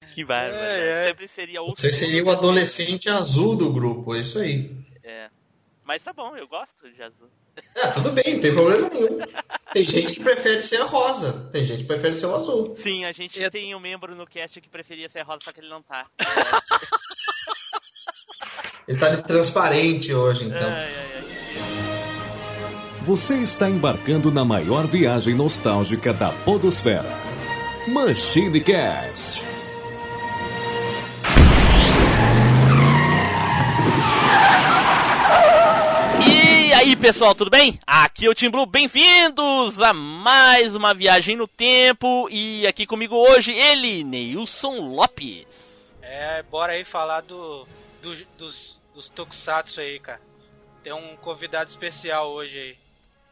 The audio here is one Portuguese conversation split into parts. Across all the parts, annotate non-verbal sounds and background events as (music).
(laughs) Que bárbaro. É, é. Sempre seria outro. Você seria o adolescente azul do grupo, é isso aí. É. Mas tá bom, eu gosto de azul. Ah, tudo bem, não tem problema nenhum. (laughs) Tem gente que prefere ser a rosa, tem gente que prefere ser o azul. Sim, a gente Eu- tem um membro no cast que preferia ser rosa, só que ele não tá. (laughs) Ele tá de transparente hoje, então. Ai, ai, ai. Você está embarcando na maior viagem nostálgica da Podosfera. Machine Cast. Pessoal, tudo bem? Aqui é o Tim Blue, bem-vindos a mais uma viagem no tempo. E aqui comigo hoje, ele, Neilson Lopes. É, bora aí falar do, do- dos, dos Tokusatsu aí, cara. Tem um convidado especial hoje aí.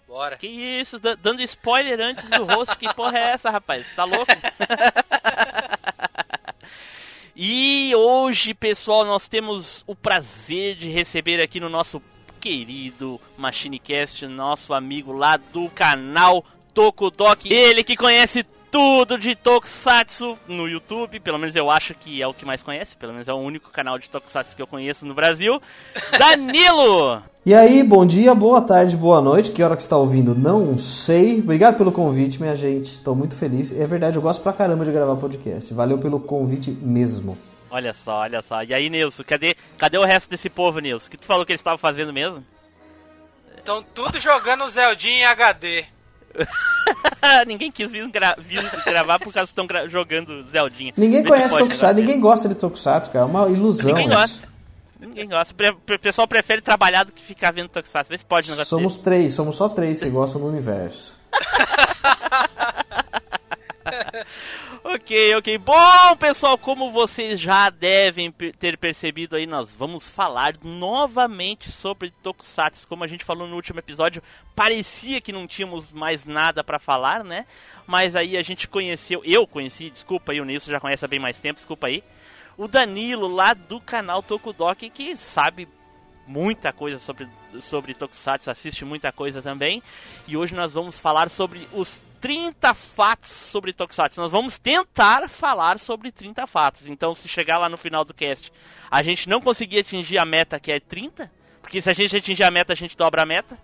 Bora. Que isso, da- dando spoiler antes do rosto, que porra é essa, rapaz? Tá louco? (laughs) e hoje, pessoal, nós temos o prazer de receber aqui no nosso querido MachineCast, nosso amigo lá do canal Tokudok. Ele que conhece tudo de Tokusatsu no YouTube, pelo menos eu acho que é o que mais conhece, pelo menos é o único canal de Tokusatsu que eu conheço no Brasil. (laughs) Danilo! E aí, bom dia, boa tarde, boa noite. Que hora que você está ouvindo? Não sei. Obrigado pelo convite, minha gente. Estou muito feliz. É verdade, eu gosto pra caramba de gravar podcast. Valeu pelo convite mesmo. Olha só, olha só. E aí, Nilson, cadê, cadê o resto desse povo, Nilson? Que tu falou que eles estavam fazendo mesmo? Estão tudo jogando o Zeldinha em HD. (laughs) ninguém quis vir, gra- vir gravar por causa que estão jogando Zeldinha. Ninguém Vê se conhece Tokusatsu, negócio ninguém gosta de Tokusatsu, cara. É uma ilusão. Ninguém isso. gosta. Ninguém gosta. O pessoal prefere trabalhar do que ficar vendo Tokusatsu. Vê se pode um negócio Somos três, somos só três que gostam do universo. (laughs) Ok, ok. Bom, pessoal, como vocês já devem ter percebido aí, nós vamos falar novamente sobre Tokusatsu. Como a gente falou no último episódio, parecia que não tínhamos mais nada pra falar, né? Mas aí a gente conheceu, eu conheci, desculpa aí, o Nilson já conhece há bem mais tempo, desculpa aí. O Danilo lá do canal Tokudok, que sabe muita coisa sobre, sobre Tokusatsu, assiste muita coisa também. E hoje nós vamos falar sobre os 30 fatos sobre Tokusatsu. Nós vamos tentar falar sobre 30 fatos. Então, se chegar lá no final do cast, a gente não conseguir atingir a meta que é 30, porque se a gente atingir a meta, a gente dobra a meta,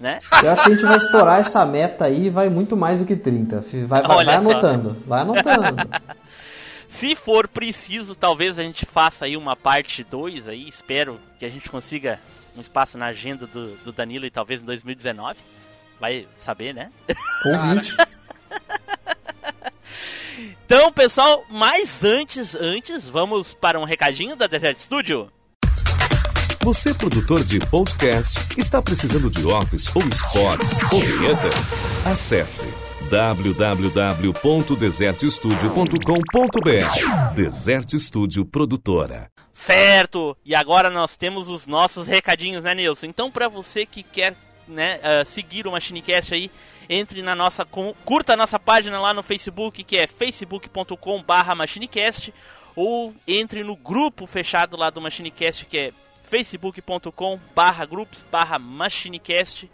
né? Eu acho que a gente vai estourar essa meta aí e vai muito mais do que 30. Vai, vai, vai anotando, vai anotando. (laughs) Se for preciso, talvez a gente faça aí uma parte 2 aí, espero que a gente consiga um espaço na agenda do, do Danilo e talvez em 2019. Vai saber, né? Convite. (laughs) Então, pessoal, mas antes, antes, vamos para um recadinho da Desert Studio. Você, produtor de podcast, está precisando de office ou spots ou vinhetas? Acesse www.desertstudio.com.br Desert Studio Produtora. Certo! E agora nós temos os nossos recadinhos, né, Nilson? Então, para você que quer né, ah, seguir o Machinecast aí, entre na nossa. curta a nossa página lá no Facebook, que é facebook.com/barra Machinecast, ou entre no grupo fechado lá do Machinecast, que é facebook.com/barra grupos/barra Machinecast.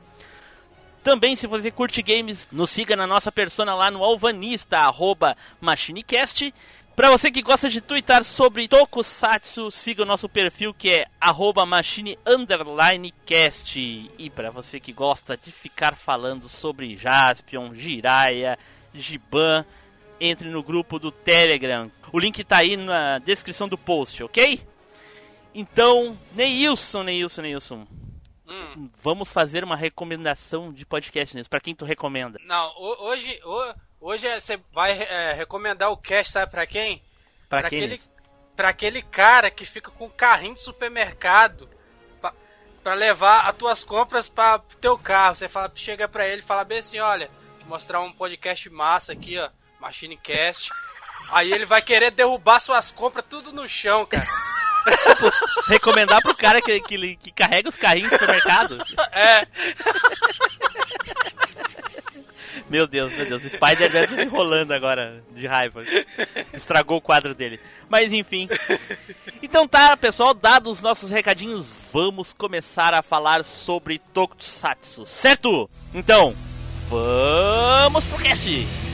Também, se você curte games, nos siga na nossa persona lá no Alvanista, arroba Machinecast. Pra você que gosta de twittar sobre Tokusatsu, siga o nosso perfil que é arroba Machine underline Cast. E pra você que gosta de ficar falando sobre Jaspion, Jiraiya, Giban, entre no grupo do Telegram. O link tá aí na descrição do post, ok? Então, Neilson, Neilson, Neilson, Hum. vamos fazer uma recomendação de podcast nisso. Pra quem tu recomenda? Não, ho- hoje, ho- hoje é- você vai é, recomendar o cast, sabe pra quem? Pra, Pra quem? aquele, pra aquele cara que fica com um carrinho de supermercado pra, pra levar as tuas compras para teu carro. Você fala, chega pra ele e fala bem assim, olha, vou mostrar um podcast massa aqui, ó, Machinecast. Aí ele vai querer derrubar suas compras tudo no chão, cara. (laughs) Recomendar pro cara que, que, que carrega os carrinhos no supermercado? (laughs) É, Meu Deus, meu Deus. O Spider deve estar enrolando agora de raiva. Estragou o quadro dele. Mas enfim. Então tá, pessoal, dados os nossos recadinhos, vamos começar a falar sobre Tokusatsu, certo? Então, vamos pro cast!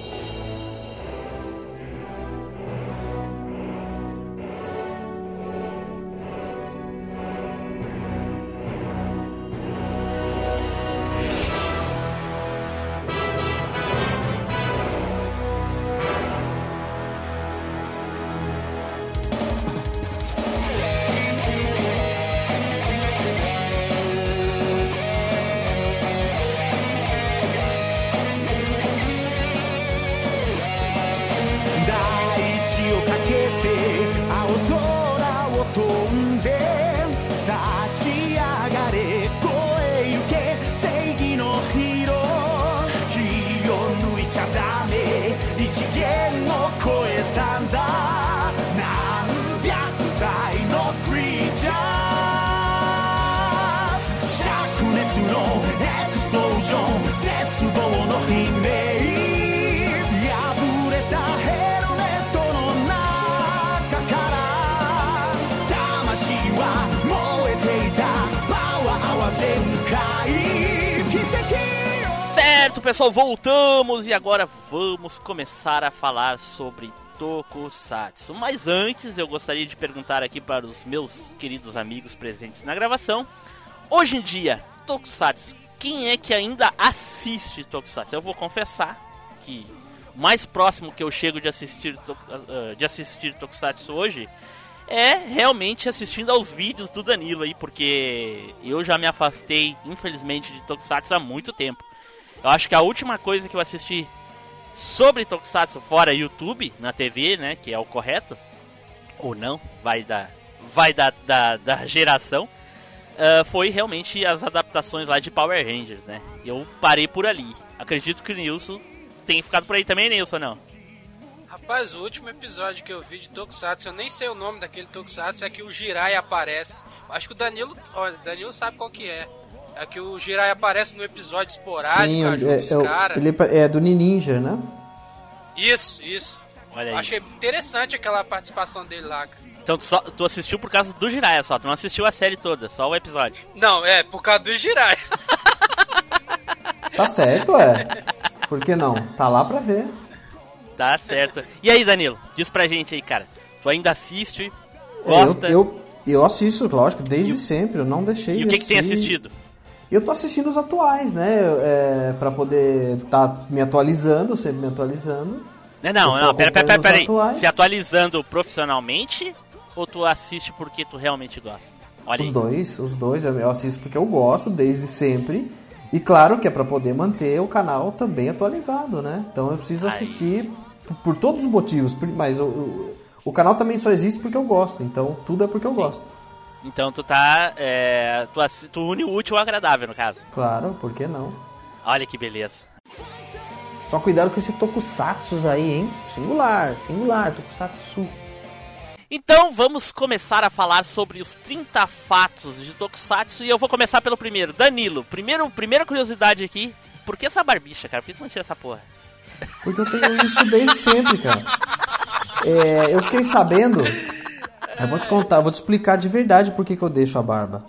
Pessoal, voltamos e agora vamos começar a falar sobre Tokusatsu. Mas antes, eu gostaria de perguntar aqui para os meus queridos amigos presentes na gravação: hoje em dia, Tokusatsu, quem é que ainda assiste Tokusatsu? Eu vou confessar que mais próximo que eu chego de assistir, uh, de assistir Tokusatsu hoje é realmente assistindo aos vídeos do Danilo aí, porque eu já me afastei, infelizmente, de Tokusatsu há muito tempo. Eu acho que a última coisa que eu assisti sobre Tokusatsu fora YouTube, na TV, né, que é o correto, ou não, vai da, vai da, da, da geração, uh, foi realmente as adaptações lá de Power Rangers, né. Eu parei por ali. Acredito que o Nilson tem ficado por aí também, Nilson, não? Rapaz, o último episódio que eu vi de Tokusatsu, eu nem sei o nome daquele Tokusatsu, é que o Jirai aparece. Acho que o Danilo, olha, Danilo sabe qual que é. É que o Jirai aparece no episódio esporádico, Sim, ajuda é, os é, caras. Ele é do Ninja, né? Isso, isso. Olha aí. Achei interessante aquela participação dele lá, cara. Então tu, só, tu assistiu por causa do Jirai só, tu não assistiu a série toda, só o episódio. Não, é, por causa do Jirai. (laughs) tá certo, é. Por que não? Tá lá pra ver. Tá certo. E aí, Danilo, diz pra gente aí, cara. Tu ainda assiste? Gosta? Eu, eu, eu assisto, lógico, desde e, sempre, eu não deixei E o que, que tem assistido? E eu tô assistindo os atuais, né? É, para poder estar tá me atualizando, sempre me atualizando. Não, não, não, pera, pera, pera, pera aí. Se atualizando profissionalmente ou tu assiste porque tu realmente gosta? Olha os aí. dois, os dois. Eu assisto porque eu gosto desde sempre. E claro que é para poder manter o canal também atualizado, né? Então eu preciso assistir por, por todos os motivos, mas o, o, o, canal também só existe porque eu gosto. Então tudo é porque eu Sim. gosto. Então tu tá. É, tu, tu une o útil ao agradável, no caso. Claro, por que não? Olha que beleza. Só cuidado com esse tokusatsu aí, hein? Singular, singular, tokusatsu. Então vamos começar a falar sobre os 30 fatos de tokusatsu e eu vou começar pelo primeiro. Danilo, primeiro, primeira curiosidade aqui. Por que essa barbicha, cara? Por que tu não tira essa porra? Porque eu tenho isso desde sempre, cara. É, eu fiquei sabendo eu vou te contar, eu vou te explicar de verdade por que, que eu deixo a barba.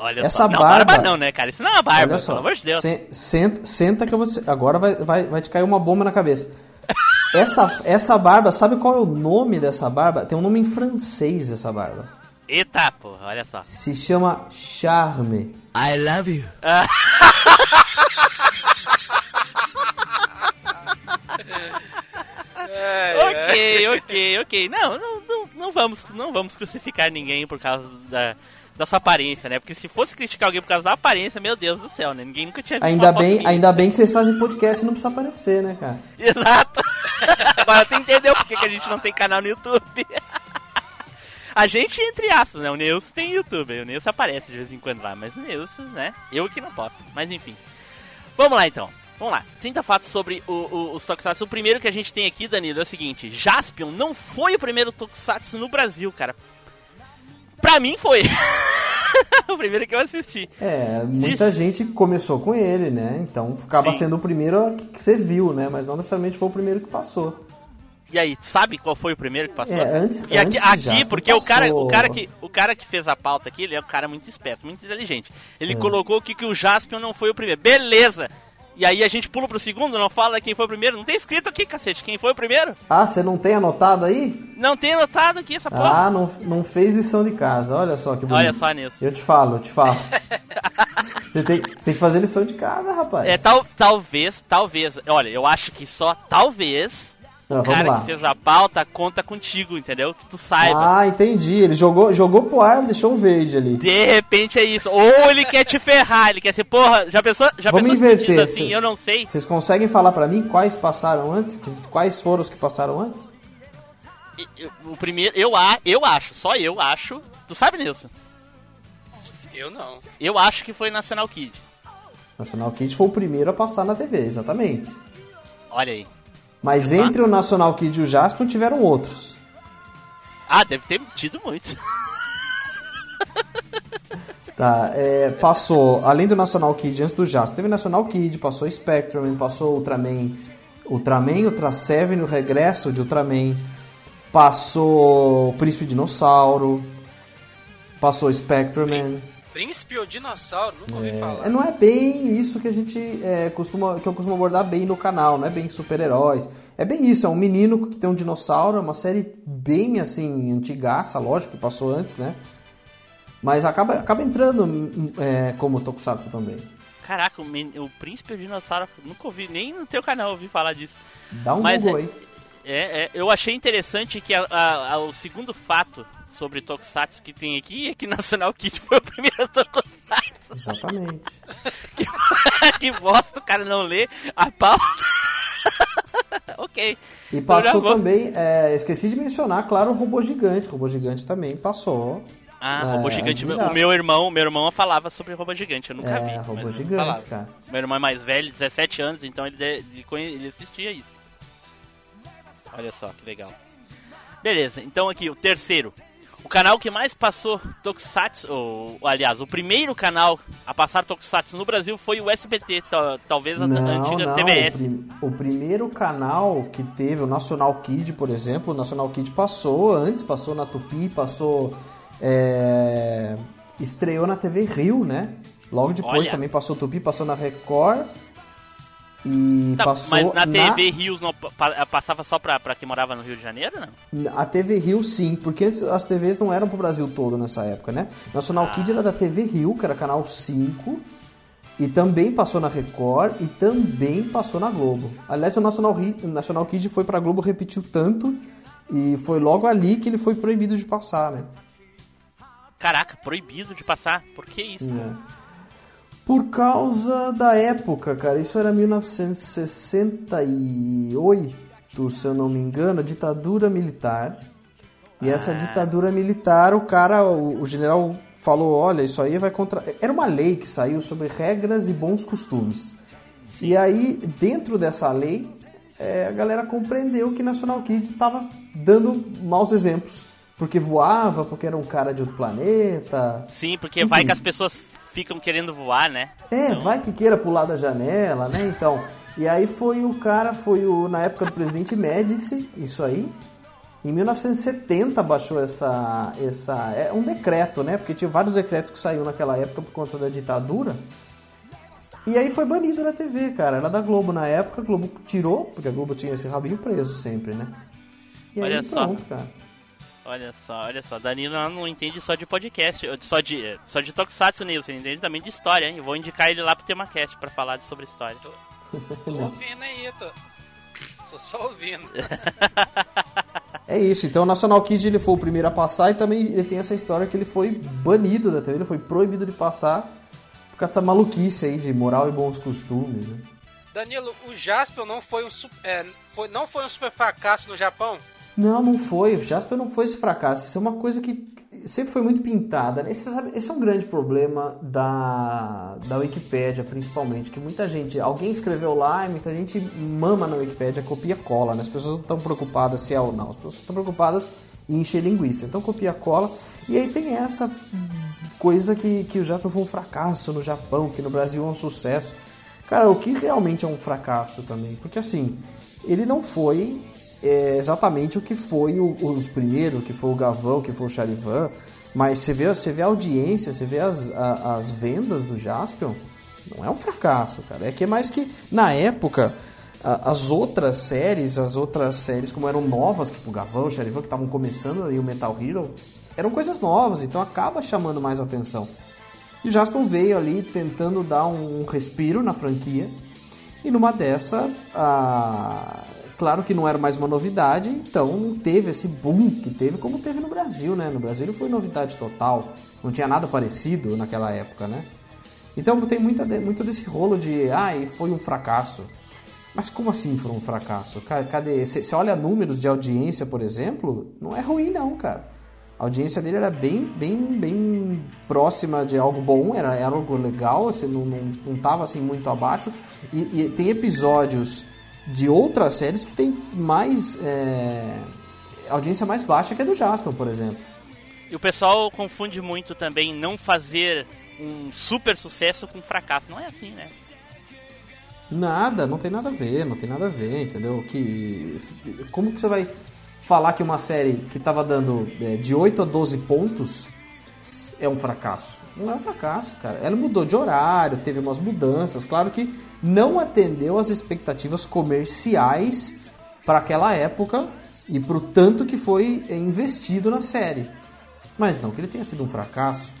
Olha Essa só. Não, barba... barba não, né, cara? Isso não é uma barba, Olha só, pelo amor de Deus. Senta, senta que eu vou te... Agora vai, vai, vai te cair uma bomba na cabeça. (laughs) essa, essa barba, sabe qual é o nome dessa barba? Tem um nome em francês essa barba. Eita, porra, olha só. Se chama Charme. I love you. (laughs) ok, ok, ok. Não, não, não, vamos, não vamos crucificar ninguém por causa da, da sua aparência, né? Porque se fosse criticar alguém por causa da aparência, meu Deus do céu, né? Ninguém nunca tinha ainda bem, ainda bem que vocês fazem podcast e não precisa aparecer, né, cara? (laughs) Exato. Agora tu entendeu por que, que a gente não tem canal no YouTube. (laughs) A gente, entre aspas, né? O Nilson tem YouTube. O Nilson aparece de vez em quando lá, mas o Nilson, né? Eu que não posso. Mas enfim. Vamos lá então. Vamos lá, 30 fatos sobre o, o, os Tokusatsu. O primeiro que a gente tem aqui, Danilo, é o seguinte: Jaspion não foi o primeiro Tokusatsu no Brasil, cara. Pra mim foi. (laughs) o primeiro que eu assisti. É, muita Diz... gente começou com ele, né? Então acaba Sim. sendo o primeiro que você viu, né? Mas não necessariamente foi o primeiro que passou. E aí, sabe qual foi o primeiro que passou? É, antes- e aqui, antes aqui porque o cara, o cara que o cara que fez a pauta aqui, ele é um cara muito esperto, muito inteligente. Ele É. colocou aqui que o Jaspion não foi o primeiro. Beleza. E aí a gente pula pro segundo, não fala quem foi o primeiro. Não tem escrito aqui, cacete, quem foi o primeiro? Ah, você não tem anotado aí? Não tem anotado aqui essa porra. Ah, não, não fez lição de casa. Olha só que bonito. Olha só nisso. Eu te falo, eu te falo. (laughs) você, tem, você tem que fazer lição de casa, rapaz. É, tal, talvez, talvez. Olha, eu acho que só talvez Não, o vamos cara lá. que fez a pauta conta contigo, entendeu? Que tu saiba. Ah, entendi. Ele jogou, jogou pro ar, deixou um verde ali. De repente é isso. Ou ele quer te ferrar, ele quer ser, porra, já pensou, já Vamos pensou inverter, diz assim, vocês- eu não sei? Vocês conseguem falar pra mim quais passaram antes? Quais foram os que passaram antes? O primeiro, eu, a- eu acho, só eu acho. Tu sabe nisso? Eu não. Eu acho que foi National Kid. National Kid foi o primeiro a passar na TV, exatamente. Olha aí. Mas Exato. entre o National Kid e o Jaspion tiveram outros. Ah, deve ter tido muitos. (laughs) Tá, é, passou, além do National Kid, antes do Jaspion, teve National Kid, passou Spectrum, passou Ultraman, Ultraman, Ultra Seven, o regresso de Ultraman, passou Príncipe Dinossauro, passou Spectrum. Príncipe ou dinossauro? Nunca ouvi falar. É, não é bem isso que a gente é, costuma, que eu costumo abordar bem no canal, não é bem super-heróis. É bem isso, é um menino que tem um dinossauro, é uma série bem assim, antigaça, lógico, que passou antes, né? Mas acaba, acaba entrando hum, é, como Tokusatsu também. Caraca, o, men- o Príncipe Dinossauro, nunca ouvi, nem no teu canal ouvi falar disso. Dá um Mas Google é- aí. É, é, eu achei interessante que a- a- a- o segundo fato sobre Tokusatsu que tem aqui é que National Kid foi o primeiro Tokusatsu. Exatamente. (laughs) que bosta o cara não lê a pauta. (laughs) ok. E Então passou também, é, esqueci de mencionar, claro, o Robô Gigante. O Robô Gigante também passou. Ah, É, robô gigante. O meu irmão, meu irmão falava sobre robô gigante, eu nunca É, vi. Robô Gigante, cara. Meu irmão é mais velho, 17 anos, então ele, ele, ele assistia isso. Olha só que legal. Beleza, então aqui o terceiro. O canal que mais passou Tokusatsu, ou, aliás, o primeiro canal a passar Tokusatsu no Brasil foi o SBT, ta- talvez a, Não, antiga não. TBS. O, prim- o primeiro canal que teve, o National Kid, por exemplo, o National Kid passou antes, passou na Tupi, passou. é, estreou na TV Rio, né? Logo depois Olha. também passou Tupi, passou na Record. E Tá, passou mas na TV Rios não pa- pa- passava só pra, pra quem morava no Rio de Janeiro, não? A TV Rio sim, porque antes as TVs não eram pro Brasil todo nessa época, né? National Ah. Kid era da TV Rio, que era canal 5, e também passou na Record e também passou na Globo. Aliás, o National, National Kid foi pra Globo, repetiu tanto, e foi logo ali que ele foi proibido de passar, né? Caraca, proibido de passar. Por que isso? É. Por causa da época, cara, isso era 1968, se eu não me engano, ditadura militar. E essa Ah. ditadura militar, o cara, o, o general falou, olha, isso aí vai contra... Era uma lei que saiu sobre regras e bons costumes. E aí, dentro dessa lei, é, a galera compreendeu que National Kid estava dando maus exemplos. Porque voava, porque era um cara de outro planeta, Sim, porque vai Enfim. que as pessoas ficam querendo voar, né? é, vai que queira pular da janela, né? Então. E aí foi o cara, foi o na época do presidente Médici, isso aí. Em 1970 baixou essa essa é um decreto, né? Porque tinha vários decretos que saíram naquela época por conta da ditadura. E aí foi banido na TV, cara. Era da Globo na época, a Globo tirou, porque a Globo tinha esse rabinho preso sempre, né? E Olha aí só. pronto, cara. Olha só, olha só. Danilo não entende só de podcast, só de, só de Tokusatsu News, ele entende também de história, hein? Eu vou indicar ele lá pro TemaCast pra falar sobre história. Tô ouvindo aí, tô. Tô só ouvindo. É isso, então o National Kid ele foi o primeiro a passar e também ele tem essa história que ele foi banido da TV, ele foi proibido de passar por causa dessa maluquice aí de moral e bons costumes. Né? Danilo, o Jaspion não foi um, é, foi, não foi um super fracasso no Japão? Não, não foi, o Jasper não foi esse fracasso, isso é uma coisa que sempre foi muito pintada. né? Esse, sabe, esse é um grande problema da, da Wikipédia, principalmente, que muita gente, alguém escreveu lá e muita gente mama na Wikipédia, copia cola, né? As pessoas não estão preocupadas se é ou não, as pessoas estão preocupadas em encher linguiça. Então copia cola, e aí tem essa coisa que, que o Jasper foi um fracasso no Japão, que no Brasil é um sucesso. Cara, o que realmente é um fracasso também? Porque assim, ele não foi é exatamente o que foi o, os primeiros, que foi o Gavão, que foi o Charivan, mas você vê, você vê a audiência, você vê as, a, as vendas do Jaspion, não é um fracasso, cara. É que é mais que, na época, a, as outras séries, as outras séries como eram novas, tipo o Gavão, o Charivan, que estavam começando aí o Metal Hero, eram coisas novas, então acaba chamando mais atenção. E o Jaspion veio ali tentando dar um respiro na franquia, e numa dessa, a... claro que não era mais uma novidade, então teve esse boom que teve, como teve no Brasil, né? No Brasil não foi novidade total, não tinha nada parecido naquela época, né? Então tem muita, muito desse rolo de, ai, foi um fracasso. Mas como assim foi um fracasso? Cadê? Você olha números de audiência, por exemplo, não é ruim não, cara. A audiência dele era bem, bem, bem próxima de algo bom, era, era algo legal, assim, não, não, não tava assim muito abaixo. E, e, tem episódios de outras séries que tem mais é, audiência mais baixa que a do Jasper, por exemplo. E o pessoal confunde muito também não fazer um super sucesso com fracasso. Não é assim, né? Nada, não tem nada a ver, não tem nada a ver, entendeu? Que como que você vai falar que uma série que estava dando é, de 8 a 12 pontos é um fracasso. Não é um fracasso, cara. Ela mudou de horário, teve umas mudanças. Claro que não atendeu às expectativas comerciais para aquela época e para o tanto que foi investido na série. Mas não que ele tenha sido um fracasso.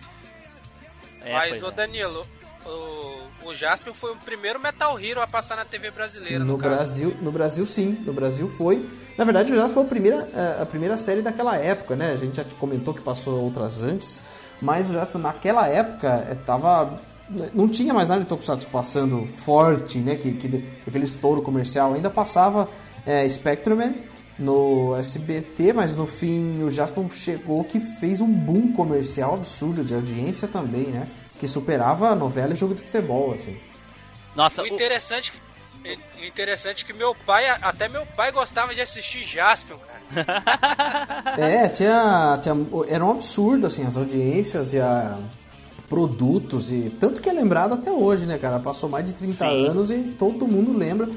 É, Mas, ô é. Danilo, o, o Jasper foi o primeiro Metal Hero a passar na TV brasileira, no, no Brasil, No Brasil, sim. No Brasil foi. Na verdade, já foi a primeira, é, a primeira série daquela época, né? A gente já comentou que passou outras antes, mas o Jasper naquela época estava é, não tinha mais nada de Tokusatsu passando forte, né? Que, que aquele estouro comercial ainda passava é, Spectreman no SBT, mas no fim o Jasper chegou que fez um boom comercial absurdo de audiência também, né? Que superava a novela e jogo de futebol, assim. Nossa, o interessante o o interessante é que meu pai, até meu pai gostava de assistir Jaspion, cara. (laughs) é, tinha, tinha, era um absurdo, assim, as audiências e a produtos e tanto que é lembrado até hoje, né, cara? Passou mais de 30 Sim. anos e todo mundo lembra.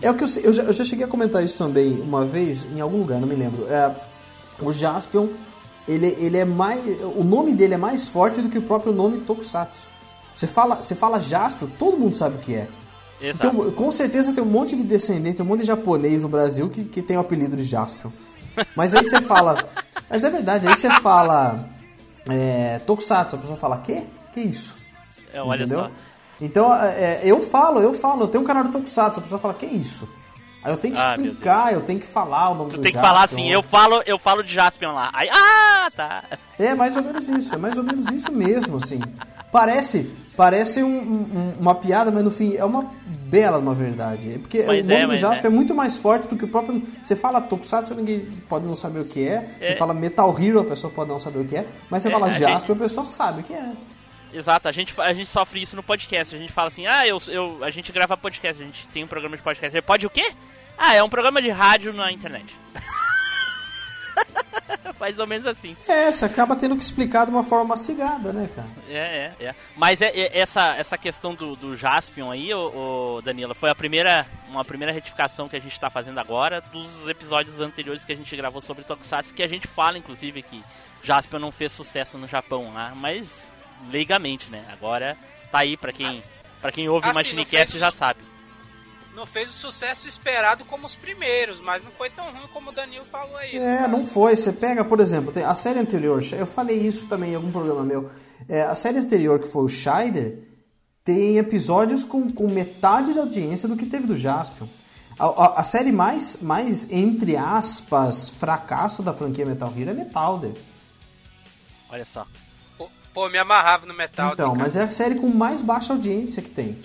É o que eu, eu, já, eu já cheguei a comentar isso também uma vez em algum lugar, não me lembro. É, o Jaspion, ele, ele é mais, o nome dele é mais forte do que o próprio nome Tokusatsu. Você fala, você fala Jaspion, todo mundo sabe o que é. Então, com certeza tem um monte de descendente, um monte de japonês no Brasil que, que tem o apelido de Jaspion. Mas aí você fala. Mas é verdade, aí você fala. É, Tokusatsu, a pessoa fala, quê? Que isso? É, olha Entendeu? só. Então, é, eu falo, eu falo, eu tenho um canal de Tokusatsu, a pessoa fala, que isso? Aí eu tenho que ah, explicar, eu tenho que falar o nome tu do tem que falar assim, eu falo, eu falo de Jaspion lá. Aí, ah, tá. É mais ou menos isso, é mais ou menos isso mesmo, assim. Parece, parece um, um, uma piada, mas no fim é uma bela uma verdade. Porque mas o nome é, do Jasper é. é. muito mais forte do que o próprio. Você fala Tokusatsu, ninguém pode não saber o que é. é. Você fala Metal Hero, a pessoa pode não saber o que é. Mas você é, fala Jasper, gente... a pessoa sabe o que é. Exato, a gente, a gente sofre isso no podcast. A gente fala assim, ah, eu, eu, a gente grava podcast, a gente tem um programa de podcast. Ele pode o quê? Ah, é um programa de rádio na internet. (laughs) Mais ou menos assim. É, você acaba tendo que explicar de uma forma mastigada, né, cara? É, é, é. Mas é, é essa, essa questão do, do Jaspion aí, ô, ô, Danila, foi a primeira, uma primeira retificação que a gente está fazendo agora dos episódios anteriores que a gente gravou sobre Tokusatsu, que a gente fala, inclusive, que Jaspion não fez sucesso no Japão lá, mas leigamente, né? Agora tá aí pra quem, pra quem ouve assim, Machinecast já sabe não fez o sucesso esperado como os primeiros, mas não foi tão ruim como o Danilo falou aí. É, não foi. Você pega, por exemplo, a série anterior, eu falei isso também em algum programa meu. É, a série anterior, que foi o Scheider, tem episódios com, com metade da audiência do que teve do Jaspion. A, a, a, série mais, mais, entre aspas, fracasso da franquia Metal Hero é Metalder. Olha só. Pô, pô me amarrava no Metal. Então, mas é a série com mais baixa audiência que tem.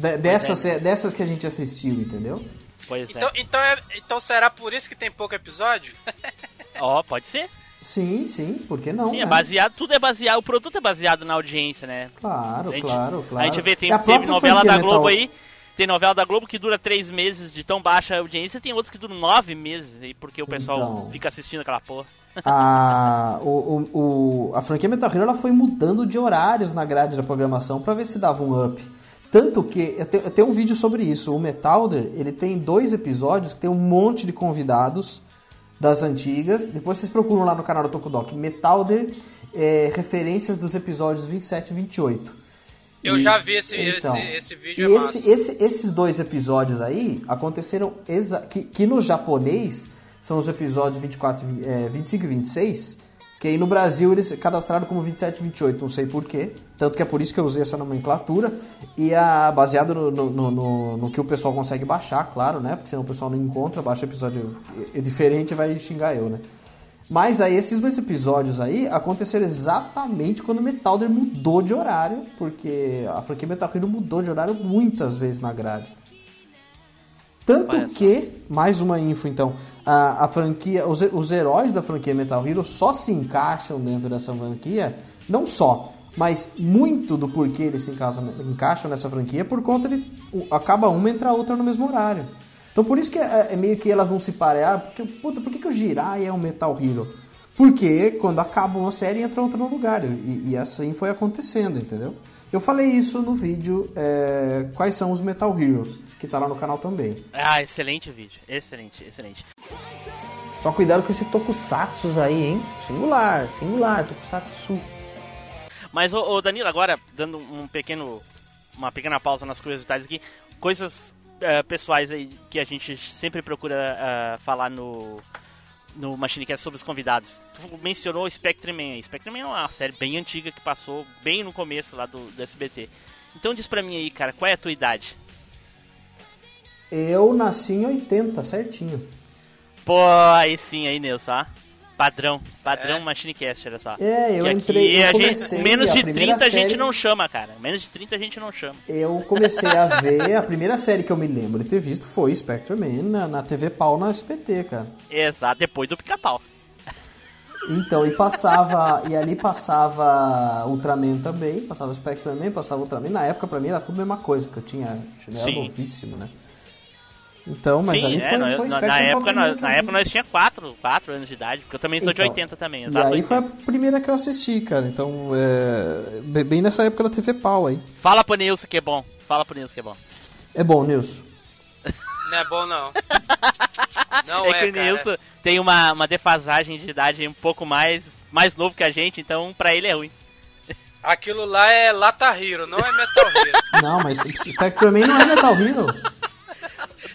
De, dessas, é. dessas que a gente assistiu, entendeu? Pois então, é. Então, é, então será por isso que tem pouco episódio? (laughs) Ó, oh, pode ser. Sim, sim, por que não? Sim, é né? baseado, tudo é baseado, o produto é baseado na audiência, né? Claro, gente, claro, claro. A gente vê, tem, teve novela da Globo Metal... aí, tem novela da Globo que dura três meses de tão baixa audiência, tem outros que duram nove meses, aí porque o pessoal então, fica assistindo aquela porra. A, o, o, o, a franquia Metal Hero ela foi mudando de horários na grade da programação para ver se dava um up. Tanto que eu tenho, eu tenho um vídeo sobre isso. O Metalder, ele tem dois episódios que tem um monte de convidados das antigas. Depois vocês procuram lá no canal do Tokudok. Metalder, é, referências dos episódios 27 e 28. Eu E- já vi esse, então, esse, esse vídeo, e é esse- esse- esses dois episódios aí aconteceram que, que no japonês são os episódios 24, e vi- é, 25 e 26, que aí no Brasil eles cadastraram como 27 e 28, não sei porquê. Tanto que é por isso que eu usei essa nomenclatura. E a, baseado no, no, no- no- que o pessoal consegue baixar, claro, né? Porque senão o pessoal não encontra, baixa episódio é diferente e vai xingar eu, né? Mas aí esses dois episódios aí aconteceram exatamente quando o Metalder mudou de horário, porque a franquia Metal Hero mudou de horário muitas vezes na grade. Tanto Olha só. que, mais uma info então, a, a franquia, os, os heróis da franquia Metal Hero só se encaixam dentro dessa franquia, não só, mas muito do porquê eles se encaixam, encaixam nessa franquia é por conta de acaba uma entra a outra no mesmo horário. Então por isso que é, é meio que elas vão se parear, porque puta, por que, que o Jirai é um Metal Hero? Porque quando acaba uma série entra outra no lugar e, e assim foi acontecendo, entendeu? Eu falei isso no vídeo é, quais são os Metal Heroes, que tá lá no canal também. Ah, excelente vídeo. Excelente, excelente. Só cuidado com esse tokusatsu aí, hein? Singular, singular, tokusatsu. Mas, ô, ô, Danilo, agora, dando um pequeno, uma pequena pausa nas curiosidades aqui, coisas eh, pessoais aí que a gente sempre procura eh, falar no, no Machinecast sobre os convidados. Tu mencionou Spectre Man. Spectre Man é uma série bem antiga que passou bem no começo lá do, do SBT. Então diz pra mim aí, cara, qual é a tua idade? Eu nasci em 80, certinho. Pô, aí sim, aí, Nilson, ó. Padrão, padrão Machinecast, olha só. É, eu Que entrei- eu a comecei gente, menos de primeira 30 a gente série- não chama, cara. Menos de 30 a gente não chama. Eu comecei a ver, a primeira série que eu me lembro de ter visto foi Spectre Man na, na TV Pau na SPT, cara. Exato, depois do pica-pau. Então, e passava, e ali passava Ultraman também, passava Spectre Man, passava Ultraman. Na época, pra mim, era tudo a mesma coisa, que eu tinha, eu era Sim. novíssimo, né? Então, mas Sim, ali é, foi, nós- foi na, na época, nós, mim, na época nós tinha 4, 4 anos de idade, porque eu também sou de Então, 80 também, E aí foi a 80. primeira que eu assisti, cara. Então, é, bem- nessa época da TV Pau aí. Fala pro Nilson que é bom. Fala pro Nilson que é bom. É bom, Nilson. Não é bom, não. (laughs) Não é é, que o. Nilson tem uma, uma defasagem de idade um pouco mais, mais novo que a gente, então pra ele é ruim. Aquilo lá é Lata Hero, não é Metal Hero. (laughs) Não, mas Spectre Man não é Metal Hero.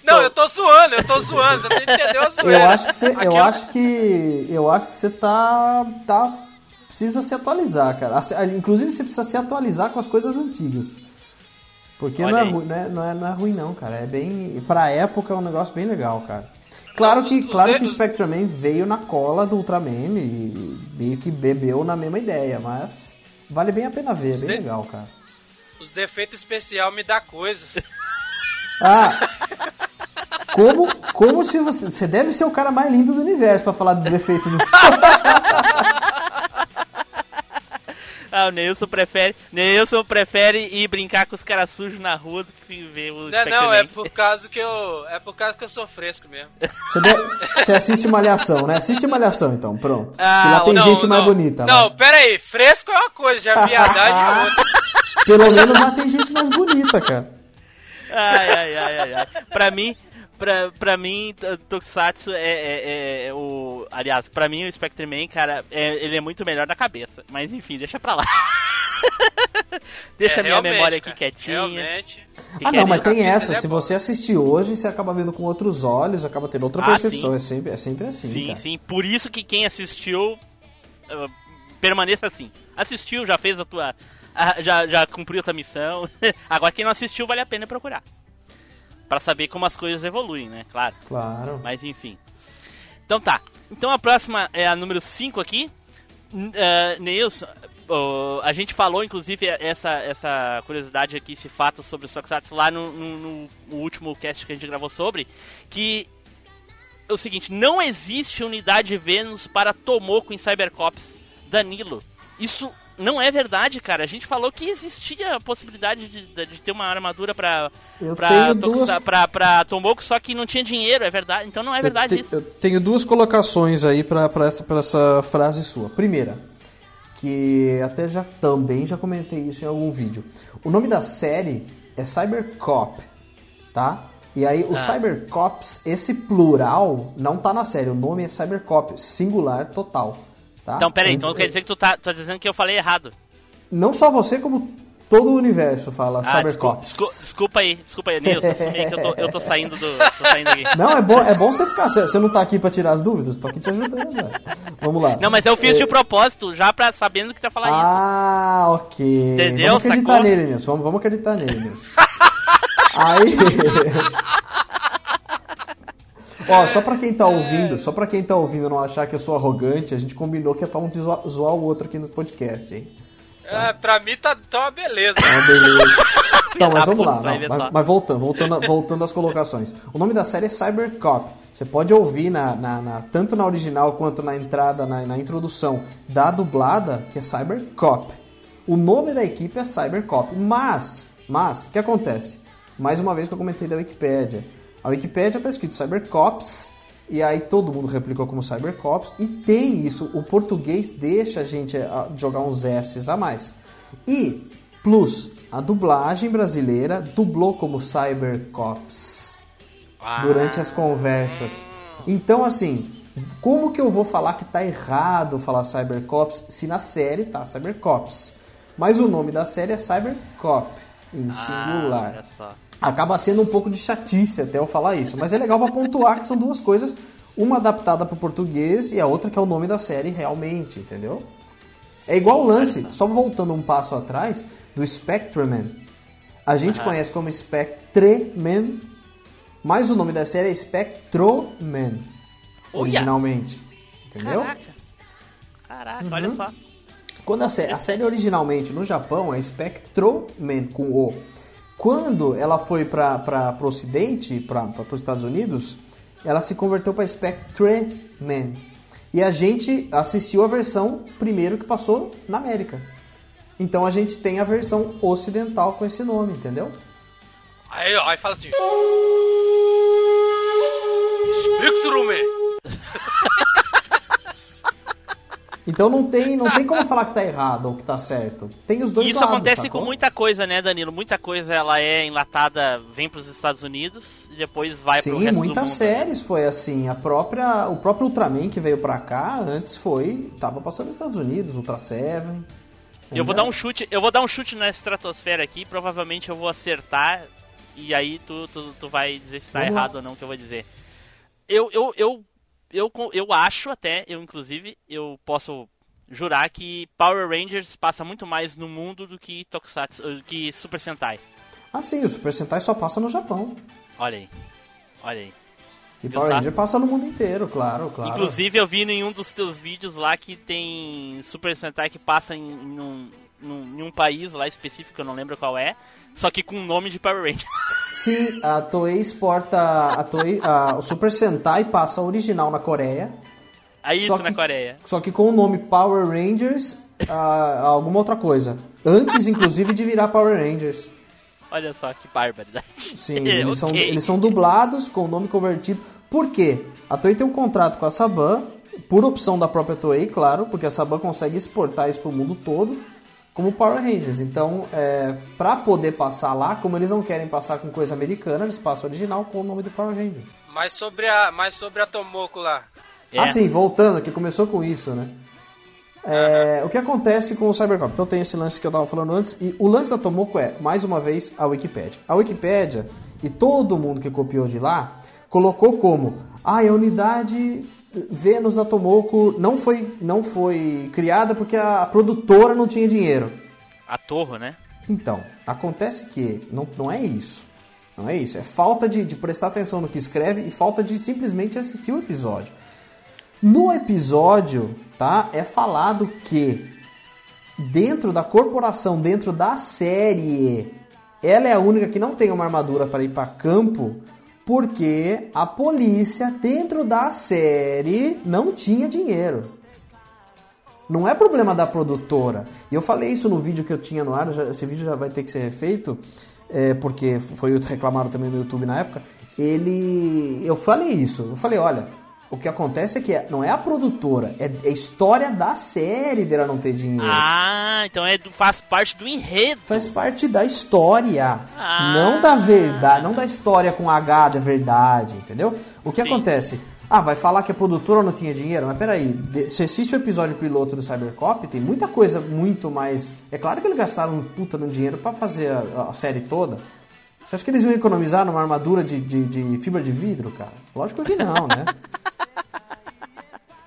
Não, eu tô zoando, eu tô zoando. Você não entendeu a zoeira. Eu acho que você, eu acho que, eu acho que você tá, tá, precisa se atualizar, cara. Inclusive você precisa se atualizar com as coisas antigas. Porque não é, ruim, não, é, não, é, não é ruim não, cara. É bem, pra época é um negócio bem legal, cara. Claro que, claro que dedos- Spectre Man veio na cola do Ultraman e meio que bebeu na mesma ideia, mas vale bem a pena ver, é bem de- legal, cara. Os defeitos especial me dá coisas. Ah, (laughs) como, como se você. Você deve ser o cara mais lindo do universo pra falar do defeito do (laughs) Ah, o Nilson prefere. Nilson prefere ir brincar com os caras sujos na rua do que ver o Não, é, não, é por causa que eu. É por causa que eu sou fresco mesmo. Você, deve- você assiste Malhação, né? Assiste Malhação, então, pronto. Ah, que lá tem não, gente mais não. bonita. Não, lá. pera aí, fresco é uma coisa, já viadagem é outra. Pelo menos lá tem gente mais bonita, cara. Ai, ai, ai, ai, ai. Pra mim, pra, pra mim, Tokusatsu é, é- é o. Aliás, pra mim o Spectre Man, cara, é- ele é muito melhor na cabeça. Mas enfim, deixa pra lá. (laughs) deixa É, a minha memória aqui cara, quietinha. Realmente. Que Ah, não, mas tem essa. é Se você assistir hoje, você acaba vendo com outros olhos, acaba tendo outra Ah, percepção. sim. É sempre, é sempre assim, Sim, cara. sim. Por isso que quem assistiu uh, permaneça assim. Assistiu, já fez a tua. a- já, já cumpriu a tua missão. (laughs) Agora quem não assistiu vale a pena procurar. Pra saber como as coisas evoluem, né? Claro. Claro. Mas enfim. Então tá. Então a próxima é a número 5 aqui. Neilson, oh, a gente falou inclusive essa, essa curiosidade aqui, esse fato sobre os Tokusatsu lá no, no- no último cast que a gente gravou sobre. Que é o seguinte: não existe unidade Vênus para Tomoko em Cybercops. Danilo. Isso não é verdade, cara. A gente falou que existia a possibilidade de, de- de ter uma armadura pra, Eu pra, duas- pra, pra só que não tinha dinheiro, é verdade. Então não é verdade eu, te- isso. eu tenho duas colocações aí pra, pra, essa, pra essa frase sua. Primeira, que até já também já comentei isso em algum vídeo. O nome da série é Cybercop, tá? E aí o Ah. Cybercops, esse plural, não tá na série. O nome é Cybercop, singular total. Tá? Então, peraí, então quer dizer que tu tá, tá dizendo que eu falei errado. Não só você, como todo o universo fala Ah, desculpa, Cybercops. desculpa, desculpa aí, desculpa aí, Nilson, assumi que eu tô, eu tô saindo do. tô saindo aqui. Não, é bom, é bom você ficar. Você não tá aqui pra tirar as dúvidas, tô aqui te ajudando. velho. Vamos lá. Não, mas eu fiz de propósito, já pra sabendo que tá falando isso. Ah, ok. Entendeu? Vamos acreditar Sacou? nele, Nilson. Vamos, vamos acreditar nele, Nilson. Aí. (laughs) Ó, só pra quem tá ouvindo, só pra quem tá ouvindo não achar que eu sou arrogante, a gente combinou que é pra um zoar, zoar o outro aqui no podcast, hein? É, pra mim tá, tá uma beleza. Ah, beleza. (laughs) Então, mas da vamos lá. não, mas, mas voltando, voltando, voltando às colocações. O nome da série é Cybercop. Você pode ouvir na, na- na- tanto na original quanto na entrada, na, na introdução da dublada, que é Cybercop. O nome da equipe é Cybercop. Mas, mas, o que acontece? Mais uma vez que eu comentei da Wikipédia. A Wikipédia está escrito Cybercops, e aí todo mundo replicou como Cybercops, e tem isso, o português deixa a gente ah, jogar uns S's a mais. E, plus, a dublagem brasileira dublou como Cybercops Ah. durante as conversas. Então, assim, como que eu vou falar que tá errado falar Cybercops se na série tá Cybercops? Mas o nome da série é Cybercop, em Ah, singular. olha só. Acaba sendo um pouco de chatice até eu falar isso, mas é legal pra pontuar que são duas coisas, uma adaptada pro português e a outra que é o nome da série realmente, entendeu? É igual o lance, só voltando um passo atrás, do Spectreman. A gente Aham. conhece como Spectreman, mas o nome da série é Spectroman, originalmente. Entendeu? Caraca. Caraca, Uhum. olha só. Quando a, sé- a série originalmente no Japão é Spectroman com O. Quando ela foi para o Ocidente, para os Estados Unidos, ela se converteu para Spectreman. E a gente assistiu a versão primeiro que passou na América. Então a gente tem a versão ocidental com esse nome, entendeu? Aí, aí fala assim. Spectrum, Então não tem, não tem como falar que tá errado ou que tá certo. Tem os dois Isso lados, acontece sacou? com muita coisa, né, Danilo? Muita coisa ela é enlatada, vem pros Estados Unidos e depois vai pro Sim, resto muitas mundo. séries foi assim. A própria, o próprio Ultraman que veio pra cá antes foi, tava passando nos Estados Unidos, Ultra Seven. Eu vou dar um chute, eu vou dar um chute na estratosfera aqui, provavelmente eu vou acertar e aí tu, tu, tu vai dizer se tá Vamos lá. errado ou não que eu vou dizer. Eu eu, eu eu eu acho até, eu inclusive, eu posso jurar que Power Rangers passa muito mais no mundo do que Tokusatsu, do que Super Sentai. Ah, sim, o Super Sentai só passa no Japão. Olha aí. Olha aí. E Power? Ranger passa no mundo inteiro, claro, claro. Inclusive eu vi em um dos teus vídeos lá que tem Super Sentai que passa em, em um, em um país lá específico, eu não lembro qual é, só que com o nome de Power Ranger. (laughs) Sim, a Toei exporta. A Toei, a- o Super Sentai passa original na Coreia. Aí isso Só na que- Coreia. Só que com o nome Power Rangers, ah, alguma outra coisa. Antes, inclusive, de virar Power Rangers. Olha só que barbaridade. Sim, (laughs) eles, são, Ok. eles são dublados com o nome convertido. Por quê? A Toei tem um contrato com a Saban, por opção da própria Toei, claro, porque a Saban consegue exportar isso pro mundo todo, como Power Rangers. Então, é, para poder passar lá, como eles não querem passar com coisa americana, eles passam original com o nome do Power Ranger. Mais sobre a, mais sobre a Tomoko lá. É. Ah, sim, voltando, que começou com isso, né? É, O que acontece com o Cybercop? Então tem esse lance que eu tava falando antes, e o lance da Tomoko é, mais uma vez, a Wikipédia. A Wikipédia, e todo mundo que copiou de lá, colocou como, ah, a unidade Vênus da Tomoko não foi, não foi criada porque a produtora não tinha dinheiro. A torre, né? Então, acontece que não, não é isso. Não é isso. É falta de, de prestar atenção no que escreve e falta de simplesmente assistir o episódio. No episódio, tá? É falado que dentro da corporação, dentro da série, ela é a única que não tem uma armadura para ir para campo, porque a polícia dentro da série não tinha dinheiro. Não é problema da produtora. E eu falei isso no vídeo que eu tinha no ar, já- esse vídeo já vai ter que ser refeito, é, porque foi reclamaram também no YouTube na época. Ele. Eu falei isso. Eu falei, olha, O que acontece é que é- não é a produtora, é é a história da série dela não ter dinheiro. Ah, então é do- faz parte do enredo. Faz parte da história, Ah. não da verdade, não da história com H da verdade, entendeu? O que Sim. acontece? Ah, vai falar que a produtora não tinha dinheiro? Mas peraí, você assiste o episódio piloto do Cybercop, tem muita coisa muito mais... É claro que eles gastaram um puta no dinheiro pra fazer a, a série toda. Você acha que eles iam economizar numa armadura de, de, de fibra de vidro, cara? Lógico que não, né? (laughs)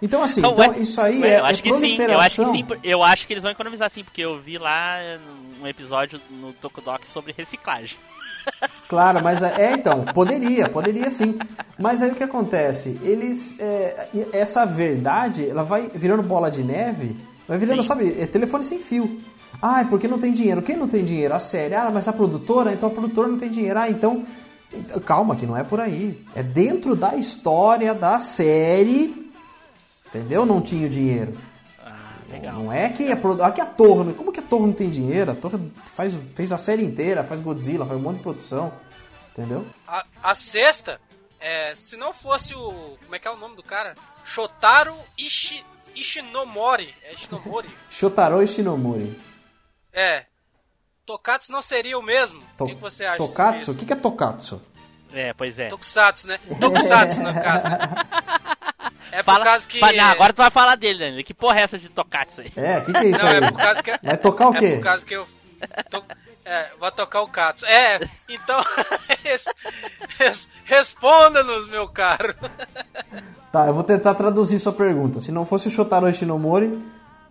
Então assim, então, ué, isso aí Ué, é, eu acho é que sim, eu acho que sim, eu acho que eles vão economizar sim, porque eu vi lá eh, um episódio no Tokudok sobre reciclagem. (laughs) Claro, mas é, é, então, poderia, poderia sim. Mas aí o que acontece? Eles. é, essa verdade, ela vai virando bola de neve, vai virando, Sim. sabe, é telefone sem fio. Ah, é porque não tem dinheiro. Quem não tem dinheiro? A série. Ah, mas a produtora, então a produtora não tem dinheiro. Ah, então. então, Calma, que não é por aí. É dentro da história da série. Entendeu? Não tinha o dinheiro. Ah, legal. Não é que a, produ- que a Torre, como que a Torre não tem dinheiro? A Torre faz, fez a série inteira, faz Godzilla, faz um monte de produção, entendeu? A, a sexta, é, se não fosse o. Como é que é o nome do cara? Shotaro Ishi, Ishinomori. É Ishinomori? (laughs) Shotaro Ishinomori. é. Tokatsu não seria o mesmo? To- o que, você acha? Tokatsu? O que, que é Tokatsu? É, pois é. Tokusatsu, né? Tokusatsu, no caso. (laughs) (laughs) É por Fala, causa que. não, agora tu vai falar dele, Daniel. Que porra é essa de Tokatsu aí? É, o que, que é isso Não, aí? é por causa que. Vai tocar o É quê? por causa que eu. to- é, vai tocar o Katsu. É, então. (laughs) res- res- Responda-nos, meu caro. Tá, eu vou tentar traduzir sua pergunta. Se não fosse o Shotaro Ishinomori,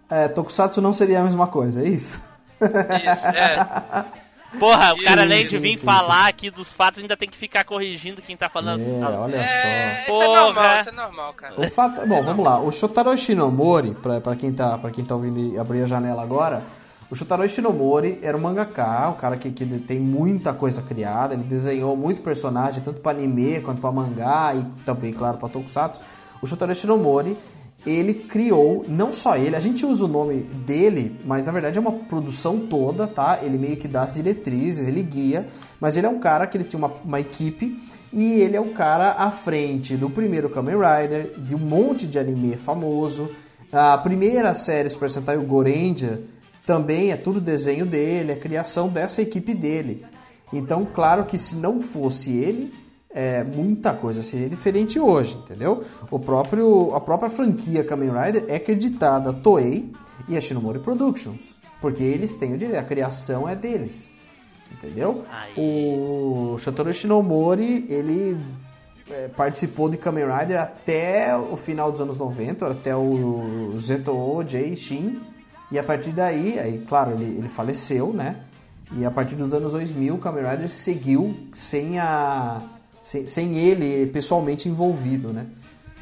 é, Tokusatsu não seria a mesma coisa, é isso? Isso, é. (laughs) Porra, o Sim, cara além de sim, vir sim, falar aqui dos fatos, ainda tem que ficar corrigindo quem tá falando. É, olha É, só. isso é Porra. normal, isso é normal, cara. O fato, bom, vamos lá. O Shotaro Ishinomori, pra, pra, quem tá, pra quem tá ouvindo e abrir a janela agora, o Shotaro Ishinomori era um mangaka, o cara que, que tem muita coisa criada, ele desenhou muito personagem, tanto pra anime quanto pra mangá e também, claro, pra tokusatsu. O Shotaro Ishinomori, ele criou, não só ele, a gente usa o nome dele, mas na verdade é uma produção toda, tá? Ele meio que dá as diretrizes, ele guia, mas ele é um cara que ele tinha uma, uma equipe e ele é o cara à frente do primeiro Kamen Rider, de um monte de anime famoso. A primeira série Super Sentai, o Gorendia, também é tudo desenho dele, é criação dessa equipe dele. Então, claro que se não fosse ele, é, muita coisa seria diferente hoje, entendeu? O próprio, a própria franquia Kamen Rider é acreditada a Toei e a Shinomori Productions, porque eles têm o direito, a criação é deles, entendeu? Aí. O Shotaro Shinomori, ele é, participou de Kamen Rider até o final dos anos 90, até o Zeto J Shin, e a partir daí, aí, claro, ele, ele faleceu, né? E a partir dos anos 2000, o Kamen Rider seguiu sem a sem, sem ele pessoalmente envolvido, né?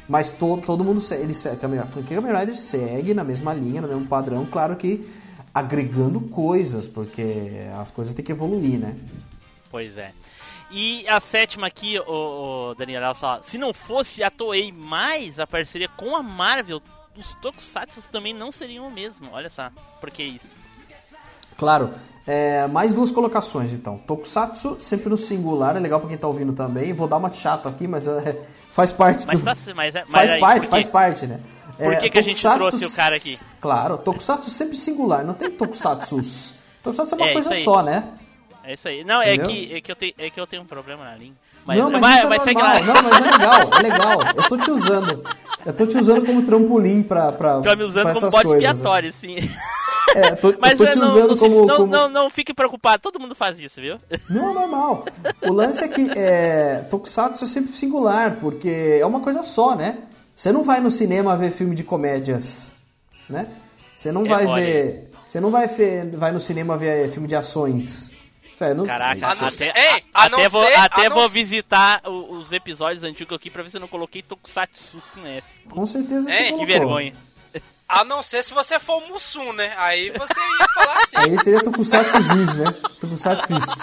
Mas todo, todo mundo segue, ele segue, a franquia Kamen Rider segue na mesma linha, no mesmo padrão, claro que agregando coisas, porque as coisas têm que evoluir, né? Pois é. E a sétima aqui, o, Daniel, olha só. Se não fosse a Toei mais a parceria com a Marvel, os Tokusatsu também não seriam o mesmo. Olha só, por que isso? Claro. É, mais duas colocações, então. Tokusatsu, sempre no singular, é legal pra quem tá ouvindo também. Vou dar uma de chato aqui, mas é, faz parte Mas do... tá, mas, é- mas faz aí, parte, faz parte, né? Por que que a gente trouxe o cara aqui? Claro, Tokusatsu sempre singular, não tem Tokusatsus. (laughs) Tokusatsu é uma É, coisa só, né? É isso aí. Não, é que, é, que eu tenho, é que eu tenho um problema na língua. Mas, não, mas isso é vai segue lá. Não, mas é legal, é legal. Eu tô te usando. Eu tô te usando como trampolim pra, pra, Tô me usando pra como bode expiatório, sim. É, eu tô, Mas tô é, te não, usando não, se- como, não, como... não, não fique preocupado, todo mundo faz isso, viu? Não, normal. O lance é que é, Tokusatsu é sempre singular, porque é uma coisa só, né? Você não vai no cinema ver filme de comédias, né? Você não É, vai olha ver... Você não vai, ver, vai no cinema ver filme de ações. Não- Caraca, até, ser- ei, a- a não até vou, ser- até vou ser- visitar os episódios antigos aqui pra ver se eu não coloquei Tokusatsu com S. Com certeza É, você que colocou. Que vergonha. A não ser se você for o Mussum, né? Aí você ia falar assim. Aí seria Tokusatsu Ziz, né? Tokusatsu Ziz.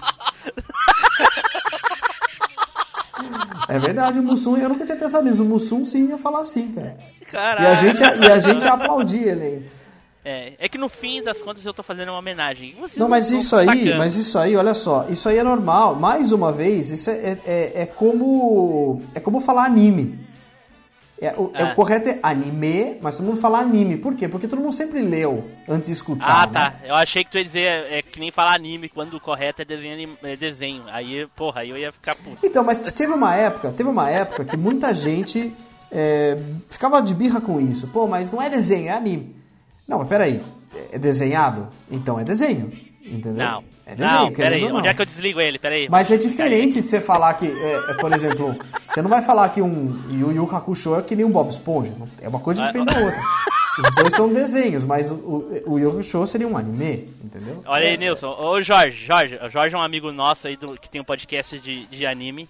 É verdade, o Mussum, eu nunca tinha pensado nisso. O Mussum sim ia falar assim, cara. E Caralho. a gente, e a gente ia aplaudir ele aí. É, é que no fim das contas eu tô fazendo uma homenagem. Vocês Não, mas isso aí, sacando. mas isso aí, olha só, isso aí é normal. Mais uma vez, isso é, é, é como é como falar anime. É, o, é, Ah. o correto é anime, mas todo mundo fala anime. Por quê? Porque todo mundo sempre leu antes de escutar. Ah, tá. né? Eu achei que tu ia dizer, é, que nem falar anime, quando o correto é desenho, é desenho. Aí, porra, aí eu ia ficar puto. Então, mas teve uma época, teve uma época que muita gente é, ficava de birra com isso. Pô, mas não é desenho, é anime. Não, mas peraí, é desenhado? Então é desenho, entendeu? Não, é desenho, não, peraí, onde é que eu desligo ele? Peraí. Mas é diferente de você falar que, é, é, por exemplo, você não vai falar que um Yu Yu Hakusho é que nem um Bob Esponja. É uma coisa Ah, diferente da outra. Os dois são desenhos, mas o, o, o Yu Hakusho seria um anime, entendeu? Olha aí, Nilson. Ô, Jorge, Jorge. O Jorge é um amigo nosso aí do, que tem um podcast de, de anime.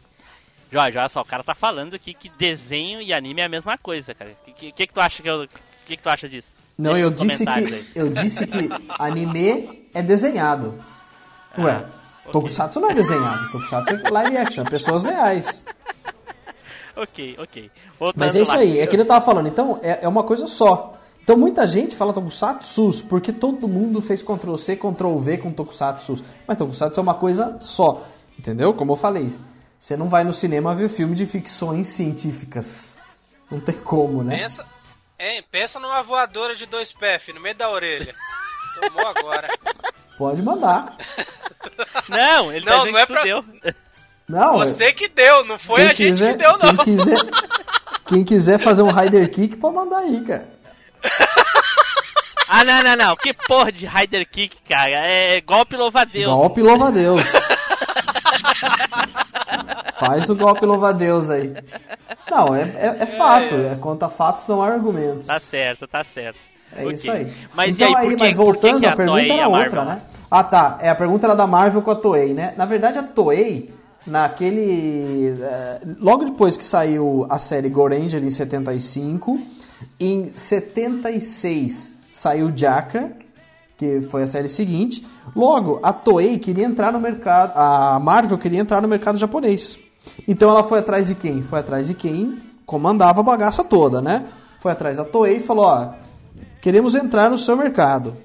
Jorge, olha só, o cara tá falando aqui que desenho e anime é a mesma coisa, cara. O que, que, que, tu acha que eu, que, que tu acha disso? Não, Deixa eu disse que aí. eu disse que anime é desenhado. Ué, Ah, ok. Tokusatsu não é desenhado, Tokusatsu é live action, é pessoas reais. Ok, ok. Voltando Mas é isso lá. aí, é que ele tava falando, então é, é uma coisa só. Então muita gente fala Tokusatsu porque todo mundo fez Ctrl C, Ctrl V com Tokusatsu. Mas Tokusatsu é uma coisa só, entendeu? Como eu falei, você não vai no cinema ver filme de ficções científicas. Não tem como, né? Pensa, hein, pensa numa voadora de dois pés, no meio da orelha. (laughs) Tomou agora. Pode mandar. (laughs) Não, ele Não, tá não é pra- deu. Não, Você que deu, não foi quem a gente quiser, que deu, não. Quem quiser, (laughs) quem quiser fazer um Rider Kick, pode mandar aí, cara. Ah, não, não, não. Que porra de Rider Kick, cara. É golpe louva-a-Deus. Golpe louva-a-Deus. Faz o golpe louva-a-Deus aí. Não, é, é, é fato. É, conta fatos, não há argumentos. Tá certo, tá certo. É isso aí. Mas então, e aí, que, mas voltando, que a pergunta Toei e era a outra, né? Ah, tá. É, a pergunta era da Marvel com a Toei, né? Na verdade, a Toei, naquele... eh, logo depois que saiu a série Goranger em 75, em 76 saiu Jaka, que foi a série seguinte. Logo, a Toei queria entrar no mercado... A Marvel queria entrar no mercado japonês. Então ela foi atrás de quem? Foi atrás de quem comandava a bagaça toda, né? Foi atrás da Toei e falou, ó... Queremos entrar no seu mercado.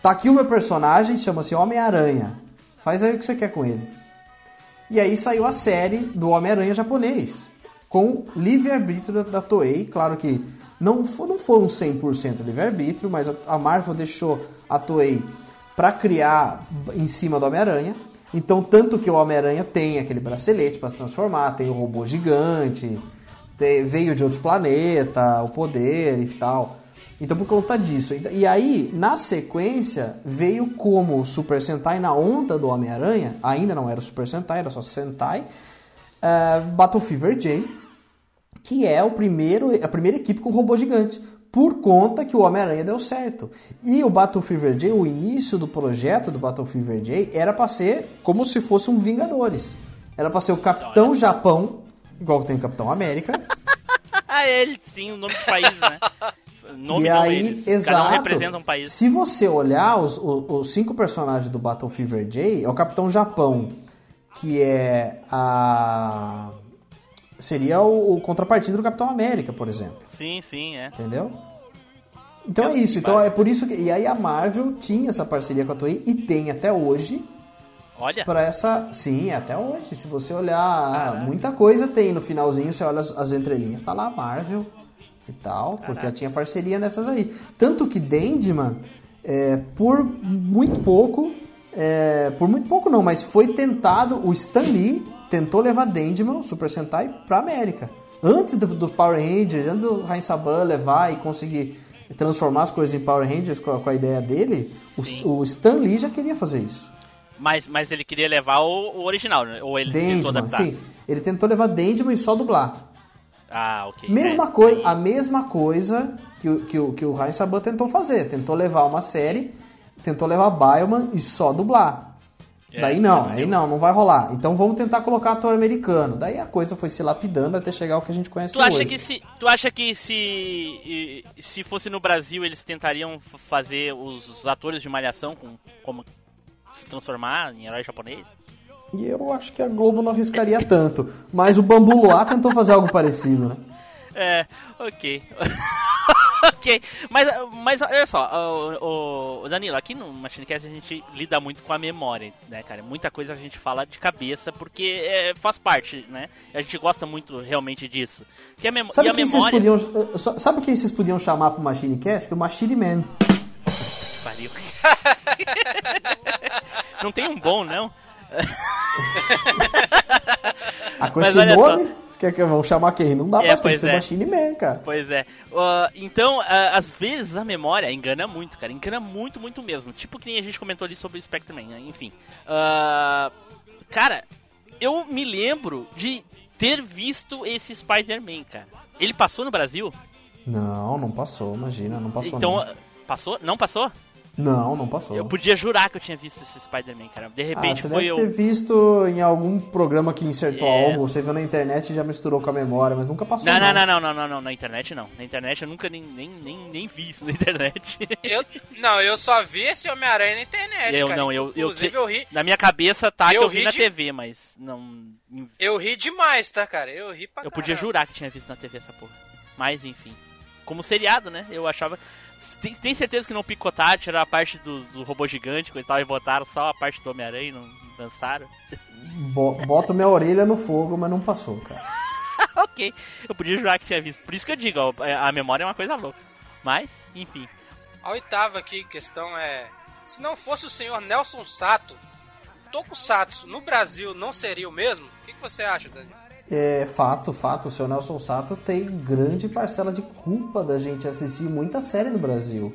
Tá aqui o meu personagem, chama-se Homem-Aranha. Faz aí o que você quer com ele. E aí saiu a série do Homem-Aranha japonês. Com livre-arbítrio da, Toei. Claro que não, fo- não foram 100% livre-arbítrio, mas a, a Marvel deixou a Toei para criar em cima do Homem-Aranha. Então, tanto que o Homem-Aranha tem aquele bracelete para se transformar, tem o robô gigante, tem- veio de outro planeta, o poder e tal. Então, por conta disso. E aí, na sequência, veio como Super Sentai na onda do Homem-Aranha, ainda não era Super Sentai, era só Sentai, eh, Battle Fever J, que é o primeiro, a primeira equipe com robô gigante. Por conta que o Homem-Aranha deu certo. E o Battle Fever J, o início do projeto do Battle Fever J, era para ser como se fosse um Vingadores. Era para ser o Capitão Japão, igual que tem o Capitão América. (laughs) Ah, ele tem o nome do país, né? (laughs) Nome e aí, eles. exato. Cada um representa um país. Se você olhar os, os, os cinco personagens do Battle Fever J, é o Capitão Japão, que é a. Seria o, o contrapartida do Capitão América, por exemplo. Sim, sim, é. Entendeu? Então é isso. Então é por isso que. E aí a Marvel tinha essa parceria com a Toei e tem até hoje Olha, para essa. Sim, até hoje. Se você olhar, muita coisa tem no finalzinho, você olha as, as entrelinhas, tá lá a Marvel e tal, porque tinha parceria nessas aí. Tanto que Dandyman, é, por muito pouco, é, por muito pouco não, mas foi tentado, o Stan Lee tentou levar Dandyman, o Super Sentai, pra América. Antes do, do Power Rangers, antes do Rain Saban levar e conseguir transformar as coisas em Power Rangers com a, com a ideia dele, o, o Stan Lee já queria fazer isso. mas, mas ele queria levar o, o original, né? Ou ele tentou Dandyman, adaptar? sim. Ele tentou levar Dandyman e só dublar. Ah, ok. Mesma É, coi aí- a mesma coisa que, o- que, o, que o Ryan Saban tentou fazer. Tentou levar uma série, tentou levar Bioman e só dublar. É, Daí não, não aí não, não vai rolar. Então vamos tentar colocar ator americano. Daí a coisa foi se lapidando até chegar ao que a gente conhece Tu acha hoje. que se tu acha que se se fosse no Brasil eles tentariam fazer os atores de malhação com como se transformar em herói japonês? E eu acho que a Globo não arriscaria tanto. Mas o Bambu Luar tentou fazer algo parecido, né? É, ok. (laughs) ok. Mas, mas olha só, o, o- Danilo, aqui no Machinecast a gente lida muito com a memória, né, cara? Muita coisa a gente fala de cabeça porque é, faz parte, né? A gente gosta muito realmente disso. Que a mem Sabe e a memória. vocês podiam, eh, sabe quem vocês podiam chamar pro Machine Cast? O Machine Man. Pariu. (laughs) não tem um bom, não? Ah, com Mas esse nome, você quer que vão chamar quem? Não dá É, pra ser é. Machine Man, cara. Pois é. Ah, então, ah, às vezes a memória engana muito, cara. Engana muito, muito mesmo. Tipo que nem a gente comentou ali sobre o Spectreman, né? enfim. Ah, cara, eu me lembro de ter visto esse Spider-Man, cara. Ele passou no Brasil? Não, não passou, imagina, não passou então, não. passou? Não passou? Não, não passou. Eu podia jurar que eu tinha visto esse Spider-Man, cara. De Ah, repente você foi deve eu. ter visto em algum programa que insertou É. algo, você viu na internet e já misturou com a memória, mas nunca passou. Não, não, não, não, não, não, não, na internet não. Na internet eu nunca nem, nem, nem, nem vi isso na (laughs) internet. Eu, não, eu só vi esse Homem-Aranha na internet, Eu cara. não, eu- eu Inclusive, que- eu, ri, Na minha cabeça tá que Eu eu vi ri na de- TV, mas não. eu ri demais, tá, cara? Eu ri pra Eu podia caramba. jurar que tinha visto na TV essa porra. Mas enfim. Como seriado, né? Eu achava. Tem, tem certeza que não picotaram, tiraram a parte do, do robô gigante, coisa e tal, e botaram só a parte do Homem-Aranha e não dançaram? Bo- Boto minha orelha no fogo, mas não passou, cara. (laughs) ok. Eu podia jurar que tinha visto. Por isso que eu digo, ó, a memória é uma coisa louca. Mas, enfim. A oitava aqui, questão é... Se não fosse o senhor Nelson Sato, Tokusatsu no Brasil não seria o mesmo? O que, que você acha, Dani? É fato, fato, o seu Nelson Sato tem grande parcela de culpa da gente assistir muita série no Brasil.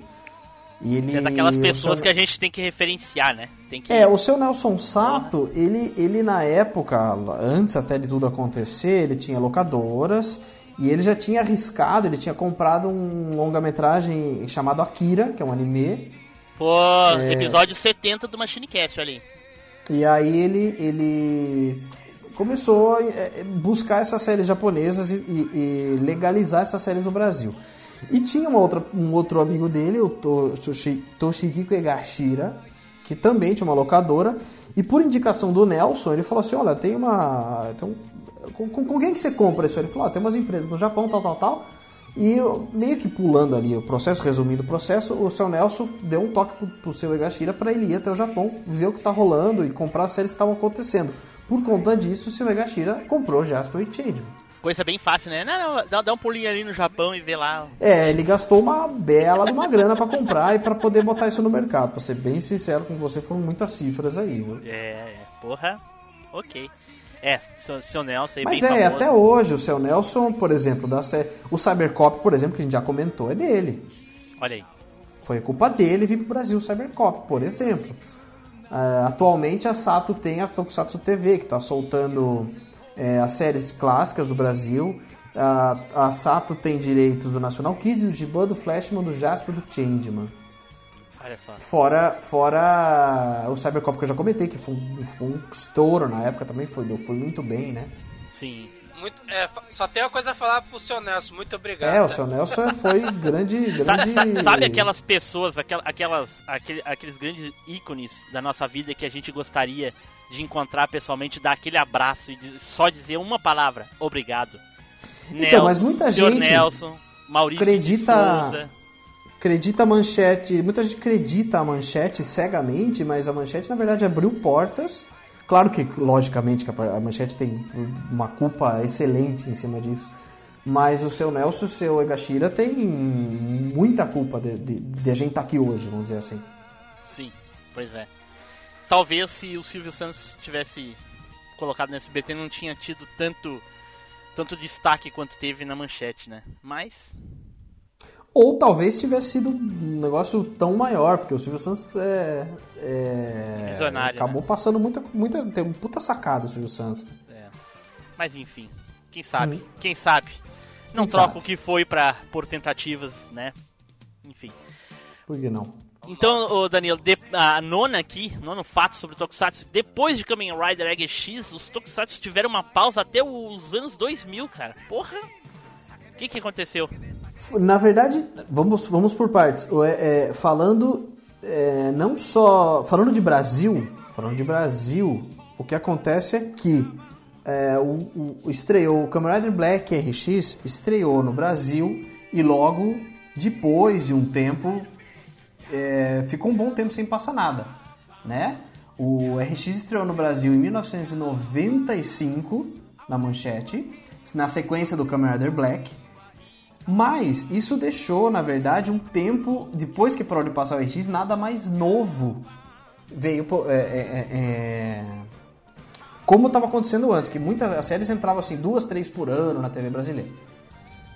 E ele É daquelas pessoas seu- que a gente tem que referenciar, né? Que. É, o seu Nelson Sato, ele, ele na época, antes até de tudo acontecer, ele tinha locadoras e ele já tinha arriscado, ele tinha comprado um longa-metragem chamado Akira, que é um anime, Pô, É. episódio 70 do Machine Cast, olha aí. E aí ele, ele começou a eh, buscar essas séries japonesas e, e- legalizar essas séries no Brasil. E tinha uma outra, um outro amigo dele, o To- Toshi- Toshihiko Egashira, que também tinha uma locadora. E por indicação do Nelson, ele falou assim, olha, tem uma... tem um- com, com- quem que você compra isso? Ele falou, ah, tem umas empresas no Japão, tal, tal, tal. E eu, meio que pulando ali o processo, resumindo o processo, o seu Nelson deu um toque pro, pro seu Egashira para ele ir até o Japão, ver o que tá rolando e comprar as séries que estavam acontecendo. Por conta disso, o seu Egashira comprou Jasper e Changeman. Coisa bem fácil, né? Não, não, dá, dá um pulinho ali no Japão e vê lá. É, ele gastou uma bela de uma grana para comprar e para poder botar isso no mercado. Pra ser bem sincero com você, foram muitas cifras aí, viu? É, é, porra. Ok. É, seu, seu Nelson aí Mas bem é, famoso. até hoje, o seu Nelson, por exemplo, da série. O Cybercop, por exemplo, que a gente já comentou, é dele. Olha aí. Foi culpa dele vir pro Brasil o Cybercop, por exemplo. Ah, atualmente a Sato tem a Tokusatsu TV, que está soltando eh, as séries clássicas do Brasil. Ah, a Sato tem direitos do National Kids, do Giban, do Flashman, do Jasper do Changeman. Fora, fora o Cybercop que eu já comentei, que foi um, foi um estouro na época também, foi, foi muito bem, né? Sim. Muito, é, só tem uma coisa a falar pro seu Nelson. Muito obrigado. É, o seu Nelson foi grande. Grande... sa- sabe aquelas pessoas, aquel- aquelas, aquele- aqueles grandes ícones da nossa vida que a gente gostaria de encontrar pessoalmente, dar aquele abraço e só dizer uma palavra, obrigado. Então, mas muita senhor gente Nelson, Maurício acredita- de Souza. acredita a manchete, muita gente acredita a manchete cegamente, mas a manchete na verdade abriu portas. Claro que, logicamente, que a manchete tem uma culpa excelente em cima disso. Mas o seu Nelson e o seu Egashira tem muita culpa de, de, de a gente estar aqui hoje, vamos dizer assim. Sim, pois é. Talvez se o Silvio Santos tivesse colocado no SBT não tinha tido tanto tanto destaque quanto teve na manchete, né? Mas Ou talvez tivesse sido um negócio tão maior, porque o Silvio Santos é. é Visionário, acabou passando muita, muita. Tem um puta sacada o Silvio Santos. É. Mas enfim, quem sabe? Hum. Quem sabe? Não Quem troca sabe? o que foi pra, por tentativas, né? Enfim. Por que não? Então, ô Danilo, de- a nona aqui, nono fato sobre Tokusatsu, depois de Kamen Rider Egg X, os Tokusatsu tiveram uma pausa até os anos 2000, cara. Porra! O que que aconteceu? Na verdade, vamos, vamos por partes. É, é, falando é, não só. Falando de Brasil, falando de Brasil, o que acontece é que é, o, o- o estreou o Kamen Rider Black RX estreou no Brasil e logo depois de um tempo, é, ficou um bom tempo sem passar nada, né? O RX estreou no Brasil em 1995, na manchete, na sequência do Kamen Rider Black. Mas isso deixou, na verdade, um tempo, depois que parou de passar o RX, nada mais novo veio... É, é, é, como estava acontecendo antes, que muitas as séries entravam assim, duas, três por ano na TV brasileira.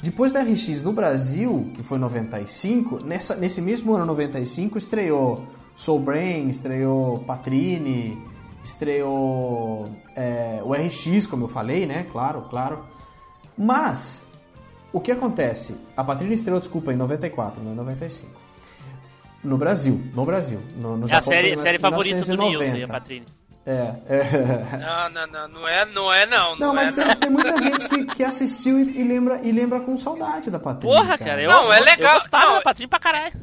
Depois da RX no Brasil, que foi 95, nessa, nesse mesmo ano 95 estreou Soul Brain, estreou Patrine, estreou é, o RX, como eu falei, né? Claro, claro. Mas, o que acontece? A Patrine estreou, desculpa, em 94, não em 95. No Brasil, no Brasil. No, no é Japão, a série, série favorita do Nilson, a Patrine. É, é. Não, não, não, não é, não é não. Não, não mas é, tem, não. tem, muita gente que, que assistiu e, e, lembra, e lembra com saudade da Patrine. Porra, cara, eu, não, é legal. eu gostava não, da Patrine pra caralho.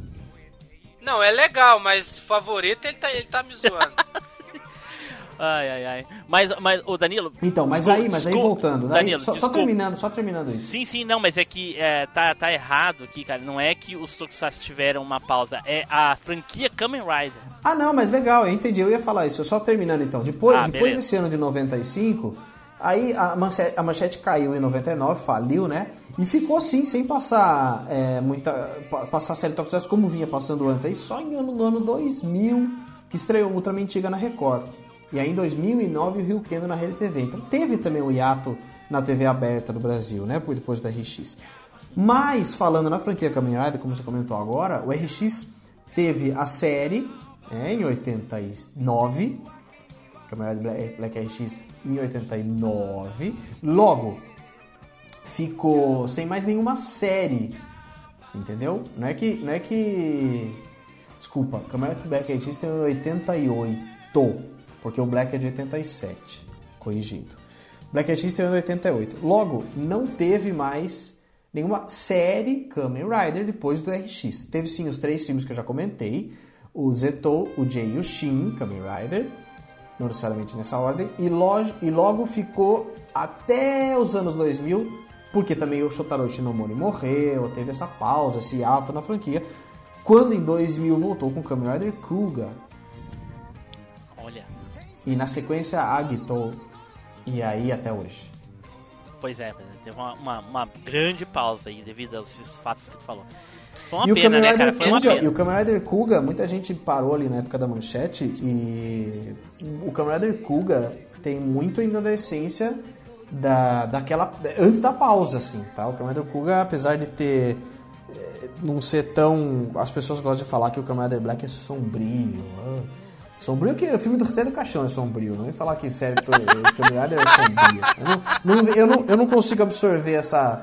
Não, é legal, mas favorito ele tá, ele tá me zoando. (laughs) Ai, ai, ai. Mas, mas, o Danilo. Então, mas desculpa, aí, mas aí voltando, daí, Danilo, só, só, terminando, só terminando isso. Sim, sim, não, mas é que é, tá, tá errado aqui, cara. Não é que os Tokusatsu tiveram uma pausa, é a franquia Kamen Rider. Ah, não, mas legal, eu entendi, eu ia falar isso. Só terminando então. Depois, ah, depois desse ano de 95, aí a manchete, a manchete caiu em 99, faliu, né? E ficou assim, sem passar é, muita. passar a série Tokusatsu como vinha passando antes. Aí só em ano, no ano 2000 que estreou Ultraman Antiga na Record. E aí em 2009 o Rio Kendo na Rede TV. Então teve também o hiato na TV aberta do Brasil, né? Depois do RX. Mas falando na franquia Kamen Rider, como você comentou agora, o RX teve a série é, em 89, Kamen Rider Black, Black RX em 89. Logo, ficou sem mais nenhuma série, entendeu? Não é que, não é que, desculpa, Kamen Rider Black RX tem 88 porque o Black é de 87, corrigindo. Black X tem em 88. Logo, não teve mais nenhuma série Kamen Rider depois do RX. Teve sim os três filmes que eu já comentei: o Zeto, o Jay e o Shin, Kamen Rider, não necessariamente nessa ordem, e, logo, e logo ficou até os anos 2000, porque também o Shotaro Shinomori morreu, teve essa pausa, esse ato na franquia, quando em 2000 voltou com Kamen Rider Kuga, e na sequência Agito e aí até hoje. Pois é, teve uma, uma, uma, grande pausa aí devido aos fatos que tu falou. Foi uma e pena, o né, cara? Foi uma pena. E o Kamen Rider Kuga, muita gente parou ali na época da manchete e o Kamen Rider Kuga tem muito ainda da essência da, daquela... antes da pausa, assim, tá? O Kamen Rider Kuga, apesar de ter... Eh, não ser tão... As pessoas gostam de falar que o Kamen Rider Black é sombrio, ah, Sombrio que o filme do Rosé do Caixão é sombrio, não vem falar que série Tomb Raider é sombria. Eu não, não, eu, não, eu não consigo absorver essa,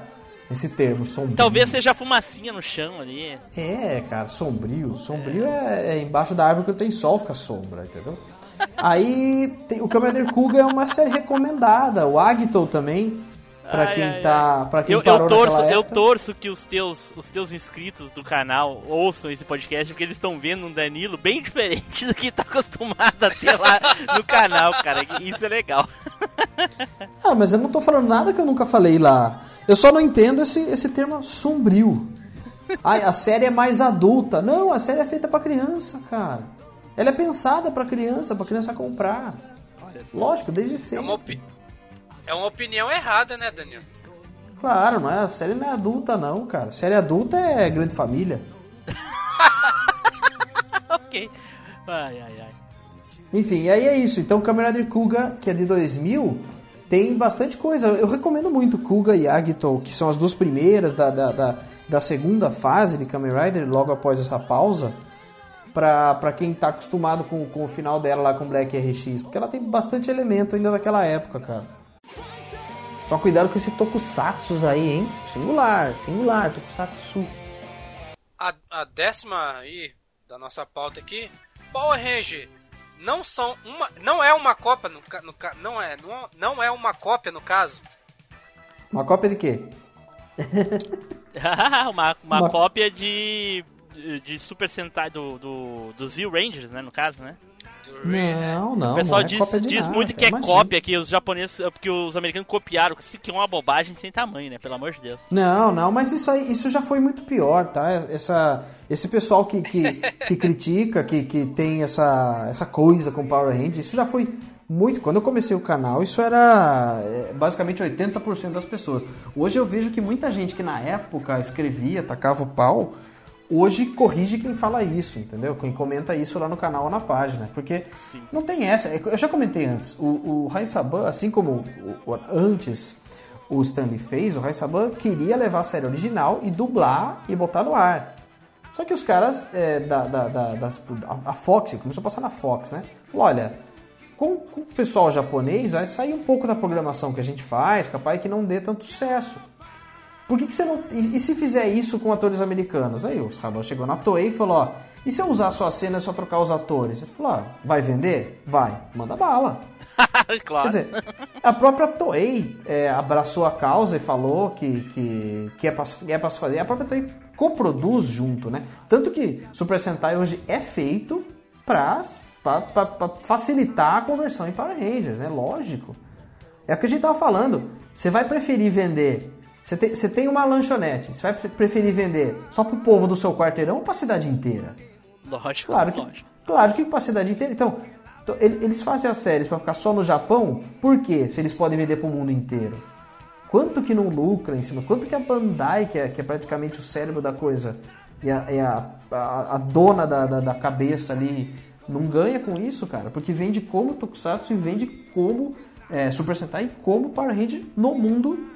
esse termo, sombrio. Talvez seja fumacinha no chão ali. É, cara, sombrio. Sombrio é, é embaixo da árvore que tem sol, fica sombra, entendeu? Aí tem, o Kamen Kuga é uma série recomendada. O Agito também Pra quem ai, tá. Pra quem eu, eu torço, eu torço que os teus, os teus inscritos do canal ouçam esse podcast, porque eles estão vendo um Danilo bem (laughs) diferente do que tá acostumado a ter lá no canal, cara. Isso é legal. (laughs) Ah, mas eu não tô falando nada que eu nunca falei lá. Eu só não entendo esse, esse termo sombrio. Ai, a série é mais adulta. Não, a série é feita para criança, cara. Ela é pensada para criança, para criança comprar. Lógico, desde sempre. É uma, é uma opinião errada, né, Daniel? Claro, não é, a série não é adulta não, cara. A série adulta é Grande Família. (laughs) ok. Ai, ai, ai. Enfim, aí é isso. Então, Rider Kuga, que é de 2000, tem bastante coisa. Eu recomendo muito Kuga e Agito, que são as duas primeiras da, da, da, da segunda fase de Kamen Rider, logo após essa pausa. Pra, pra quem tá acostumado com, com o final dela lá com Black RX. Porque ela tem bastante elemento ainda daquela época, cara. Só cuidado com esse tokusatsu aí, hein? Singular, singular, tokusatsu. A, a décima aí da nossa pauta aqui, Power Ranger não são uma, não é uma cópia no, no não é, não, não é uma cópia no caso. Uma cópia de quê? (laughs) uma, uma, uma, cópia de de Super Sentai do, do, do Z Rangers, né, no caso, né? Não, não. O pessoal não é diz, diz nada, muito que é cópia, que os japoneses, que os americanos copiaram, que é uma bobagem sem tamanho, né? Pelo amor de Deus. Não, não, mas isso aí, isso já foi muito pior, tá? Essa, esse pessoal que, que, que critica, que, que tem essa, essa coisa com Power Rangers, isso já foi muito. Quando eu comecei o canal, isso era é, basicamente 80% das pessoas. Hoje eu vejo que muita gente que na época escrevia, tacava o pau, hoje corrige quem fala isso, entendeu? Quem comenta isso lá no canal ou na página. Porque Sim. não tem essa. Eu já comentei antes, o, o Rai Saban, assim como o- o- antes o Stanley fez, o Rai Saban queria levar a série original e dublar e botar no ar. Só que os caras é, da, da, da- das, a- a Fox, começou a passar na Fox, né? Falou, olha, com, com o pessoal japonês vai sair um pouco da programação que a gente faz, capaz que não dê tanto sucesso. Por que, que você não. E, e se fizer isso com atores americanos? Aí o Saban chegou na Toei e falou, ó, e se eu usar a sua cena e só trocar os atores? Ele falou, ó, vai vender? Vai, manda bala. (laughs) claro. Quer dizer, a própria Toei é, abraçou a causa e falou que, que, que é pra, é pra se fazer. A própria Toei coproduz junto, né? Tanto que Super Sentai hoje é feito pra, pra, pra- pra facilitar a conversão em Power Rangers, né? Lógico. É o que a gente tava falando. Você vai preferir vender... Você tem, você tem uma lanchonete, você vai pre- preferir vender só pro povo do seu quarteirão ou pra cidade inteira? Lógico, Claro que, lógico. claro que para a cidade inteira. Então, eles fazem as séries para ficar só no Japão, por quê? Se eles podem vender para o mundo inteiro. Quanto que não lucra em cima? Quanto que a Bandai, que é, que é praticamente o cérebro da coisa, e a, e a, a- a dona da, da, da cabeça ali, não ganha com isso, cara? Porque vende como Tokusatsu e vende como é, Super Sentai e como Power Ranger no mundo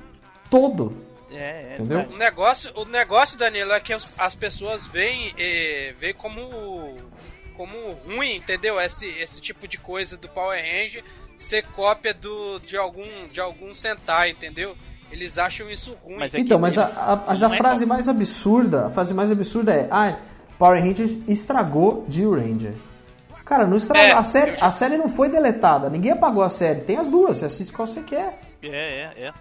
todo. É, é, Entendeu? O negócio, o negócio, Danilo, é que as, as pessoas veem, eh, veem como, como ruim, entendeu? Esse, esse tipo de coisa do Power Ranger ser cópia do, de, algum, de algum Sentai, entendeu? Eles acham isso ruim. Mas é Então, mas a, a, mas a é frase mais absurda, a frase mais absurda é, ah, Power Rangers estragou Jill Ranger. Cara, não estragou. É, a, série, já- a série não foi deletada, ninguém apagou a série. Tem as duas, você assiste qual você quer. É, é, é.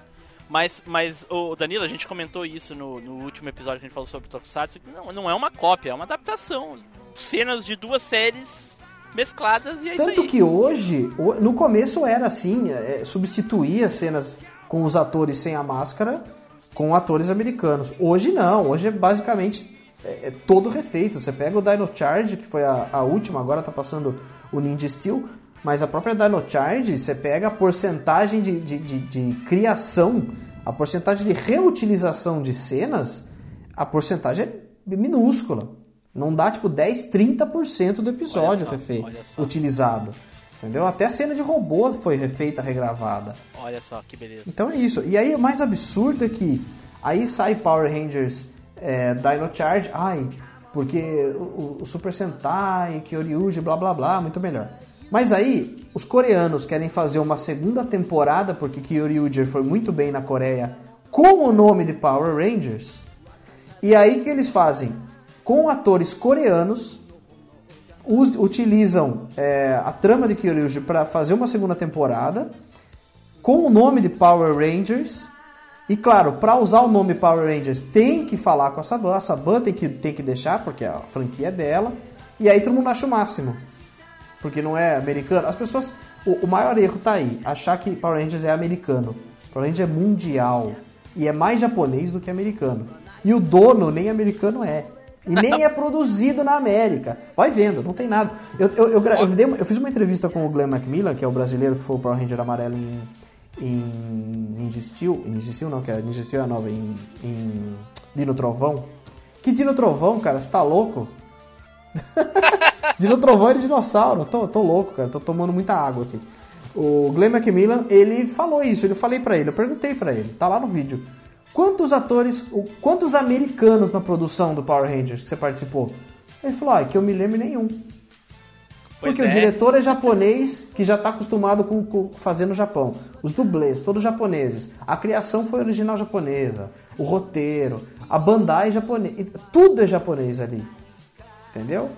Mas, mas o Danilo, a gente comentou isso no, no último episódio que a gente falou sobre Tokusatsu. que Não, não é uma cópia, é uma adaptação. Cenas de duas séries mescladas e é Tanto que hoje, o- no começo era assim, é, substituía cenas com os atores sem a máscara com atores americanos. Hoje não, hoje é basicamente é, é todo refeito. Você pega o Dino Charge, que foi a, a última, agora tá passando o Ninja Steel, mas a própria Dino Charge, você pega a porcentagem de, de, de, de criação, a porcentagem de reutilização de cenas, a porcentagem é minúscula. Não dá tipo 10, 30% do episódio só, refeito, utilizado. Entendeu? Até a cena de robô foi refeita, regravada. Olha só que beleza. Então é isso. E aí o mais absurdo é que aí sai Power Rangers é, Dino Charge, ai, porque o, o Super Sentai, Kyoryuji, blá blá blá, muito melhor. Mas aí os coreanos querem fazer uma segunda temporada, porque Kyoryuji foi muito bem na Coreia, com o nome de Power Rangers. E aí o que eles fazem? Com atores coreanos, utilizam é, a trama de Kyoryuji para fazer uma segunda temporada com o nome de Power Rangers. E claro, para usar o nome Power Rangers tem que falar com a Saban, a Saban tem que, tem que deixar, porque a franquia é dela. E aí todo mundo acha o máximo. Porque não é americano. As pessoas. O, o maior erro tá aí, achar que Power Rangers é americano. Power Rangers é mundial. E é mais japonês do que americano. E o dono nem americano é. E nem é produzido na América. Vai vendo, não tem nada. Eu, eu, eu, eu eu fiz uma entrevista com o Glenn Macmillan, que é o brasileiro que foi o Power Ranger amarelo em, em Ninja Steel. Ninja Steel não, que é Ninja Steel é nova, em, em Dino Trovão. Que Dino Trovão, cara? Você tá louco? (laughs) Dino Trovão é de dinossauro. Tô, tô louco, cara. Tô tomando muita água aqui. O Glenn Macmillan, ele falou isso. Eu falei pra ele, eu perguntei pra ele. Tá lá no vídeo. Quantos atores, quantos americanos na produção do Power Rangers que você participou? Ele falou, ah, que eu me lembro nenhum. Pois Porque é. o diretor é japonês que já está acostumado com, com fazer no Japão. Os dublês, todos japoneses. A criação foi original japonesa. O roteiro, a Bandai é japonês. Tudo é japonês ali. Entendeu?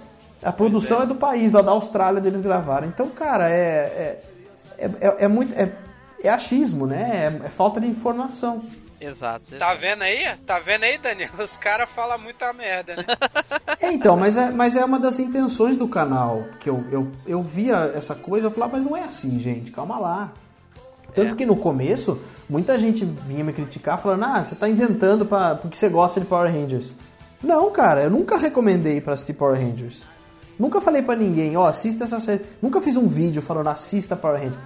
A produção é. do país, da, da Austrália deles gravaram. Então, cara, é. É, é, é- é muito. É, é achismo, né? É, é falta de informação. Exato. Tá exato. vendo aí? Tá vendo aí, Daniel? Os caras falam muita merda, né? É, então, mas é, mas é uma das intenções do canal. Que eu, eu, eu via essa coisa, eu falava, mas não é assim, gente, calma lá. Tanto É. que no começo, muita gente vinha me criticar falando, ah, você tá inventando pra, porque você gosta de Power Rangers. Não, cara, eu nunca recomendei pra assistir Power Rangers. Nunca falei pra ninguém, ó, assista essa série. Nunca fiz um vídeo falando, assista Power Rangers.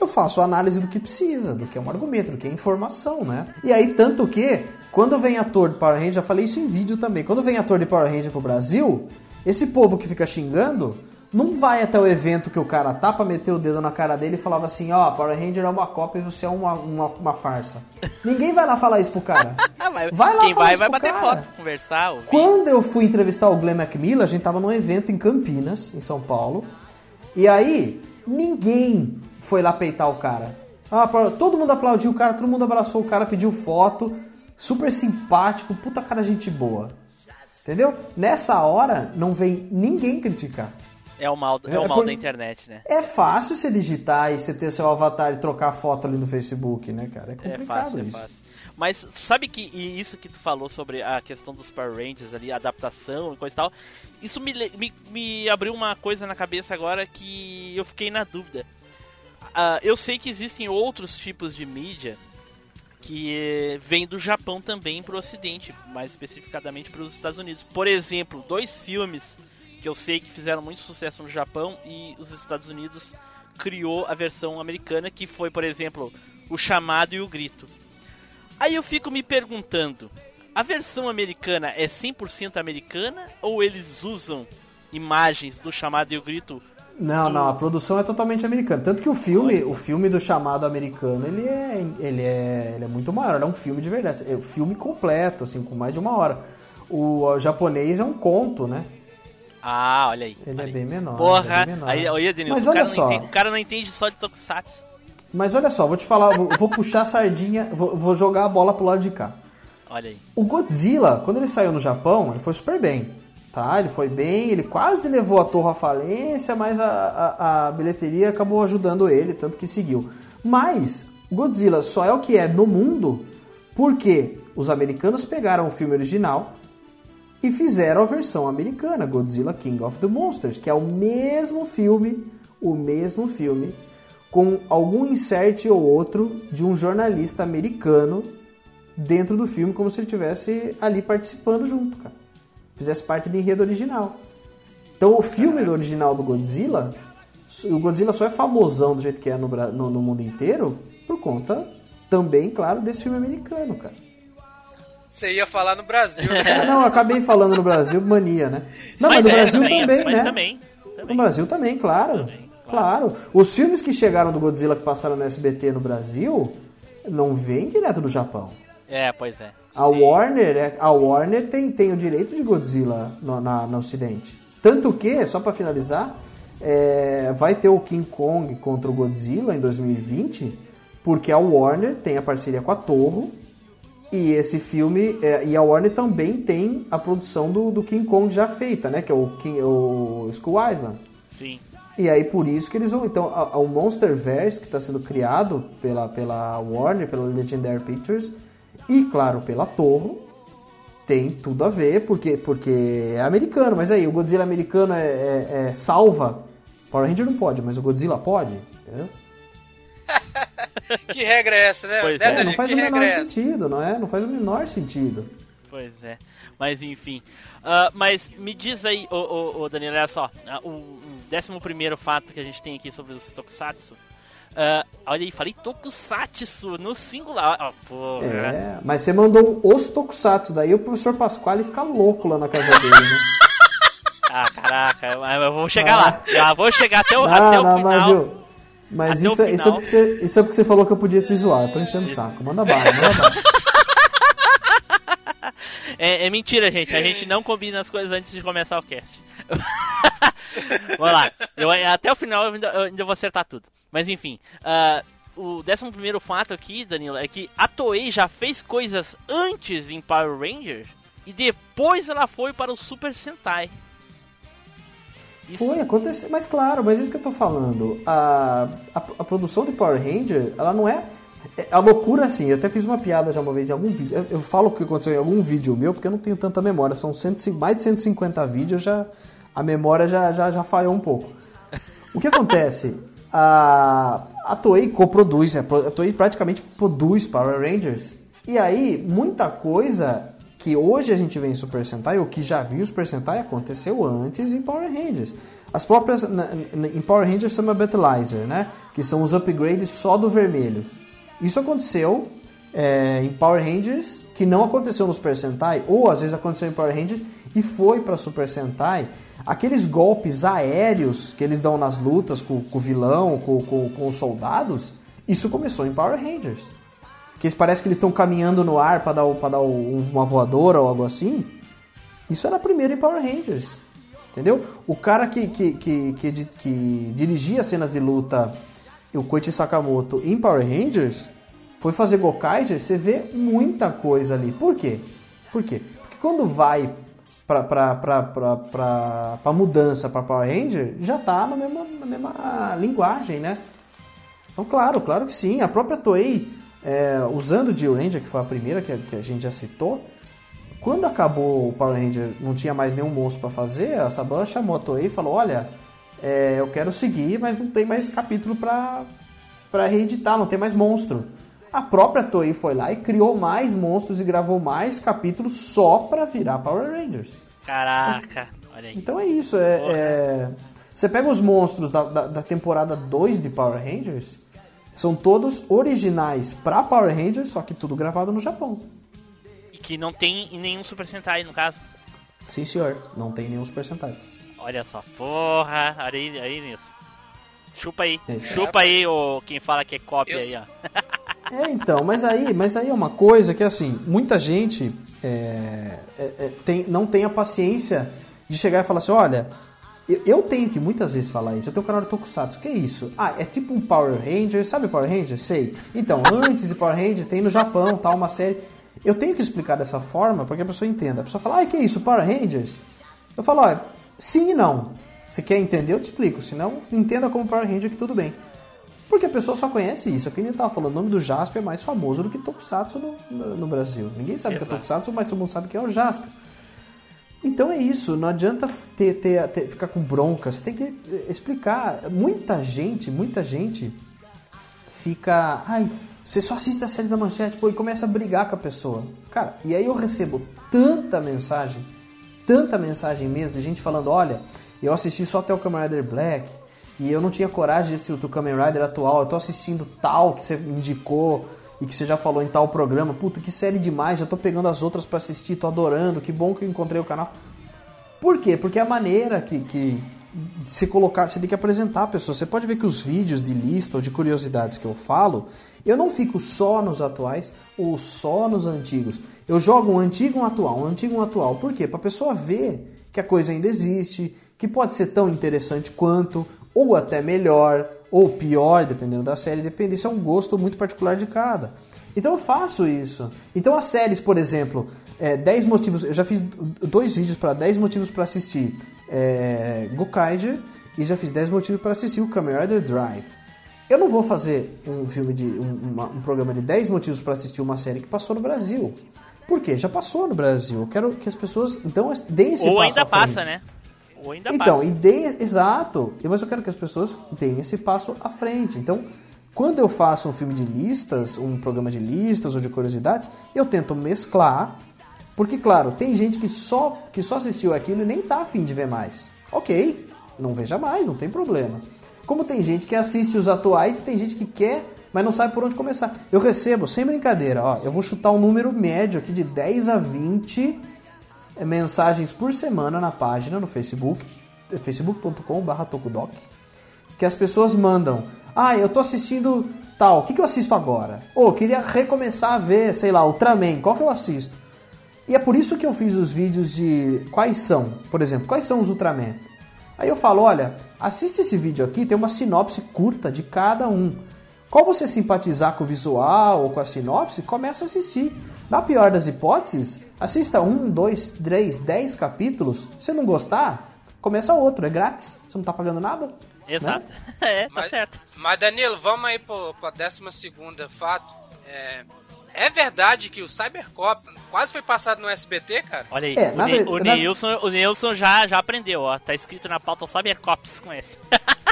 Eu faço a análise do que precisa, do que é um argumento, do que é informação, né? E aí, tanto que, quando vem ator de Power Ranger, já falei isso em vídeo também, quando vem ator de Power Ranger pro Brasil, esse povo que fica xingando, não vai até o evento que o cara tá pra meter o dedo na cara dele e falava assim, ó, Power Ranger é uma cópia e você é uma, uma, uma farsa. Ninguém vai lá falar isso pro cara. (laughs) Ah, Vai lá quem vai, vai bater cara. foto, conversar, ouvir. Quando eu fui entrevistar o Glenn Macmillan, a gente tava num evento em Campinas, em São Paulo. E aí, ninguém foi lá peitar o cara. Ah, todo mundo aplaudiu o cara, todo mundo abraçou o cara, pediu foto. Super simpático, puta cara gente boa. Entendeu? Nessa hora, não vem ninguém criticar. É o mal, é É o mal por- da internet, né? É fácil você digitar e você ter seu avatar e trocar foto ali no Facebook, né, cara? É É complicado fácil, é isso. fácil. Mas sabe que isso que tu falou sobre a questão dos Power Rangers ali, a adaptação e coisa e tal, isso me, me, me abriu uma coisa na cabeça agora que eu fiquei na dúvida. Ah, eu sei que existem outros tipos de mídia que eh, vêm do Japão também para o Ocidente, mais especificadamente para os Estados Unidos. Por exemplo, dois filmes que eu sei que fizeram muito sucesso no Japão e os Estados Unidos criou a versão americana, que foi, por exemplo, O Chamado e o Grito. Aí eu fico me perguntando, a versão americana é 100% americana ou eles usam imagens do Chamado e o Grito? Não, não, a produção é totalmente americana. Tanto que o filme, o filme do chamado americano, ele é, ele é, ele é muito maior. Ele é um filme de verdade. É um filme completo, assim, com mais de uma hora. O, ó, japonês é um conto, né? Ah, olha aí. Ele olha é aí. bem menor. Porra, é bem menor. aí, olha, Denilson, Mas o, cara olha não só, entende, o cara não entende só de Tokusatsu. mas olha só, vou te falar, vou, vou puxar a sardinha, vou, vou jogar a bola pro lado de cá. Olha aí. O Godzilla, quando ele saiu no Japão, ele foi super bem. Tá? Ele foi bem, ele quase levou a torre à falência, mas a, a, a bilheteria acabou ajudando ele, tanto que seguiu. Mas Godzilla só é o que é no mundo porque os americanos pegaram o filme original e fizeram a versão americana, Godzilla King of the Monsters, que é o mesmo filme, o mesmo filme, com algum insert ou outro de um jornalista americano dentro do filme, como se ele estivesse ali participando junto, cara. Fizesse parte do enredo original. Então o filme do original do Godzilla, o Godzilla só é famosão do jeito que é no, no- no mundo inteiro, por conta também, claro, desse filme americano, cara. Você ia falar no Brasil, né? Ah, não, eu acabei falando no Brasil, mania, né? Não, mas, Mas no é, Brasil também, também, mas né? também, No também. Brasil também, claro. Também, claro. Os filmes que chegaram do Godzilla que passaram no SBT no Brasil não vêm direto do Japão. É, pois é. A Warner, é- a Warner tem, tem o direito de Godzilla no, na, no Ocidente. Tanto que, só pra finalizar, é, vai ter o King Kong contra o Godzilla em 2020, porque a Warner tem a parceria com a Torro, e esse filme, é, e a Warner também tem a produção do, do King Kong já feita, né? Que é o, King, o Skull Island. Sim. E aí por isso que eles vão. Então, a- a- o Monsterverse que está sendo criado pela, pela Warner, pela Legendary Pictures e, claro, pela Torre, tem tudo a ver, porque, porque é americano. Mas aí, o Godzilla americano é, é- é salva. Power Ranger não pode, mas o Godzilla pode, entendeu? (laughs) Que regra é essa, né? Pois Né, é, É, Dani? não faz que o menor é sentido, não é? Não faz o menor sentido. Pois é. Mas enfim. Ah, mas me diz aí, ô, ô, ô, Danilo, olha só. ah, o, o décimo primeiro fato que a gente tem aqui sobre os Tokusatsu. Ah, olha aí, falei Tokusatsu no singular. Ah, porra. É, mas você mandou um os Tokusatsu, daí o professor Pasquale fica louco lá na casa dele, né? (laughs) Ah, caraca, eu, eu vou chegar lá. Já vou chegar até o, Não, até o não, mas, final. viu? Mas isso, é- isso, é final. porque você, isso é porque você falou que eu podia te zoar. Eu tô enchendo o saco. Manda bala, manda bala. (laughs) É, é mentira, gente. A gente não combina as coisas antes de começar o cast. (laughs) Vamos lá. Eu, até o final eu ainda, eu ainda vou acertar tudo. Mas enfim. ah, o décimo primeiro fato aqui, Danilo, é que a Toei já fez coisas antes em Power Rangers e depois ela foi para o Super Sentai. Isso- Foi, aconteceu. Mas claro, mas isso que eu tô falando. A, a, a produção de Power Ranger, ela não é É, a loucura, assim, eu até fiz uma piada já uma vez em algum vídeo. Eu, eu falo o que aconteceu em algum vídeo meu, porque eu não tenho tanta memória. São cento, mais de 150 vídeos, já, a memória já, já, já falhou um pouco. O que acontece? (laughs) A, a Toei coproduz, né? a Toei praticamente produz Power Rangers. E aí, muita coisa que hoje a gente vê em Super Sentai, ou que já viu Super Sentai, aconteceu antes em Power Rangers. As próprias, na, na, em Power Rangers chama Battleizer, né? Que são os upgrades só do vermelho. Isso aconteceu é, em Power Rangers, que não aconteceu no Super Sentai, ou às vezes aconteceu em Power Rangers e foi para Super Sentai. Aqueles golpes aéreos que eles dão nas lutas com, com o vilão, com, com, com os soldados, isso começou em Power Rangers que parece que eles estão caminhando no ar para dar, pra dar uma voadora ou algo assim. Isso era primeiro em Power Rangers. Entendeu? O cara que, que, que, que, que dirigia cenas de luta, o Koichi Sakamoto, em Power Rangers, foi fazer Gokaiger, você vê muita coisa ali. Por quê? Por quê? Porque quando vai pra, pra, pra, pra, pra, pra mudança para Power Ranger, já tá na mesma, na mesma linguagem, né? Então, claro, claro que sim. A própria Toei é, usando o Jill Ranger, que foi a primeira que a, que a, gente já citou, quando acabou o Power Ranger, não tinha mais nenhum monstro para fazer, a Saban chamou a Toei e falou: Olha, é, eu quero seguir, mas não tem mais capítulo para reeditar, não tem mais monstro. A própria Toei foi lá e criou mais monstros e gravou mais capítulos só para virar Power Rangers. Caraca, olha aí. Então é isso. É, é... Você pega os monstros da, da, da temporada 2 de Power Rangers são todos originais para Power Rangers, só que tudo gravado no Japão. E que não tem em nenhum Super Sentai, no caso. Sim, senhor. Não tem nenhum Super Sentai. Olha só, porra. Olha aí, aí nisso. Chupa aí. É, Chupa aí o quem fala que é cópia aí, ó. (laughs) É, então, mas aí, mas aí é uma coisa que assim, muita gente é, é, é tem, não tem a paciência de chegar e falar assim, olha, eu, eu, tenho que muitas vezes falar isso. Eu tenho o canal de Tokusatsu. O que é isso? Ah, é tipo um Power Ranger. Sabe Power Ranger? Sei. Então, antes de Power Ranger, tem no Japão, tal, uma série. Eu tenho que explicar dessa forma para que a pessoa entenda. A pessoa fala, ah, que é isso? Power Rangers? Eu falo, olha, sim e não. Você quer entender? Eu te explico. Se não, entenda como Power Ranger que tudo bem. Porque a pessoa só conhece isso. Aqui nem tava falando, o nome do Jasper é mais famoso do que Tokusatsu no, no, no Brasil. Ninguém sabe Exato. que é Tokusatsu, mas todo mundo sabe que é o Jasper. Então é isso, não adianta ter, ter, ter, ficar com bronca, você tem que explicar. Muita gente, muita gente fica. Ai, você só assiste a série da manchete pô, e começa a brigar com a pessoa. Cara, e aí eu recebo tanta mensagem, tanta mensagem mesmo, de gente falando: olha, eu assisti só até o Kamen Rider Black e eu não tinha coragem de assistir o Kamen Rider atual, eu tô assistindo tal que você indicou e que você já falou em tal programa, puta, que série demais, já tô pegando as outras para assistir, tô adorando, que bom que eu encontrei o canal. Por quê? Porque a maneira que, que se colocar, você tem que apresentar a pessoa. Você pode ver que os vídeos de lista ou de curiosidades que eu falo, eu não fico só nos atuais ou só nos antigos. Eu jogo um antigo um atual, um antigo um atual. Por quê? Para pessoa ver que a coisa ainda existe, que pode ser tão interessante quanto, ou até melhor, ou pior, dependendo da série, depende, isso é um gosto muito particular de cada. Então eu faço isso. Então as séries, por exemplo, é, 10 motivos, eu já fiz dois vídeos para 10 motivos para assistir é, Gokaiger e já fiz 10 motivos para assistir o Kamen Rider Drive. Eu não vou fazer um filme de um, uma, um programa de 10 motivos para assistir uma série que passou no Brasil. Por quê? Já passou no Brasil. Eu quero que as pessoas então deem esse Ou passo ainda passa, né? Ou ainda então, passa. e exato. Mas eu quero que as pessoas deem esse passo à frente. Então, quando eu faço um filme de listas, um programa de listas ou de curiosidades, eu tento mesclar, porque claro, tem gente que só que só assistiu aquilo e nem tá afim de ver mais. OK, não veja mais, não tem problema. Como tem gente que assiste os atuais, tem gente que quer, mas não sabe por onde começar. Eu recebo, sem brincadeira, ó, eu vou chutar um número médio aqui de 10 a 20 é, mensagens por semana na página no Facebook, é facebook.com.br tokudoc, que as pessoas mandam. Ah, eu tô assistindo tal, o que, que eu assisto agora? Ou oh, queria recomeçar a ver, sei lá, Ultraman, qual que eu assisto? E é por isso que eu fiz os vídeos de quais são, por exemplo, quais são os Ultraman. Aí eu falo, olha, assiste esse vídeo aqui, tem uma sinopse curta de cada um. Qual você simpatizar com o visual ou com a sinopse, começa a assistir. Na pior das hipóteses, assista um, dois, três, dez capítulos. Se não gostar, começa outro, é grátis. Você não está pagando nada. Exato. (laughs) É, tá Mas- certo. Mas Danilo, vamos aí pro, pra décima segunda fato. É, é verdade que o Cybercop quase foi passado no SBT, cara? Olha aí, É, o, Ne- o na- Nilson, o Nilson já, já aprendeu, ó. Tá escrito na pauta Cybercops com esse.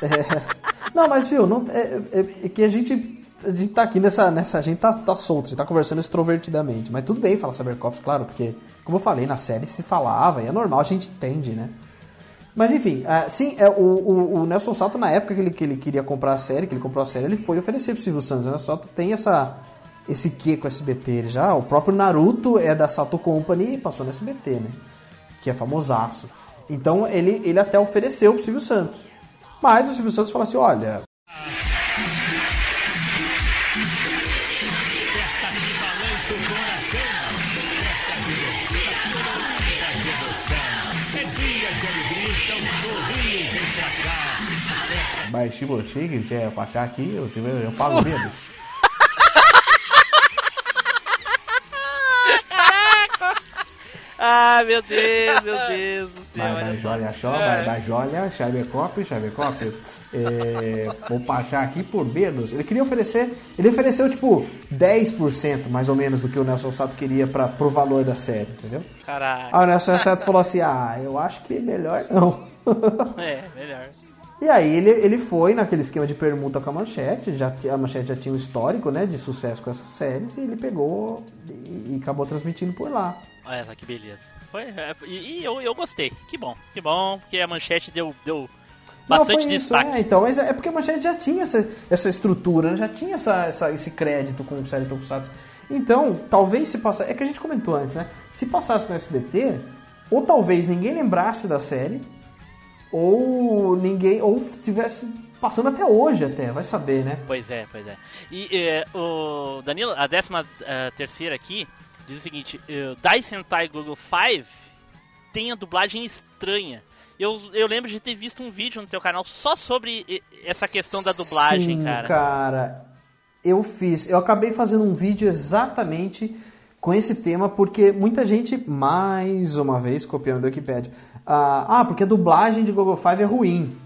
(laughs) Não, mas viu, não, é, é- é que a gente, a gente tá aqui nessa, nessa. A gente tá, tá solto, a gente tá conversando extrovertidamente. Mas tudo bem falar Cybercops, claro, porque, como eu falei, na série se falava, e é normal, a gente entende, né? Mas enfim, ah, sim, é, o, o, o Nelson Sato, na época que ele, que ele queria comprar a série, que ele comprou a série, ele foi oferecer pro Silvio Santos. O Nelson Sato tem essa, esse quê com o SBT. Ele já, o próprio Naruto é da Sato Company e passou no SBT, né? Que é famosaço. Então ele, ele até ofereceu pro Silvio Santos. Mas o Silvio Santos falou assim: olha, Mas se você quiser passar aqui, eu, eu, eu falo mesmo. Ah, meu Deus, meu (laughs) Deus do céu. Mas, olha mas só. olha só, mas, mas olha, Chavecop, Chavecop, é, vou passar aqui por menos. Ele queria oferecer, ele ofereceu tipo 10% mais ou menos do que o Nelson Sato queria para pro valor da série, entendeu? Caraca. Aí o Nelson Sato falou assim: ah, eu acho que melhor não. (laughs) É, melhor. E aí ele, ele foi naquele esquema de permuta com a Manchete, já, a Manchete já tinha um histórico né, de sucesso com essas séries, e ele pegou e, e acabou transmitindo por lá. Olha só que beleza. Foi, é, e e eu, eu gostei. Que bom, que bom, porque a manchete deu, deu Não, bastante foi isso, destaque. é, então, mas é é porque a Manchete já tinha essa, essa estrutura, né, já tinha essa, essa- esse crédito com o série Tokusatsu. Então, talvez se passasse, é que a gente comentou antes, né? Se passasse no SBT, ou talvez ninguém lembrasse da série, ou ninguém, ou tivesse passando até hoje até, vai saber, né? Pois é, pois é. E é, o Danilo, a décima eh, terceira aqui, diz o seguinte: eh, Dai Sentai Google 5 tem a dublagem estranha. Eu, eu lembro de ter visto um vídeo no teu canal só sobre eh, essa questão da dublagem, Sim, cara. cara. Eu fiz, eu acabei fazendo um vídeo exatamente com esse tema, porque muita gente, mais uma vez, copiando da Wikipedia, ah, ah, porque a dublagem de Google Five é ruim.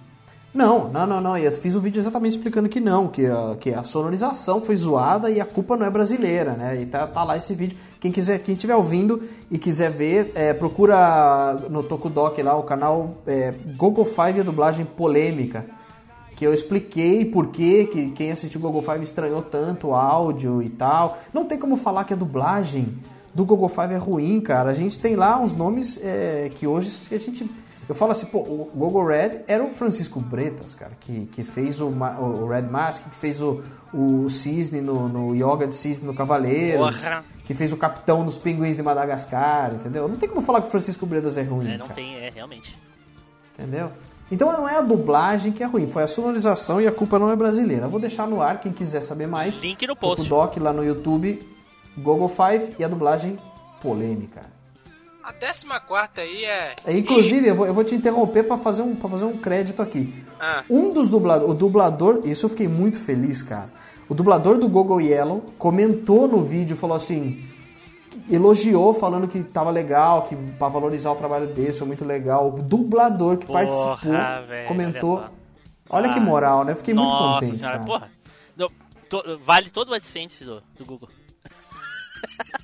Não, não, não, não. Eu fiz um vídeo exatamente explicando que não, que, a- que a sonorização foi zoada e a culpa não é brasileira, né? E tá, tá lá esse vídeo. Quem quiser, quem estiver ouvindo e quiser ver, é, procura no Tokudok lá o canal é, Google Five a dublagem polêmica que eu expliquei por que que quem assistiu Google Five estranhou tanto o áudio e tal. Não tem como falar que a dublagem do Google Five é ruim, cara. A gente tem lá uns nomes é, que hoje a gente. Eu falo assim, pô, o Google Red era o Francisco Bretas, cara, que, que fez o, o Red Mask, que fez o, o Cisne no, no Yoga de Cisne no Cavaleiros, Porra. que fez o Capitão nos Pinguins de Madagascar, entendeu? Não tem como falar que o Francisco Bretas é ruim. É, não cara. tem, é, realmente. Entendeu? Então não é a dublagem que é ruim, foi a sonorização e a culpa não é brasileira. Eu vou deixar no ar, quem quiser saber mais. Link no post. O doc lá no YouTube, Google Five e a dublagem polêmica. A décima quarta aí é. É, inclusive, eu vou, eu vou te interromper para fazer, um, pra fazer um crédito aqui. Ah. Um dos dubladores, o dublador, isso eu fiquei muito feliz, cara. O dublador do Google Yellow comentou no vídeo, falou assim, elogiou, falando que tava legal, que para valorizar o trabalho desse, foi muito legal. O dublador que Porra, participou velho, comentou. olha Olha, só. que Ah, moral, né? Fiquei muito Nossa contente, senhora, cara. porra. Não, to- vale todo o AdSense do, do Google.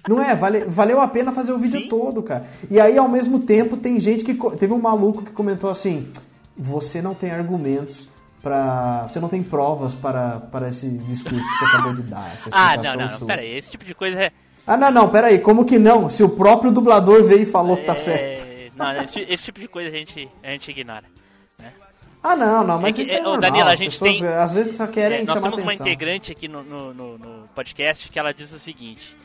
Não é? Vale, valeu a pena fazer o vídeo Sim. todo, cara. E aí, ao mesmo tempo, tem gente que. Teve um maluco que comentou assim: você não tem argumentos para. Você não tem provas para, para esse discurso que você acabou de dar. (laughs) Ah, não, não, não. sua." Pera aí, esse tipo de coisa é. Ah, não, não, peraí, como que não? Se o próprio dublador veio e falou que tá é- certo. Não, esse, esse tipo de coisa a gente, a gente ignora. Ah, não, não, mas É que, isso é é, normal. Danilo, a gente pessoas, tem- às vezes só querem É, nós chamar temos uma integrante aqui no, no, no- no podcast que ela diz o seguinte: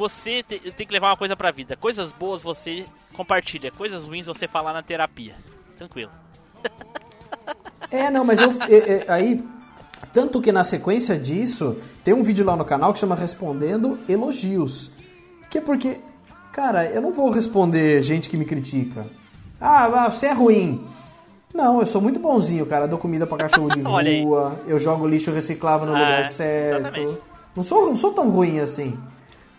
Você te- tem que levar uma coisa pra vida. Coisas boas você compartilha, coisas ruins você fala na terapia. Tranquilo. (laughs) É, não, mas eu. é, é, aí. Tanto que na sequência disso, tem um vídeo lá no canal que chama Respondendo Elogios. Que é porque, cara, eu não vou responder gente que me critica. Ah, ah, você é ruim. Não, eu sou muito bonzinho, cara. Dou comida pra cachorro de (laughs) rua, eu jogo lixo reciclável no Ah, lugar certo. exatamente. Não sou, não sou tão ruim assim.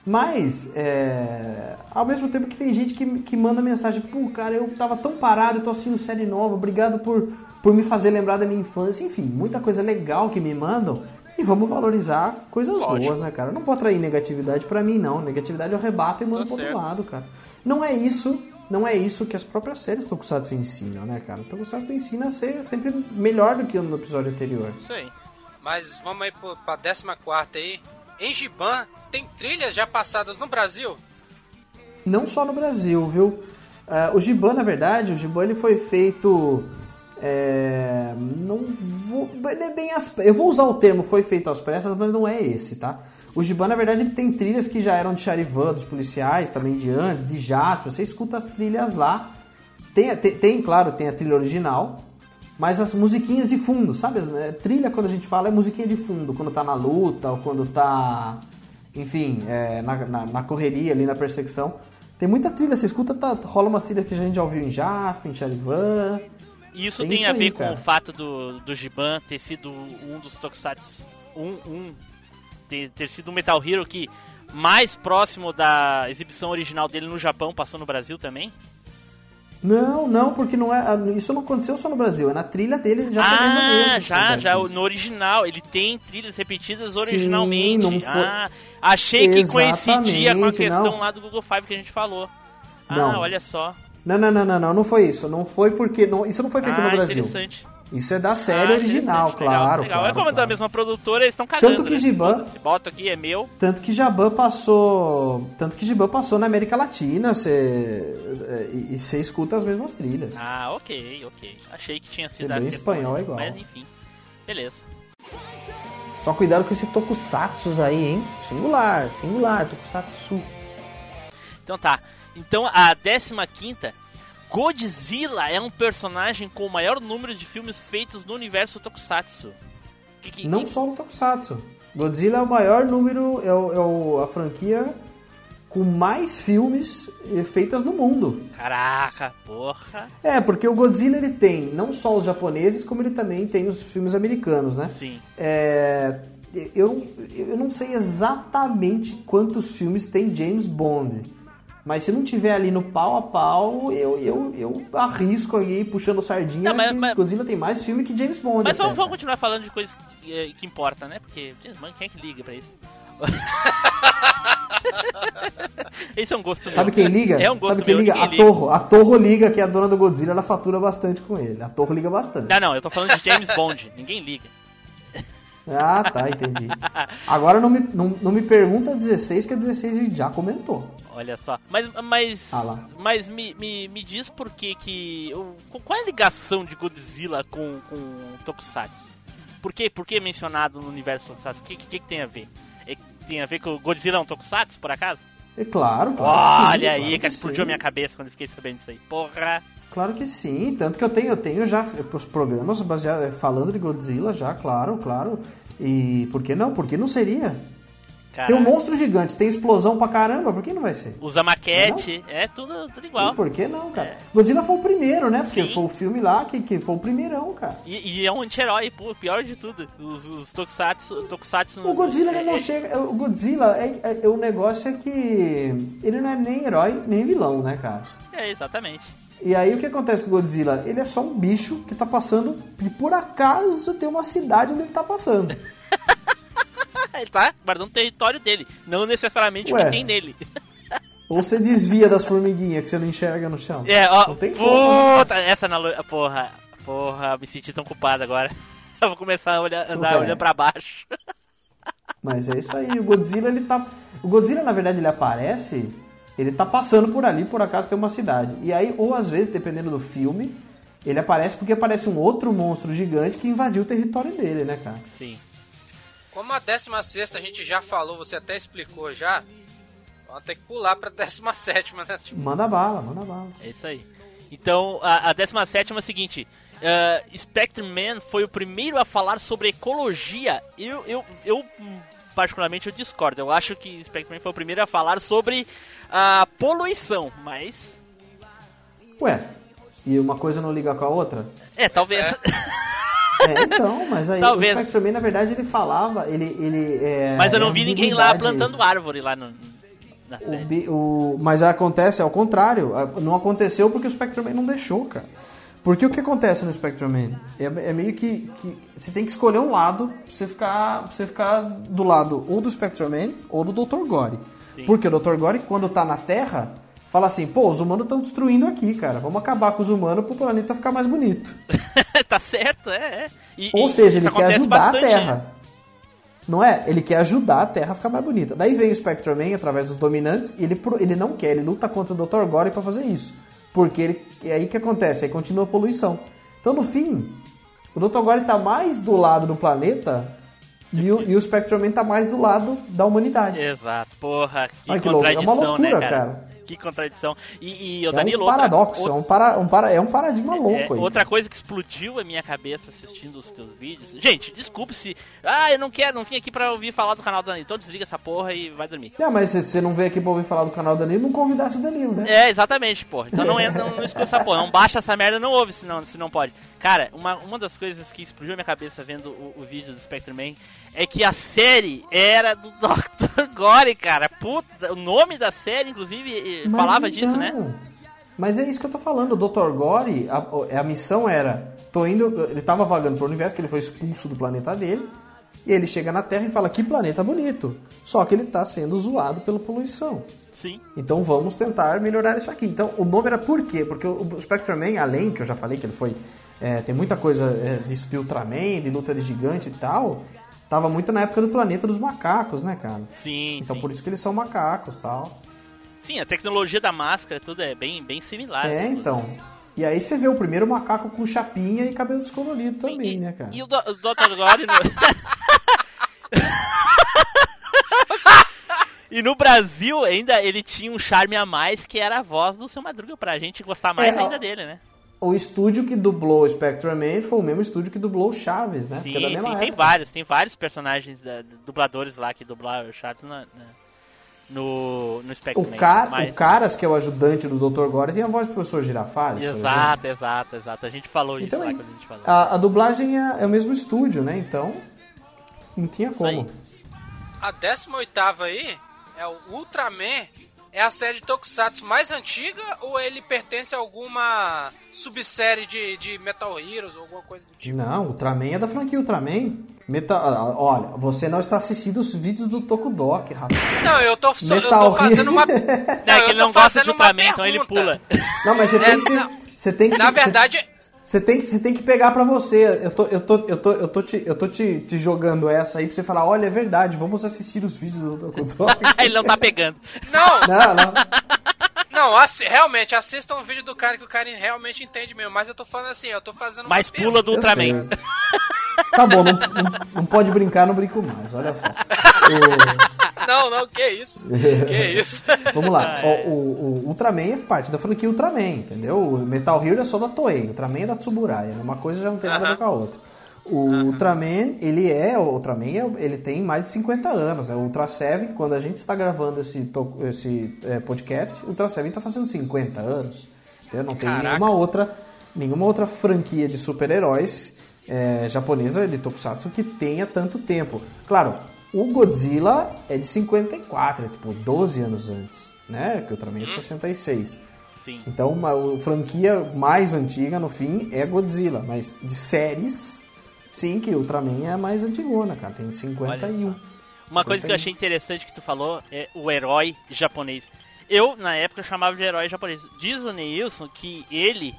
Mas, é, ao mesmo tempo que tem gente que, que manda mensagem, pô, cara, eu tava tão parado, eu tô assistindo série nova, obrigado por, por me fazer lembrar da minha infância. Enfim, muita coisa legal que me mandam. E vamos valorizar coisas Lógico. boas, né, cara? Eu não vou atrair negatividade pra mim, não. Negatividade eu rebato e mando Tá pro outro lado, cara. Não é isso, não é isso que as próprias séries Tokusatsu ensinam, né, cara? Tokusatsu ensina a ser sempre melhor do que no episódio anterior. Isso aí. Mas vamos aí pra 14 aí. Em Giban, tem trilhas já passadas no Brasil? Não só no Brasil, viu? Ah, o Giban, na verdade, o Giban ele foi feito. é, não vou. é bem as- eu vou usar o termo foi feito às pressas, mas não é esse, tá? O Giban, na verdade, ele tem trilhas que já eram de Charivan, dos policiais, também de antes, de Jasper. Você escuta as trilhas lá. Tem, tem, tem, claro, tem a trilha original, mas as musiquinhas de fundo, sabe? Né, Trilha, quando a gente fala, é musiquinha de fundo, quando tá na luta ou quando tá, enfim, é, na, na, na correria ali, na perseguição. Tem muita trilha, você escuta, tá, rola uma trilha que a gente já ouviu em Jasper, em Charivan. E isso É tem isso a aí, ver com cara. o fato do, do Giban ter sido um dos Tokusatsu. Um, um, ter, ter sido um Metal Hero que mais próximo da exibição original dele no Japão passou no Brasil também? Não, não, porque não é, isso não aconteceu só no Brasil, é na trilha dele já ah, já, já, isso. no original. Ele tem trilhas repetidas Sim, originalmente. não foi- Ah, achei que coincidia com a questão não. lá do Google Five que a gente falou. Ah, Não. olha só. Não, não, não, não, não, não foi isso. Não foi porque. Não, isso não foi feito ah, no Brasil. interessante. Isso é da série Ah, original, legal, claro. Legal. claro, é como é da claro. mesma produtora, eles estão cagando. Tanto que né? Giban- Se bota aqui, é meu. Tanto que Jaban passou. Tanto que Giban passou na América Latina, você. E você escuta as mesmas trilhas. Ah, ok, ok. Achei que tinha sido É questão, espanhol, é igual. Mas enfim, beleza. Só cuidado com esse tokusatsu aí, hein? Singular, singular, tokusatsu. Então tá. Então a 15 Godzilla é um personagem com o maior número de filmes feitos no universo Tokusatsu. Que, que, Não que- só no tokusatsu. Godzilla é o maior número, é, o- é o- a franquia com mais filmes eh, feitas no mundo. Caraca, porra. É, porque o Godzilla ele tem não só os japoneses, como ele também tem os filmes americanos, né? Sim. É, eu, eu não sei exatamente quantos filmes tem James Bond, mas se não tiver ali no pau a pau, eu, eu, eu arrisco aí puxando sardinha. Não, mas- mas- Godzilla tem mais filme que James Bond. Mas vamos, vamos continuar falando de coisas que, eh, que importa, né? Porque, James Bond, quem é que liga pra isso? (laughs) Esse é um gosto Sabe meu. quem liga? É um gosto Sabe quem liga? ninguém A liga. Torro. A Torro liga, que é a dona do Godzilla, ela fatura bastante com ele. A Torro liga bastante. Não, não, eu tô falando de James Bond. Ninguém liga. Ah, tá, entendi. Agora não me, não, não me pergunta 16, que a 16 a gente já comentou. Olha só. Mas, mas, Ah mas me, me, me diz por que que... Qual é a ligação de Godzilla com, com Tokusatsu? Por que, por que mencionado no universo Tokusatsu? O que, que, que tem a ver? É, tem a ver com o Godzilla é um Tokusatsu, por acaso? É claro, claro que sim, Olha aí, claro cara, explodiu a minha cabeça quando eu fiquei sabendo disso aí. Porra! Claro que sim, tanto que eu tenho, eu tenho já os programas baseados, falando de Godzilla já, claro, claro. E por que não? Por que não seria? Tem um monstro gigante, tem explosão pra caramba, por que não vai ser? usa maquete, é tudo, tudo igual. E por que não, cara? Godzilla foi o primeiro, né? Porque Sim. foi o filme lá que, que foi o primeirão, cara. E, e é um anti-herói, pô, pior de tudo. Os, os Tokusatsu, Tokusatsu O Godzilla ele não é, chega. O Godzilla, é, é- o negócio é que ele não é nem herói nem vilão, né, cara? É, exatamente. E aí o que acontece com o Godzilla? Ele é só um bicho que tá passando e por acaso tem uma cidade onde ele tá passando. (laughs) Ele tá guardando o território dele, não necessariamente o Ué. que tem nele. (laughs) Ou você desvia das formiguinhas que você não enxerga no chão. É, ó, Não tem como. puta, essa analogia, porra, porra, me senti tão culpado agora. (laughs) Eu vou começar a olhar, andar olhando pra baixo. Mas é isso aí, o Godzilla ele tá. O Godzilla, na verdade, ele aparece, ele tá passando por ali, por acaso tem uma cidade. E aí, ou às vezes, dependendo do filme, ele aparece porque aparece um outro monstro gigante que invadiu o território dele, né, cara? Sim. Como a 16 a gente já falou, você até explicou já, vamos ter que pular pra 17, né? Tipo, (laughs) Manda bala, manda bala. É isso aí. Então, a, a 17 é a seguinte: uh, Spectre Man foi o primeiro a falar sobre ecologia. Eu, eu, eu, hum, particularmente, eu discordo. Eu acho que Spectre Man foi o primeiro a falar sobre a poluição, mas. Ué, e uma coisa não liga com a outra? É, talvez. É, (laughs) então, mas aí Talvez. o Spectrum Man, na verdade, ele falava, ele... ele é, mas eu é não vi ninguém lá plantando árvore lá no. na O, bi- o- mas acontece ao contrário. Não aconteceu porque o Spectrum-Man não deixou, cara. Porque o que acontece no Spectrum-Man? É, é meio que, que você tem que escolher um lado pra você ficar, pra você ficar do lado ou do Spectrum-Man ou do Dr. Gore. Sim. Porque o Dr. Gore, quando tá na Terra, fala assim, pô, os humanos estão destruindo aqui, cara. Vamos acabar com os humanos pro planeta ficar mais bonito. (laughs) tá certo, é, é. E- Ou e seja, ele quer ajudar bastante, a Terra. né? Não é? Ele quer ajudar a Terra a ficar mais bonita. Daí vem o Spectrum-Man através dos dominantes e ele, ele não quer, ele luta contra o Dr. Gore pra fazer isso. Porque ele, é aí que acontece, aí continua a poluição. Então no fim, o Dr. Gore tá mais do lado do planeta e o, e o Spectrum-Man tá mais do lado da humanidade. Exato, porra, que Olha que louco, é uma contradição, né, loucura, cara? cara. Que contradição. E, e É Danilo, um paradoxo, outra- é, um para, um para, é um paradigma É, louco aí. outra coisa que explodiu a minha cabeça assistindo os teus vídeos. Gente, desculpe se. Ah, eu não quero, não vim aqui pra ouvir falar do canal do Danilo. Então desliga essa porra e vai dormir. É, mas se você não veio aqui pra ouvir falar do canal do Danilo, não convidasse o Danilo, né? É, exatamente, porra. Então não entra, não, não escuta essa porra. Não baixa essa merda, não ouve se não, se não pode. Cara, uma, uma das coisas que explodiu a minha cabeça vendo o, o vídeo do Spectrum Man é que a série era do (laughs) Dr. Gore, cara. Puta, o nome da série, inclusive, eh, Mas falava então, disso, né? Mas é isso que eu tô falando. O Dr. Gore, a, a missão era. Tô indo. Ele tava vagando pro universo, que ele foi expulso do planeta dele. E ele chega na Terra e fala: Que planeta bonito. Só que ele tá sendo zoado pela poluição. Sim. Então vamos tentar melhorar isso aqui. Então o nome era por quê? Porque o Spectrum-Man, além que eu já falei que ele foi. é, tem muita coisa é, disso de Ultraman, de luta de gigante e tal. Tava muito na época do planeta dos macacos, né, cara? Sim, Então sim. por isso que eles são macacos tal. Sim, a tecnologia da máscara, tudo é bem, bem similar. É, então. E aí você vê o primeiro macaco com chapinha e cabelo descolorido também, e, né, cara? E o, do, o Dr. Gore. No... (laughs) e no Brasil, ainda ele tinha um charme a mais, que era a voz do seu Madruga, pra gente gostar mais É, ainda dele, né? O estúdio que dublou o Spectrum-Man foi o mesmo estúdio que dublou o Chaves, né? Sim, é da sim, mesma tem época. vários, tem vários personagens, da- dubladores lá que dublaram o Chaves na- na- no, no Spectrum. O, cara, mas- o Caras, que é o ajudante do Dr. Gore, tem a voz do professor Girafales. Exato, exato, exato. A gente falou isso Então, lá aí, quando a gente falou. a, a dublagem é, é o mesmo estúdio, né? Então, não tinha aí. como. A 18 aí é o Ultraman. É a série de Tokusatsu mais antiga ou ele pertence a alguma subsérie de, de Metal Heroes ou alguma coisa do tipo? Não, Ultraman é da franquia Ultraman. Meta... ah, Olha, você não está assistindo os vídeos do Tokudok, rapaz. Não, eu tô, so- eu Metal tô fazendo uma. (laughs) Não, é eu que ele não gosta de Ultraman, então ele pula. Não, mas você É, tem que se, não. você tem que Na verdade, Você tem, que, você tem que pegar pra você. Eu tô, eu tô, eu tô, eu tô, te, eu tô te, te jogando essa aí pra você falar: olha, é verdade, vamos assistir os vídeos do Tokudok. (laughs) ele não tá pegando. não, não, não. não, assi- realmente, assistam o vídeo do cara que o cara realmente entende mesmo. Mas eu tô falando assim, eu tô fazendo uma Mas pula do Ultraman. Tá bom, não, não, não pode brincar, não brinco mais, olha só. (laughs) (laughs) Não, não, que isso? Que isso? (laughs) vamos lá, o, o- o Ultraman é parte da franquia Ultraman, entendeu? O Metal Hero é só da Toei, o Ultraman é da Tsuburaya, uma coisa já não tem nada a ver com a outra. O Ultraman, ele é, o Ultraman, é- ele tem mais de 50 anos, é o Ultra Seven, quando a gente está gravando esse, esse é, podcast, o Ultra Seven está fazendo 50 anos, entendeu? Não tem Caraca. nenhuma outra, nenhuma outra franquia de super-heróis é, japonesa de Tokusatsu que tenha tanto tempo. Claro, o Godzilla é de 54, é tipo 12 anos antes, né? Que o Ultraman é de 66. Sim. Então, uma a franquia mais antiga, no fim, é Godzilla. Mas de séries, sim, que o Ultraman é a mais antigona, cara. Tem 51. Uma coisa que eu achei interessante que tu falou é o herói japonês. Eu, na época, chamava de herói japonês. Diz o Neilson que ele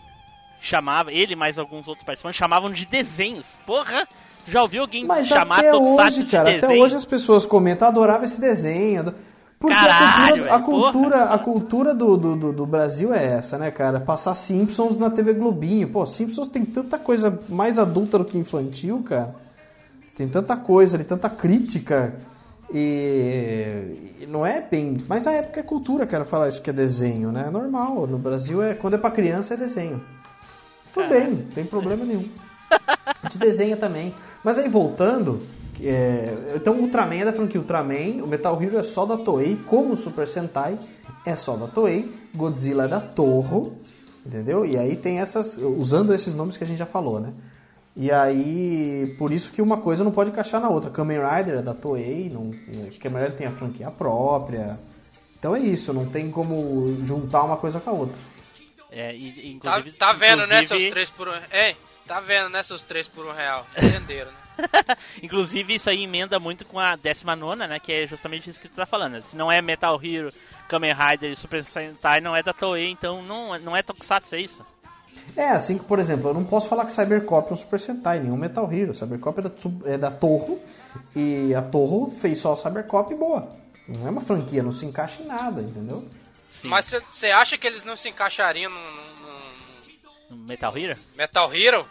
chamava, ele mais alguns outros participantes, chamavam de desenhos. Porra! Tu já ouviu alguém Mas chamar até Tokusatsu hoje, de cara, desenho? até hoje as pessoas comentam, adorava esse desenho. Porque Caralho, a cultura, a velho, cultura, a cultura do, do, do- Brasil é essa, né, cara? Passar Simpsons na TV Globinho. Pô, Simpsons tem tanta coisa mais adulta do que infantil, cara. Tem tanta coisa ali, tanta crítica. E, e não é bem. Mas na época é cultura, cara, falar isso que é desenho, né? É normal. No Brasil, é quando é pra criança, é desenho. Tudo bem, não tem problema nenhum. A gente desenha também. Mas aí voltando, é, então o Ultraman é da franquia Ultraman, o Metal Hero é só da Toei, como o Super Sentai é só da Toei, Godzilla é da Toho, entendeu? E aí tem essas, usando esses nomes que a gente já falou, né? E aí, por isso que uma coisa não pode encaixar na outra. Kamen Rider é da Toei, não, Kamen Rider tem a franquia própria, Então é isso, não tem como juntar uma coisa com a outra. É, e, Tá, inclusive, tá vendo, né, seus três por um... Hein? Tá vendo, né, seus três por um real? (laughs) Entenderam, né? (laughs) Inclusive, isso aí emenda muito com a 19, né? Que é justamente isso que tu tá falando. Se não é Metal Hero, Kamen Rider e Super Sentai, não é da Toei, então não, não é Tokusatsu, é isso? É, assim que, por exemplo, eu não posso falar que Cybercop é um Super Sentai, nenhum Metal Hero. Cybercop é da, é da Torro e a Torro fez só o Cybercop e boa. Não é uma franquia, não se encaixa em nada, entendeu? Mas você acha que eles não se encaixariam num, num- num No Metal Hero? Metal Hero?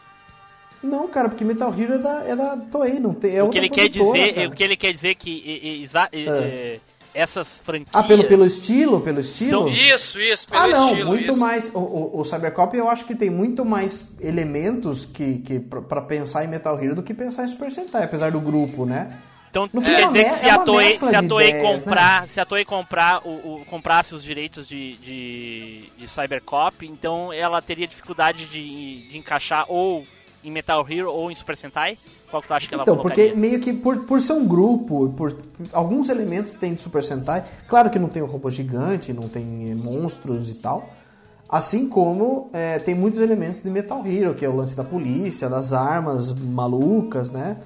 Não, cara, porque Metal Hero é da, é da Toei, não tem. É o que ele quer dizer, cara. o que ele quer dizer que e- e- e- É. e- essas franquias Ah, pelo, pelo estilo, pelo estilo? São- Isso, isso, pelo ah, não, estilo, muito isso. mais. O, o, o Cybercop eu acho que tem muito mais elementos que, que pra, pra pensar em Metal Hero do que pensar em Super Sentai, apesar do grupo, né? Então No quer é dizer uma que se é a Toei, se a Toei ideias, né? comprar, se a Toei comprar o, o- comprasse os direitos de, de, de Cybercop, então ela teria dificuldade de, de encaixar ou em Metal Hero ou em Super Sentai? Qual que tu acha que ela Então, colocaria? porque meio que por, por ser um grupo, por alguns elementos tem de Super Sentai, claro que não tem o robô gigante, não tem monstros e tal. Assim como é, tem muitos elementos de Metal Hero, que é o lance da polícia, das armas malucas, né?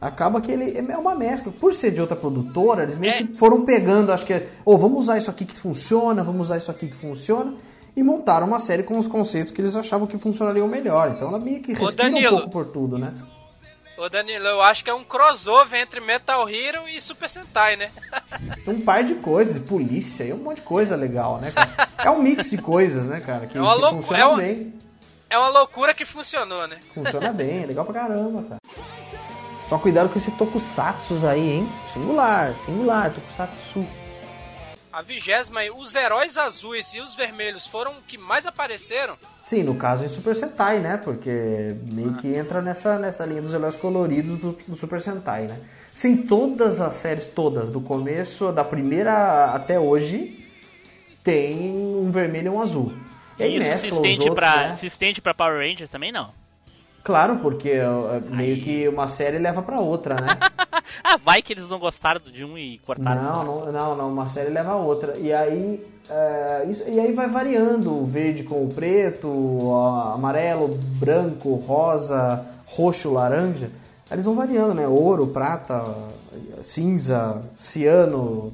Acaba que ele é uma mescla. Por ser de outra produtora, eles meio É. que foram pegando, acho que é, oh, vamos usar isso aqui que funciona, vamos usar isso aqui que funciona, e montaram uma série com os conceitos que eles achavam que funcionariam melhor. Então ela meio que respira um pouco por tudo, né? Ô Danilo, eu acho que é um crossover entre Metal Hero e Super Sentai, né? (laughs) um par de coisas, polícia e um monte de coisa legal, né, cara? É um mix de coisas, né, cara? Que, É uma que funciona é uma- bem. É uma loucura que funcionou, né? Funciona bem, é legal pra caramba, cara. Só cuidado com esse tokusatsu aí, hein? Singular, singular, tokusatsu. A vigésima aí, os heróis azuis e os vermelhos foram o que mais apareceram. Sim, no caso em Super Sentai, né? Porque meio que entra nessa, nessa linha dos heróis coloridos do, do Super Sentai, né? Sim, todas as séries, todas, do começo, da primeira até hoje, tem um vermelho e um azul. E aí Isso se mescla os estende, outros, pra, né? se estende pra Power Rangers também não? Claro, porque é, meio Aí. que uma série leva pra outra, né? (laughs) ah, vai que eles não gostaram de um e cortaram. não, não, não, não, uma série leva a outra. E aí, é, isso- e aí vai variando o verde com o preto, o amarelo, branco, rosa, roxo, laranja. Eles vão variando, né? Ouro, prata, cinza, ciano.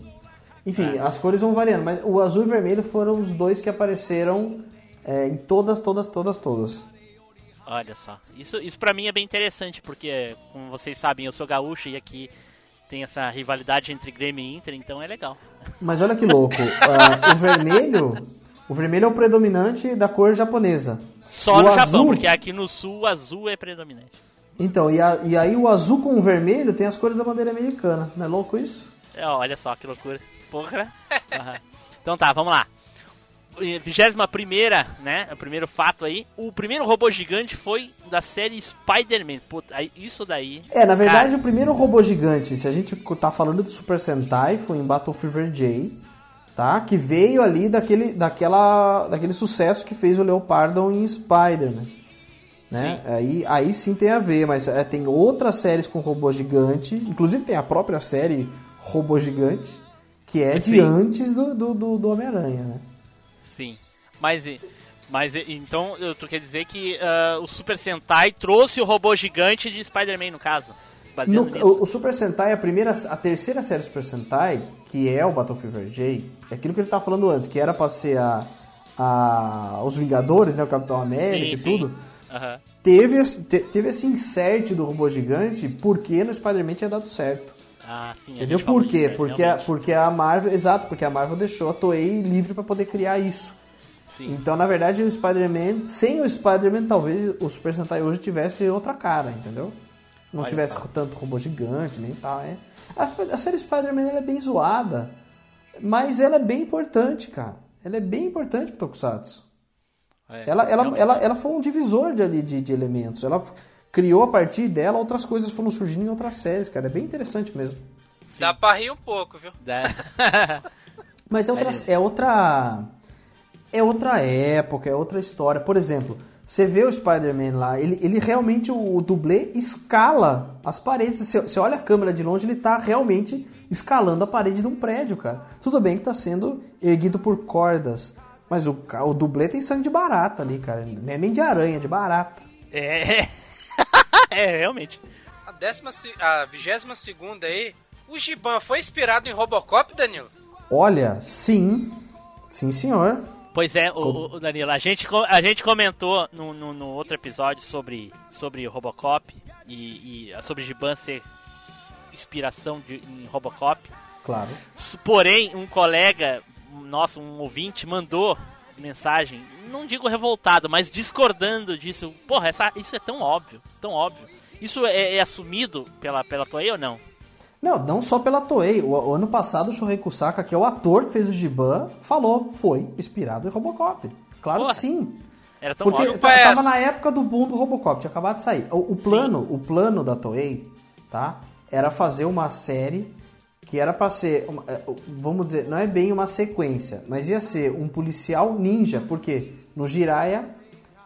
Enfim, as cores vão variando. Mas o azul e vermelho foram os dois que apareceram é, em todas, todas, todas, todas. Olha só. Isso, isso pra mim é bem interessante, porque, como vocês sabem, eu sou gaúcho e aqui tem essa rivalidade entre Grêmio e Inter, então é legal. Mas olha que louco, (laughs) ah, o vermelho, o vermelho é o predominante da cor japonesa. Só O no azul- Japão, porque aqui no sul o azul é predominante. Então, e, a- e aí o azul com o vermelho tem as cores da bandeira americana. Não é louco isso? É, olha só que loucura. Porra. (laughs) Aham. Então tá, vamos lá. Vigésima primeira, né? O primeiro fato aí. O primeiro robô gigante foi da série Spider-Man. Isso daí. É, na verdade, Cara, o primeiro robô gigante, se a gente tá falando do Super Sentai, foi em Battle Fever J, tá? Que veio ali daquele, daquela, daquele sucesso que fez o Leopardo em Spider-Man. Né? Aí, aí sim tem a ver, mas é, tem outras séries com robô gigante, inclusive tem a própria série Robô Gigante, que é de Sim. antes do, do, do, do Homem-Aranha, né? Mas, mas então, eu- tu quer dizer que ah, o Super Sentai trouxe o robô gigante de Spider-Man, no caso? No- o, o Super Sentai, a primeira, a terceira série Super Sentai, que é o Battle Fever J, é aquilo que ele tava falando antes, que era pra ser a, a- os Vingadores, né, o Capitão América Sim, e sim. tudo, Aham. teve, esse- te- teve esse insert do robô gigante porque no Spider-Man tinha dado certo. Ah, sim. Entendeu por quê? isso, né, Porque a, porque a Marvel, exato, porque a Marvel deixou a Toei livre pra poder criar isso. Sim. Então, na verdade, o Spider-Man, sem o Spider-Man, talvez o Super Sentai hoje tivesse outra cara, entendeu? Não Olha tivesse só. tanto robô gigante, nem tal, é. A, a série Spider-Man é bem zoada, mas ela é bem importante, cara. Ela é bem importante pro Tokusatsu. É, Ela, ela, ela, ela foi um divisor de, ali de, de elementos. Ela criou a partir dela outras coisas foram surgindo em outras séries, cara. É bem interessante mesmo. Dá pra rir um pouco, viu? Dá. (laughs) Mas é outra, é outra. É outra época, é outra história. Por exemplo, você vê o Spider-Man lá, ele, ele realmente, o, o dublê escala as paredes. Você, você olha a câmera de longe, ele tá realmente escalando a parede de um prédio, cara. Tudo bem que tá sendo erguido por cordas, mas o, o dublê tem sangue de barata ali, cara. Não é nem de aranha, é de barata. É. (laughs) é, realmente. A décima, a vigésima segunda aí, o Giban foi inspirado em Robocop, Danilo? Olha, sim, sim senhor. Pois é, o, o Danilo, a gente, a gente comentou no, no, no outro episódio sobre, sobre Robocop e, e sobre Giban ser inspiração de, em Robocop. Claro. Porém, um colega nosso, um ouvinte, mandou mensagem, não digo revoltado, mas discordando disso. Porra, essa, isso é tão óbvio, tão óbvio. Isso é, é assumido pela, pela Toei ou não? Não, não só pela Toei. O, o ano passado, o Shohei Kusaka, que é o ator que fez o Giban, falou, foi inspirado em Robocop. Claro Porra, que sim. Era tão Porque óbvio. Culpa ta- tava essa. na época do boom do Robocop, tinha acabado de sair. O, o plano, o plano da Toei, tá? Era fazer uma série que era pra ser, uma- é, vamos dizer, não é bem uma sequência, mas ia ser um policial ninja, porque no Jiraiya,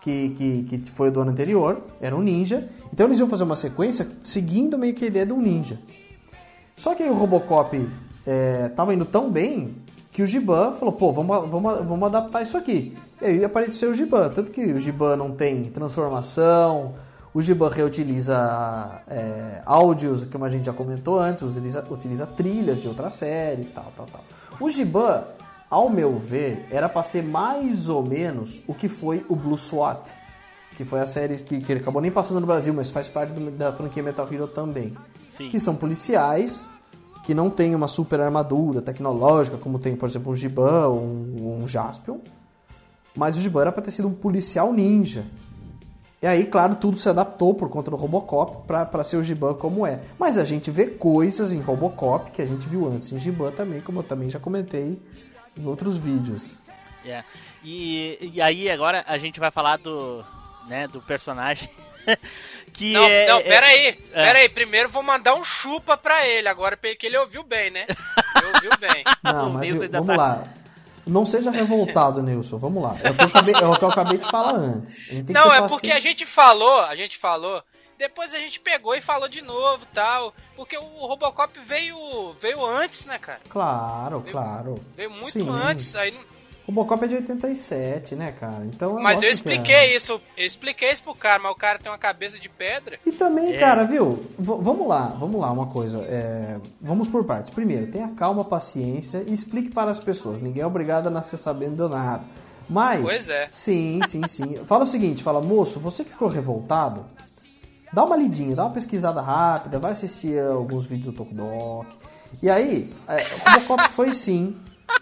que, que, que foi do ano anterior, era um ninja, então eles iam fazer uma sequência seguindo meio que a ideia de um ninja. Só que aí o Robocop é, tava indo tão bem que o Giban falou, pô, vamos, vamos, vamos adaptar isso aqui. E aí apareceu o Giban, tanto que o Giban não tem transformação, o Giban reutiliza é, áudios, como a gente já comentou antes, utiliza, utiliza trilhas de outras séries, tal, tal, tal. O Giban, ao meu ver, era pra ser mais ou menos o que foi o Blue SWAT, que foi a série que, que ele acabou nem passando no Brasil, mas faz parte do- da franquia Metal Hero também Sim. que são policiais que não têm uma super armadura tecnológica, como tem, por exemplo, um Giban ou um, um Jaspion. Mas o Giban era para ter sido um policial ninja. E aí, claro, tudo se adaptou por conta do Robocop para ser o Giban como é. Mas a gente vê coisas em Robocop que a gente viu antes em Giban também, como eu também já comentei em outros vídeos. É. E, e aí agora a gente vai falar do, né, do personagem (laughs) que Não, é, não, é- peraí, é. peraí. Primeiro vou mandar um chupa pra ele, agora porque ele ouviu bem, né? Ele ouviu bem. (laughs) Não, mas vamos tá- lá. Não seja revoltado, Nilson. Vamos lá. É o que eu acabei, é o que eu acabei de falar antes. A que Não, é porque a paciência. gente falou, a gente falou, depois a gente pegou e falou de novo tal. Porque o Robocop veio, veio antes, né, cara? Claro, claro. Veio muito Sim. antes. Aí, não- Robocop é de 87, né, cara? Então é mas eu expliquei é. isso, eu expliquei isso pro cara, mas o cara tem uma cabeça de pedra. E também, É. cara, viu? V- vamos lá, vamos lá, uma coisa. é, Vamos por partes. Primeiro, tenha calma, paciência e explique para as pessoas. Ninguém é obrigado a nascer sabendo de nada. Mas. Pois é. Sim, sim, sim. (laughs) fala o seguinte: fala, moço, você que ficou revoltado, dá uma lidinha, dá uma pesquisada rápida, vai assistir alguns vídeos do Tokudok. E aí, é, o Robocop foi sim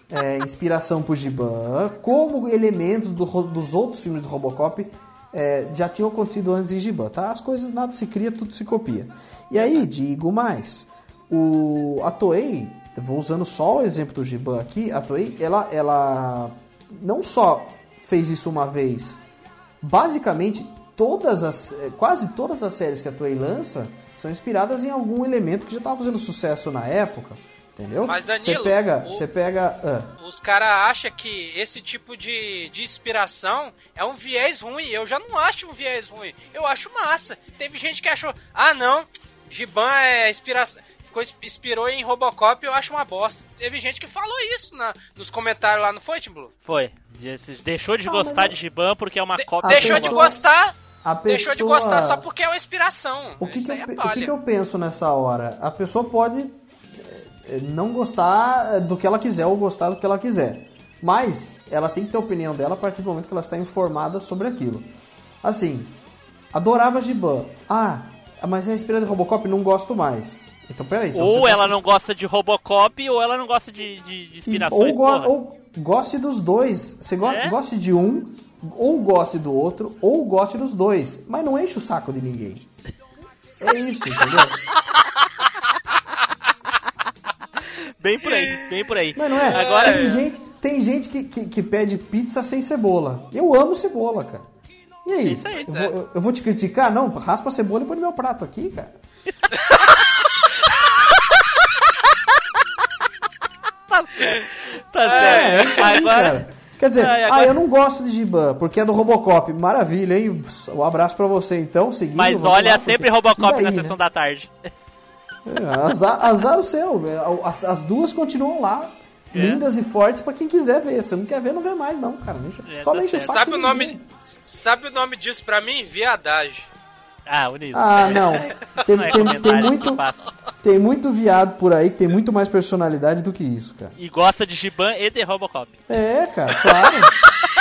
é, inspiração Giban, como elementos do dos outros filmes do Robocop é, já tinham acontecido antes em Giban, tá? As coisas nada se cria, tudo se copia. E aí, digo mais, o, a Toei, vou usando só o exemplo do Giban aqui, a Toei, ela, ela não só fez isso uma vez, basicamente todas as eh, quase todas as séries que a Toei lança são inspiradas em algum elemento que já estava fazendo sucesso na época, entendeu? Mas, Danilo, você pega, o- você pega, ah, Os caras acham que esse tipo de, de inspiração é um viés ruim. Eu já não acho um viés ruim. Eu acho massa. Teve gente que achou, ah não, Giban é inspiração. Ficou, inspirou em Robocop eu acho uma bosta. Teve gente que falou isso na, nos comentários lá no foi, Tim Blue? Foi. Deixou de Ah, gostar mas de Giban porque é uma De- cópia. deixou de pessoa- Robocop. gostar. a Deixou de pessoa- gostar só porque é uma inspiração. O que, que eu, é o que que eu penso nessa hora? A pessoa pode não gostar do que ela quiser ou gostar do que ela quiser. Mas ela tem que ter a opinião dela a partir do momento que ela está informada sobre aquilo. Assim, adorava Giban. Ah, mas é inspirada em Robocop não gosto mais. Então peraí. Então Ou ela tá- não gosta de Robocop, ou ela não gosta de, de, de e- inspirações. ou, go- ou goste dos dois. Você go É? goste de um, ou goste do outro, ou goste dos dois. Mas não enche o saco de ninguém. É isso, entendeu? (laughs) Bem por aí, bem por aí. Mas não é? Agora, tem gente, tem gente que, que, que pede pizza sem cebola. Eu amo cebola, cara. E aí? Isso aí, eu, é. vou, eu vou te criticar? Não, raspa a cebola e põe no meu prato aqui, cara. (laughs) tá É, é certo. isso aí, Agora, cara. Quer dizer, ah, agora- eu não gosto de Giban, porque é do Robocop. Maravilha, hein? Um abraço pra você, então. Seguindo, mas olha lá, porque- sempre Robocop E daí, na né? sessão da tarde. É, azar, azar o seu. É, As, as duas continuam lá, É. lindas e fortes pra quem quiser ver. Se não quer ver, não vê mais, não, cara. Não enche- É, só tá não enche o saco Sabe o nome, ninguém. sabe o nome disso pra mim? Viadagem. Ah, o Nilson. Ah, não. Tem, (laughs) Não é tem, tem muito, tem muito viado por aí que tem muito mais personalidade do que isso, cara. E gosta de Giban e de Robocop. É, cara, claro. (laughs)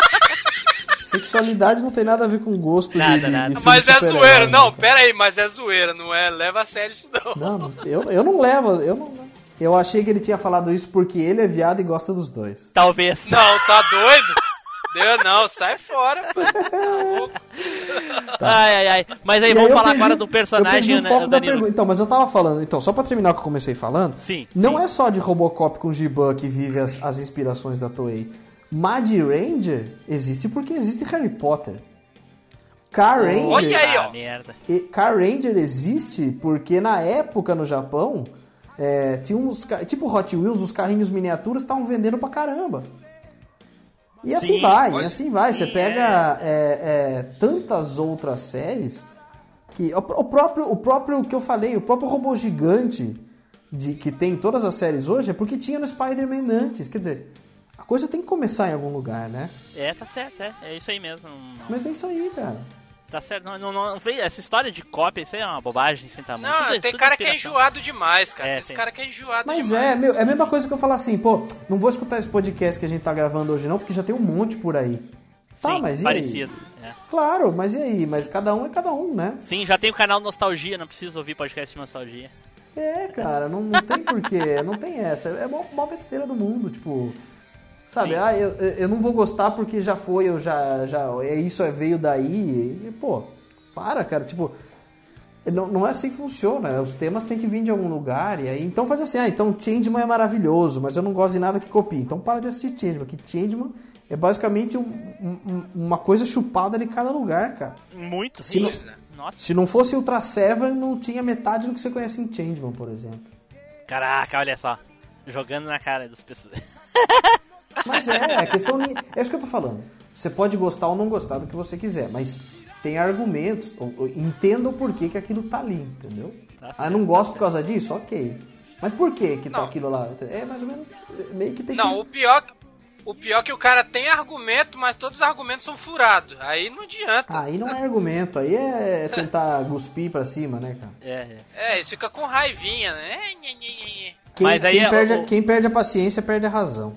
Sexualidade não tem nada a ver com gosto Nada, de, nada. de filme Mas de é zoeira. Não, cara. pera aí, mas é zoeira, não é? Leva a sério isso não. Não, não, eu, eu não levo, eu não. Eu achei que ele tinha falado isso porque ele é viado e gosta dos dois. Talvez. Não, tá doido? Deu não, sai fora, pô. Tá. Ai, ai, ai. Mas aí, E vamos eu falar perdi- agora do personagem, né, pergunta. Então, mas eu tava falando, então, só pra terminar o que eu comecei falando, Sim, não sim. é só de Robocop com Giban que vive as, as inspirações da Toei. Mad Ranger existe porque existe Harry Potter. Car Ranger, Olha aí, ó. Ah, merda. e- Car Ranger existe porque na época no Japão é, tinha uns tipo Hot Wheels, os carrinhos miniaturas estavam vendendo pra caramba. E assim Sim, vai, e olha- assim vai. Você sim, pega é, é, tantas outras séries que o, o próprio o próprio que eu falei, o próprio robô gigante de que tem em todas as séries hoje é porque tinha no Spider-Man antes. Quer dizer, a coisa tem que começar em algum lugar, né? É, tá certo, é. É isso aí mesmo. Mas é isso aí, cara. Tá certo. Não, não, não, essa história de cópia, isso aí é uma bobagem sem tamanho. Não, Tudo- tem tudo cara que é enjoado demais, cara. É, tem esse tem. cara que é enjoado Mas demais. é, meu, é a mesma coisa que eu falar assim, pô, não vou escutar esse podcast que a gente tá gravando hoje não, porque já tem um monte por aí. Tá, Sim, mas e parecido. aí? é. Claro, mas e aí? Mas cada um é cada um, né? Sim, já tem o canal Nostalgia, não preciso ouvir podcast de Nostalgia. É, cara, não, não tem porquê, não tem essa. É uma, uma besteira do mundo, tipo. Sabe, Sim. ah, eu, eu não vou gostar porque já foi, eu já. já é isso é, veio daí. E, pô, para, cara, tipo. Não, não é assim que funciona. Os temas têm que vir de algum lugar. E aí, então faz assim, ah, então Changeman é maravilhoso, mas eu não gosto de nada que copie. Então para de assistir Changeman, que Changeman é basicamente um- um- uma coisa chupada de cada lugar, cara. Muito. Se não-. Nossa, Se não fosse Ultra Seven, não tinha metade do que você conhece em Changeman, por exemplo. caraca, olha só. Jogando na cara das pessoas. (laughs) Mas é, a questão. É isso que eu tô falando. Você pode gostar ou não gostar do que você quiser, mas tem argumentos. ou- ou Entenda o porquê que aquilo tá ali, entendeu? Tá ah, não gosto tá por causa disso? Ok. Mas por que que tá Não. aquilo lá? É mais ou menos. é, Meio que tem Não, que. o pior, o pior é que o cara tem argumento, mas todos os argumentos são furados. Aí não adianta. Aí não é argumento, aí é tentar cuspir pra cima, né, cara? É, é. É, eles ficam com raivinha, né? É. Quem, Mas aí quem é perde, o- quem perde a paciência perde a razão.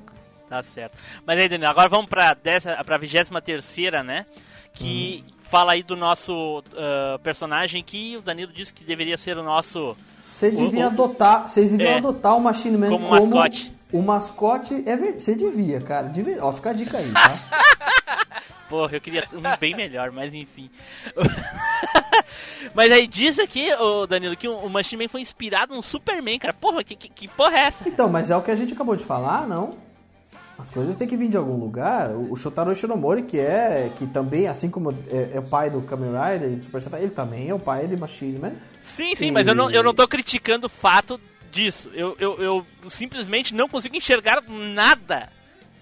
Tá certo. Mas aí, Danilo, agora vamos pra, dessa, pra 23 terceira, né? Que Hum. fala aí do nosso ah, personagem que o Danilo disse que deveria ser o nosso... Você O- devia o- adotar, vocês deviam É. adotar o Machine Man Como como, mascote. O mascote é verdade. Você devia, cara. Devia, ó, fica a dica aí, tá? (laughs) Porra, eu queria um bem melhor, mas enfim. (laughs) mas aí diz aqui, ô Danilo, que o Machine Man foi inspirado no Superman, cara. Porra, que, que, que porra é essa? Então, mas é o que a gente acabou de falar, não? As coisas têm que vir de algum lugar. O Shotaro Shinomori, que é, que também, assim como é, é o pai do Kamen Rider e do Super Sentai, ele também é o pai de Machine Man. Sim, sim, mas eu não, eu não tô criticando o fato disso. Eu, eu, eu simplesmente não consigo enxergar nada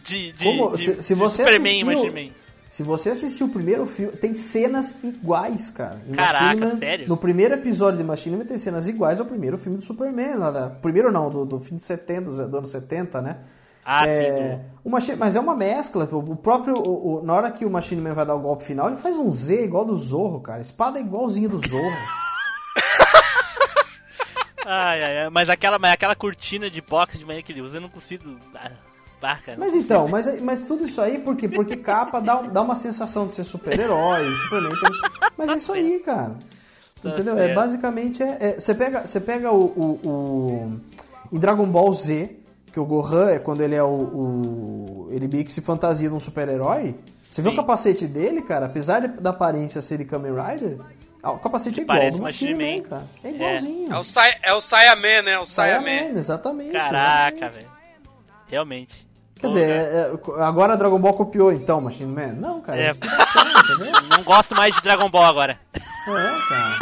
de, de, Como? de- Se- se de você Superman e assistiu- Machine Man. Se você assistiu o primeiro filme, tem cenas iguais, cara. Em Caraca, sério? No primeiro episódio de Machine Man tem cenas iguais ao primeiro filme do Superman. Lá da, primeiro não, do, do fim de 70, do, do ano 70, né? Ah, É, sim. o Machine- mas é uma mescla. O próprio. o- o- na hora que o Machine Man vai dar o golpe final, ele faz um Z igual do Zorro, cara. Espada é igualzinha do Zorro. (laughs) Ai, ai, ai. Mas aquela, mas aquela cortina de boxe de manhã que ele usa, eu não consigo. Ah, cara, não Mas então, mas, mas tudo isso aí, por quê? Porque capa dá, dá uma sensação de ser super-herói, Superman. Mas é isso aí, cara. Tá Entendeu? É, basicamente é. é- você pega, você pega o, o, o- Em Dragon Ball Z, que o Gohan é quando ele é o. o- ele meio que se fantasia de um super-herói. Você vê Sim. o capacete dele, cara, apesar de- da aparência ser de Kamen Rider, ah, o capacete é igual Parece do Machine Machine Man, Man. cara. É igualzinho. É o, Sai, é o Saiyaman, né? O Saiyaman. Exatamente. Caraca, exatamente. velho. Realmente. Quer dizer, é- é- agora Dragon Ball copiou então Machine Man? Não, cara. É. É. Entendeu? Não gosto mais de Dragon Ball agora. É, cara.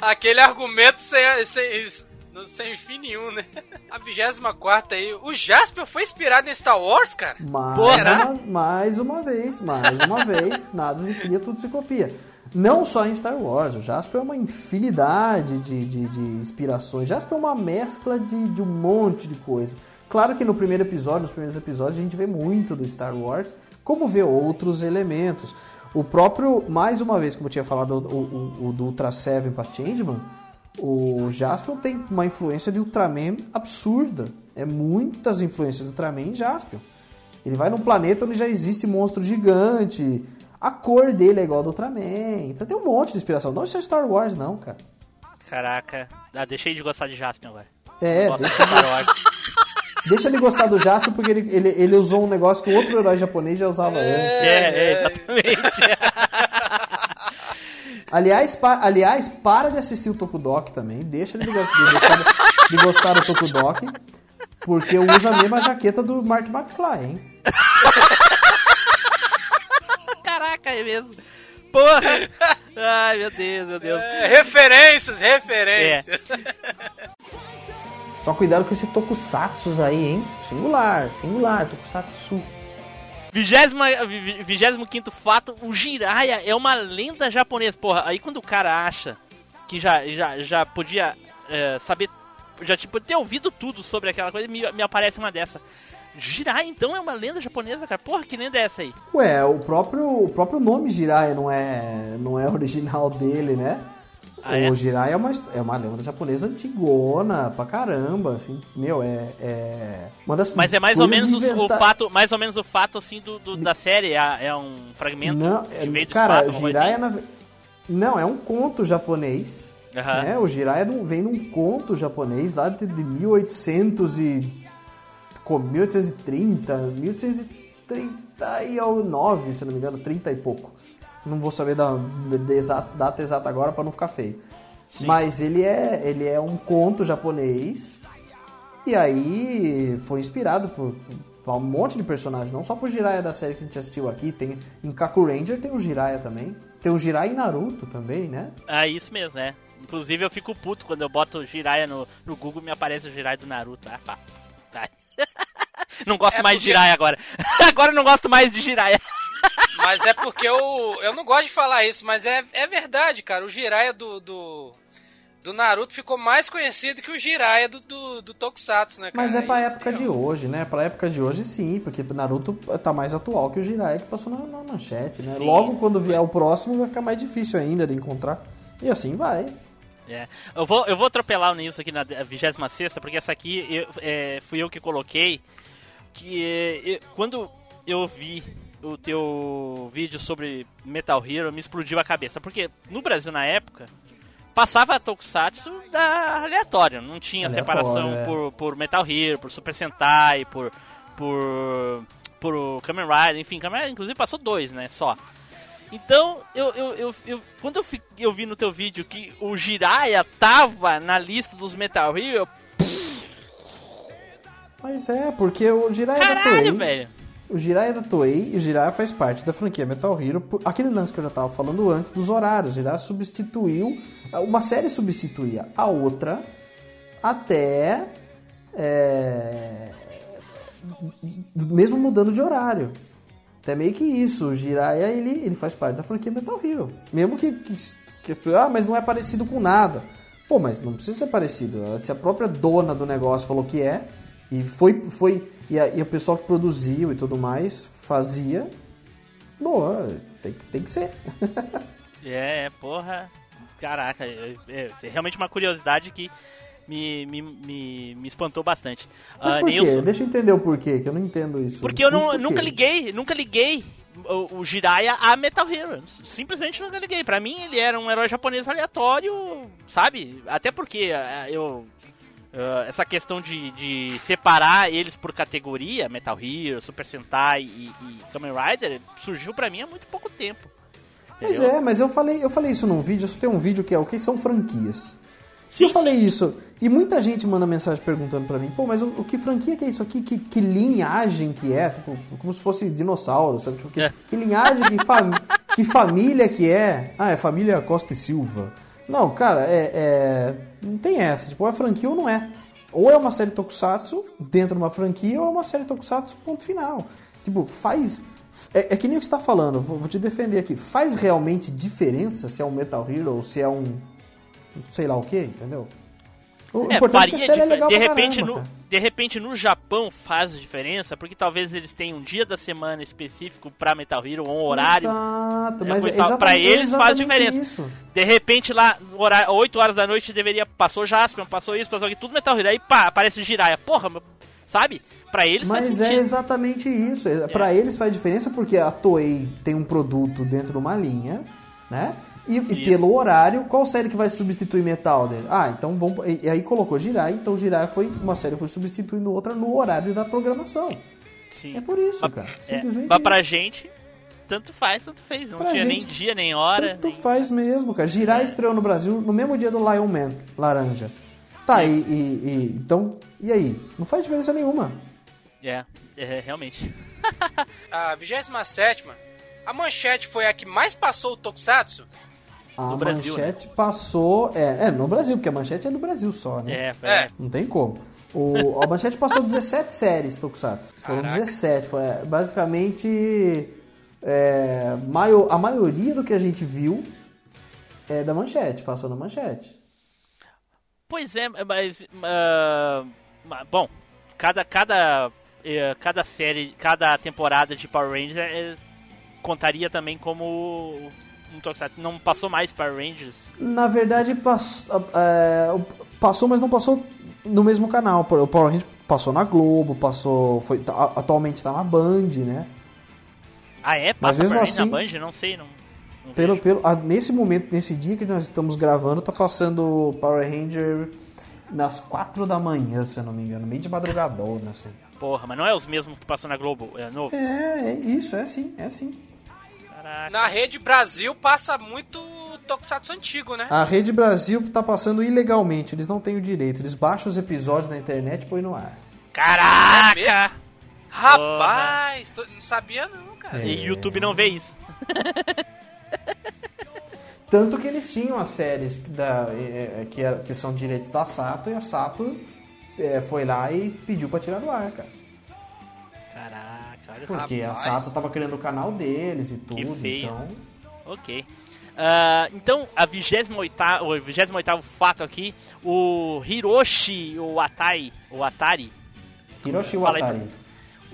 (laughs) Aquele argumento sem, sem- sem fim nenhum, né? A 24 aí. O Jasper foi inspirado em Star Wars, cara? Mais, uma, mais uma vez, mais uma (laughs) vez, nada se cria, tudo se copia. Não só em Star Wars, o Jasper é uma infinidade de, de, de inspirações. Jasper é uma mescla de, de um monte de coisa. Claro que no primeiro episódio, nos primeiros episódios, a gente vê muito do Star Wars, como vê outros elementos. O próprio, mais uma vez, como eu tinha falado, o, o, o do Ultra Seven para Changeman, o Jaspion tem uma influência de Ultraman absurda. É muitas influências do Ultraman em Jaspion. Ele vai num planeta onde já existe monstro gigante. A cor dele é igual ao do Ultraman. Então tem um monte de inspiração. Não é só Star Wars, não, cara. Caraca. Ah, deixei de gostar de Jaspion agora. É, Gosto de deixa, Star Wars. deixa ele gostar do Jaspion porque ele, ele, ele usou um negócio que o outro herói japonês já usava antes. É, é, exatamente. (laughs) Aliás, pa- aliás, para de assistir o Tokudok também. Deixa ele de, gos- de gostar, do- de gostar do Tokudok. Porque usa a mesma jaqueta do Mark McFly, hein? Caraca, é mesmo. Porra! Ai, meu Deus, meu Deus. É, referências, referências. Só cuidado com esse Tokusatsu aí, hein? Singular, singular, Tokusatsu. Vigésima, vi- vigésimo quinto fato, o Jiraiya é uma lenda japonesa. Porra, aí quando o cara acha que já, já, já podia é, saber, já tipo, ter ouvido tudo sobre aquela coisa, me, me aparece uma dessa. Jiraiya, então, é uma lenda japonesa, cara? Porra, que lenda é essa aí? Ué, o próprio, o próprio nome Jiraiya não é, não é original dele, né? Ah, o é? Jiraiya é uma, é uma lenda japonesa antigona pra caramba, assim, meu, é, é uma das Mas é mais ou menos o, o inventa- fato, mais ou menos o fato, assim, do, do- da série, é, é um fragmento Não, que veio do cara, espaço, Jiraiya assim? na ve- não é um conto japonês. Aham. né? O Jiraiya é de vem de um conto japonês lá de, de 1800 e com 1830, 1839, se não me engano, 30 e pouco. Não vou saber da, data exata agora para não ficar feio. Mas ele é, ele é um conto japonês e aí foi inspirado por, por um monte de personagens, não só por Jiraiya da série que a gente assistiu aqui, tem em Kaku Ranger tem o Jiraiya também, tem o Jiraiya em Naruto também, né? É isso mesmo, né? Inclusive eu fico puto quando eu boto Jiraiya no, no Google e me aparece o Jiraiya do Naruto. Ah, pá. Tá. (laughs) Não gosto É mais de porque- Jiraiya agora. (laughs) agora eu não gosto mais de Jiraiya. Mas é porque eu, eu não gosto de falar isso, mas é, é verdade, cara. O Jiraiya do, do, do Naruto ficou mais conhecido que o Jiraiya do, do, do Tokusatsu, né, cara? Mas é pra E- época de hoje, né? Pra época de hoje sim, porque Naruto tá mais atual que o Jiraiya que passou na, na manchete, né? Sim. Logo quando vier o próximo vai ficar mais difícil ainda de encontrar. E assim vai. É. Eu, vou, eu vou atropelar o Nilson aqui na 26 porque essa aqui eu- é, fui eu que coloquei. Que é, eu- quando eu vi o teu vídeo sobre Metal Hero, me explodiu a cabeça. Porque no Brasil, na época, passava Tokusatsu da aleatório. Não tinha Aleatório, separação é. por, por Metal Hero, por Super Sentai, por. por. por Kamen Rider, enfim, Kamen Rider inclusive passou dois, né? Só. Então, eu, eu, eu, eu- quando eu, fi- eu vi no teu vídeo que o Jiraiya tava na lista dos Metal Hero, eu, Mas é, porque o Jiraiya caralho, velho. O Jiraiya é da Toei e o Jiraiya faz parte da franquia Metal Hero. por- Aquele lance que eu já tava falando antes dos horários. O Jiraiya substituiu. Uma série substituía a outra até. é, mesmo mudando de horário. Até meio que isso. O Jiraiya ele, ele faz parte da franquia Metal Hero. Mesmo que, que, que. Ah, mas não é parecido com nada. Pô, mas não precisa ser parecido. Se a própria dona do negócio falou que é, e foi. foi e, a- e o pessoal que produziu e tudo mais fazia. Boa, tem que, tem que ser. (laughs) É, porra. Caraca, é, é- é realmente uma curiosidade que me, me, me, me espantou bastante. Mas Ah, por quê? Nilson, Deixa eu entender o porquê, que eu não entendo isso. Porque eu não, Por nunca liguei, nunca liguei o, o Jiraiya a Metal Hero. Simplesmente nunca liguei. Pra mim ele era um herói japonês aleatório, sabe? Até porque eh, eu. Eh, essa questão de, de separar eles por categoria, Metal Hero, Super Sentai e, e Kamen Rider, surgiu pra mim há muito pouco tempo. Pois entendeu? é, mas eu falei, eu falei isso num vídeo, eu só tenho um vídeo que é o que são franquias. Se Sim, eu falei isso, e muita gente manda mensagem perguntando pra mim, pô, mas o, o que franquia que é isso aqui? Que, que linhagem que é? Tipo, como se fosse dinossauro, sabe? Tipo, que, É. que linhagem, que, fam- (laughs) que família que é? Ah, é família Costa e Silva. Não, cara, é, é- Não tem essa. Tipo, é franquia ou não é. Ou é uma série Tokusatsu dentro de uma franquia, ou é uma série Tokusatsu, ponto final. Tipo, faz. É, é que nem o que você tá falando, vou, vou te defender aqui. Faz realmente diferença se é um Metal Hero ou se é um. sei lá o que, entendeu? O É, importante é que a é legal de repente caramba, no cara. de repente no Japão faz diferença, porque talvez eles tenham um dia da semana específico pra Metal Hero, um horário. Exato, É, mas é pra eles faz diferença. Isso. De repente lá, horário, 8 horas da noite deveria passou Jaspion, passou isso, passou aquilo, tudo Metal Hero. Aí pá, aparece Jiraiya. Porra, meu- sabe? Pra eles faz Mas é sentido. exatamente isso. É. Pra eles faz diferença porque a Toei tem um produto dentro de uma linha, né? E, e pelo horário, qual série que vai substituir Metal dele? Ah, então vamos. E, e aí colocou Jirai, então Jirai foi. Uma série foi substituindo outra no horário da programação. Sim. É por isso, Mas- cara. É, Simplesmente. mas isso. pra gente, tanto faz, tanto fez. Não Pra tinha gente, nem dia, nem hora. Tanto nem- faz mesmo, cara. Jirai estreou no Brasil no mesmo dia do Lion Man, laranja. Tá, e, e- e- Então, e aí? Não faz diferença nenhuma. É, é, realmente. (laughs) A 27 a manchete foi a que mais passou o Tokusatsu? A No Brasil, manchete passou. É, é, no Brasil, porque a manchete é do Brasil só, né? É, É. é. Não tem como. O, a manchete passou (laughs) 17 séries Tokusatsu. Foram Caraca. 17. Foi, é, basicamente. é, maio- a maioria do que a gente viu é da manchete, passou na manchete. Pois é, mas. ma- bom, cada, cada, eh, cada série, cada temporada de Power Rangers eh, contaria também como um Tokusatsu. Não passou mais Power Rangers? Na verdade, pass- é, passou, mas não passou no mesmo canal. O Power Rangers passou na Globo, passou. Foi, tá- atualmente tá na Band, né? Ah, é? Mas Passa mesmo Power assim- na Band? Não sei, não. não Pelo, vejo. pelo, ah, nesse momento, nesse dia que nós estamos gravando, tá passando Power Ranger nas 4 da manhã, se eu não me engano, meio de madrugadona, assim. Porra, mas não é os mesmos que passou na Globo, é novo? É, é isso, é sim, é sim. Caraca. Na Rede Brasil passa muito Tokusatsu antigo, né? A Rede Brasil tá passando ilegalmente, eles não têm o direito, eles baixam os episódios na internet e põem no ar. Caraca! Rapaz, tô- não sabia não, cara. É. E YouTube não vê isso. (laughs) Tanto que eles tinham as séries da, é, é, que, era- que são direitos da Sato e a Sato é, foi lá e pediu pra tirar do ar, cara. Porque a Rapaz. Sato tava criando o canal deles e Que tudo, feio. então. Ok. Ah, então, a 28 o 28 fato aqui, o Hiroshi o Atai, o Atari, Hiroshi Watari.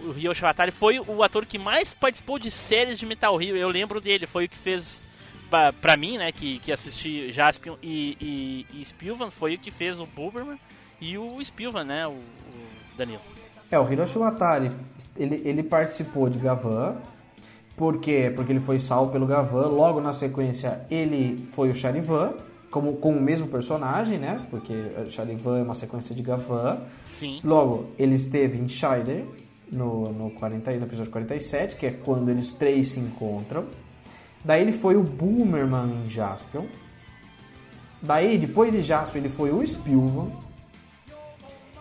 o Hiroshi Watari foi o ator que mais participou de séries de Metal Hero. Eu lembro dele, foi o que fez pra, pra mim, né, que, que assisti Jaspion e, e, e Spilvan, foi o que fez o Buberman e o Spilvan, né, o, o Danilo. É, o Hiroshi Watari, ele, ele participou de Gavan. Por quê? Porque ele foi salvo pelo Gavan. Logo na sequência, ele foi o Charivan, como, com o mesmo personagem, né? Porque o Charivan é uma sequência de Gavan. Sim. Logo, ele esteve em Shider, no, no, 40, no episódio 47, que é quando eles três se encontram. Daí ele foi o Boomerman em Jaspion. Daí, depois de Jaspion, ele foi o Spilvan.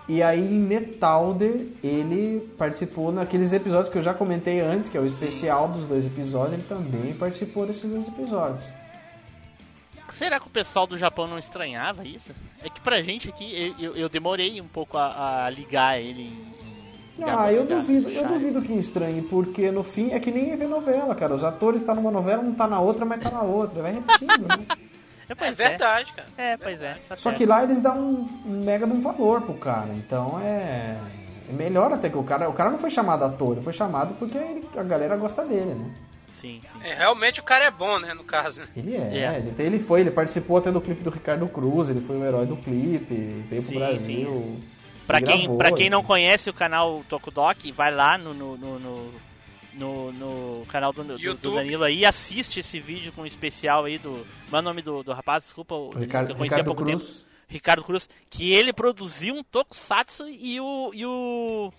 E aí em Metalder ele participou naqueles episódios que eu já comentei antes, que é o especial dos dois episódios, ele também participou desses dois episódios. Será que o pessoal do Japão não estranhava isso? É que pra gente aqui, eu, eu demorei um pouco a, a ligar ele em... em Ah, eu duvido, eu duvido que estranhe, porque no fim é que nem ver novela, cara. Os atores estão numa novela, um tá na outra, mas tá na outra. Vai repetindo, né? (laughs) É, É pois verdade, cara. É, pois é. tá Só que lá eles dão um, um mega de um valor pro cara. Então é. É melhor até que o cara. O cara não foi chamado ator, ele foi chamado porque ele- a galera gosta dele, né? Sim, sim. É, realmente o cara é bom, né, no caso. Ele é, É. Ele, ele foi, ele participou até do clipe do Ricardo Cruz, ele foi o herói do clipe, veio pro Sim, Brasil. Pra ele quem, gravou, pra quem não conhece o canal Tokudok, vai lá no, no, no, no, no- no canal do, do- do. Danilo aí e assiste esse vídeo com o especial aí do. Qual é o nome do, do rapaz? Desculpa, o Ricardo- eu conheci há Ricardo pouco Cruz. tempo. Ricardo Cruz. Que ele produziu um Tokusatsu e o. E o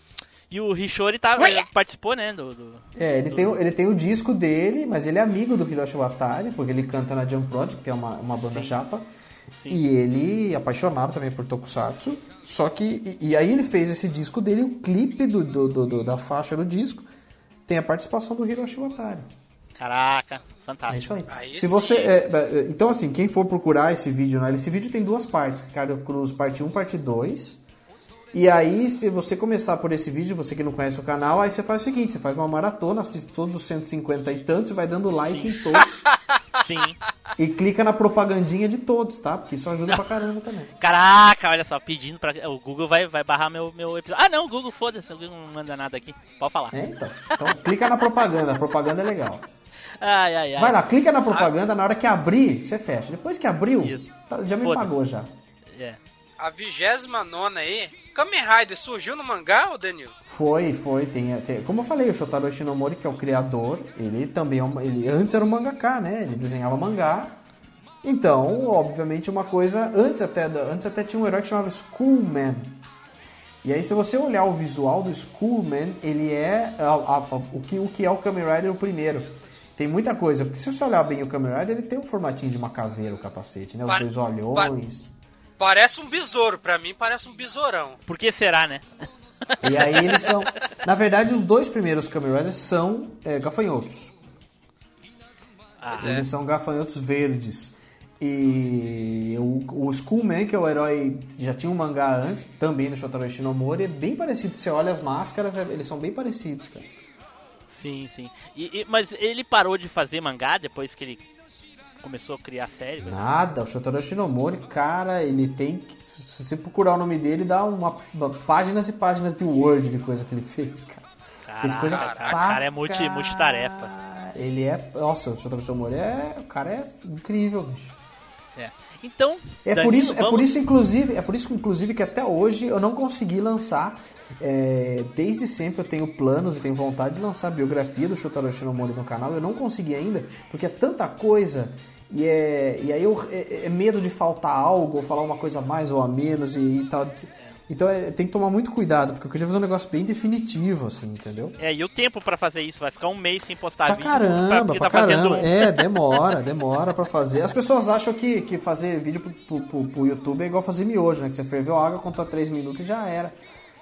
e o Hishori tá, participou, né? Do, do- É, ele tem, o- ele tem o disco dele, mas ele é amigo do Hiroshi Watari, porque ele canta na Jump Project, que é uma, uma banda japa. Sim. E ele é apaixonado também por Tokusatsu. Só que. E, e aí ele fez esse disco dele, o clipe do, do- do- do- da faixa do disco tem a participação do Hiroshi Watari. Caraca, É fantástico. isso aí. Aí Se sim. você, é, é, então, assim, quem for procurar esse vídeo, né, esse vídeo tem duas partes, Ricardo Cruz, parte 1, parte 2. E aí, se você começar por esse vídeo, você que não conhece o canal, aí você faz o seguinte, você faz uma maratona, assiste todos os 150 e tantos e vai dando like em todos. (laughs) Sim. e clica na propagandinha de todos, tá? Porque isso ajuda pra caramba também. Caraca, olha só, pedindo pra. O Google vai, vai barrar meu, meu episódio. Ah, não, o Google, foda-se, o Google não manda nada aqui. Pode falar. É, então. Então, clica na propaganda, a propaganda é legal. Ai, ai, ai. Vai lá, clica na propaganda, na hora que abrir, você fecha. Depois que abriu, tá- já me pagou já. É. A vigésima nona aí, Kamen Rider surgiu no mangá, ô Danilo? Foi, foi. Tem, tem- como eu falei, o Shotaro Ishinomori, que é o criador, ele também é um, ele antes era um mangaka, né? Ele desenhava mangá. Então, obviamente, uma coisa antes até antes até tinha um herói que chamava Schoolman. E aí, se você olhar o visual do Schoolman, ele é a- a- a- o, que, o que é o Kamen Rider o primeiro. Tem muita coisa, porque se você olhar bem o Kamen Rider, ele tem um formatinho de uma caveira, o capacete, né? Os Pare- dois olhões. Parece um besouro, pra mim parece um besourão. Por que será, né? (laughs) E aí eles são. Na verdade, os dois primeiros Kamen Riders são é, gafanhotos. Ah, Pois é. Eles são gafanhotos verdes. E o, o Skullman, que é o herói, já tinha um mangá antes, também do Shotaro Ishinomori, é bem parecido. Você olha as máscaras, é- eles são bem parecidos, cara. sim, sim. E, e- mas ele parou de fazer mangá depois que ele começou a criar série? Nada, o Shotaro Ishinomori, cara, ele tem. que- Se você procurar o nome dele, dá uma, uma- páginas e páginas de Word de coisa que ele fez, cara. fez coisa Caraca, pra o cara é multi- multitarefa. Ele é. Nossa, o Shotaro Ishinomori é. O cara é incrível, bicho. É. Então, É por Danilo, isso, é por vamos- isso inclusive, é por isso inclusive que até hoje eu não consegui lançar. É, desde sempre eu tenho planos e tenho vontade de lançar a biografia do Shotaro Shinomori no canal. Eu não consegui ainda, porque é tanta coisa e é e aí eu, é, é medo de faltar algo, ou falar uma coisa a mais ou a menos e, e tal. Então é, tem que tomar muito cuidado, porque eu queria fazer um negócio bem definitivo, assim, entendeu? É, e o tempo pra fazer isso? Vai ficar um mês sem postar Pra vídeo. caramba, porque pra tá fazendo caramba. um. É, demora, demora pra fazer. As pessoas acham que, que fazer vídeo pro, pro, pro- pro YouTube é igual fazer miojo, né? Que você ferveu água, contou 3 minutos e já era.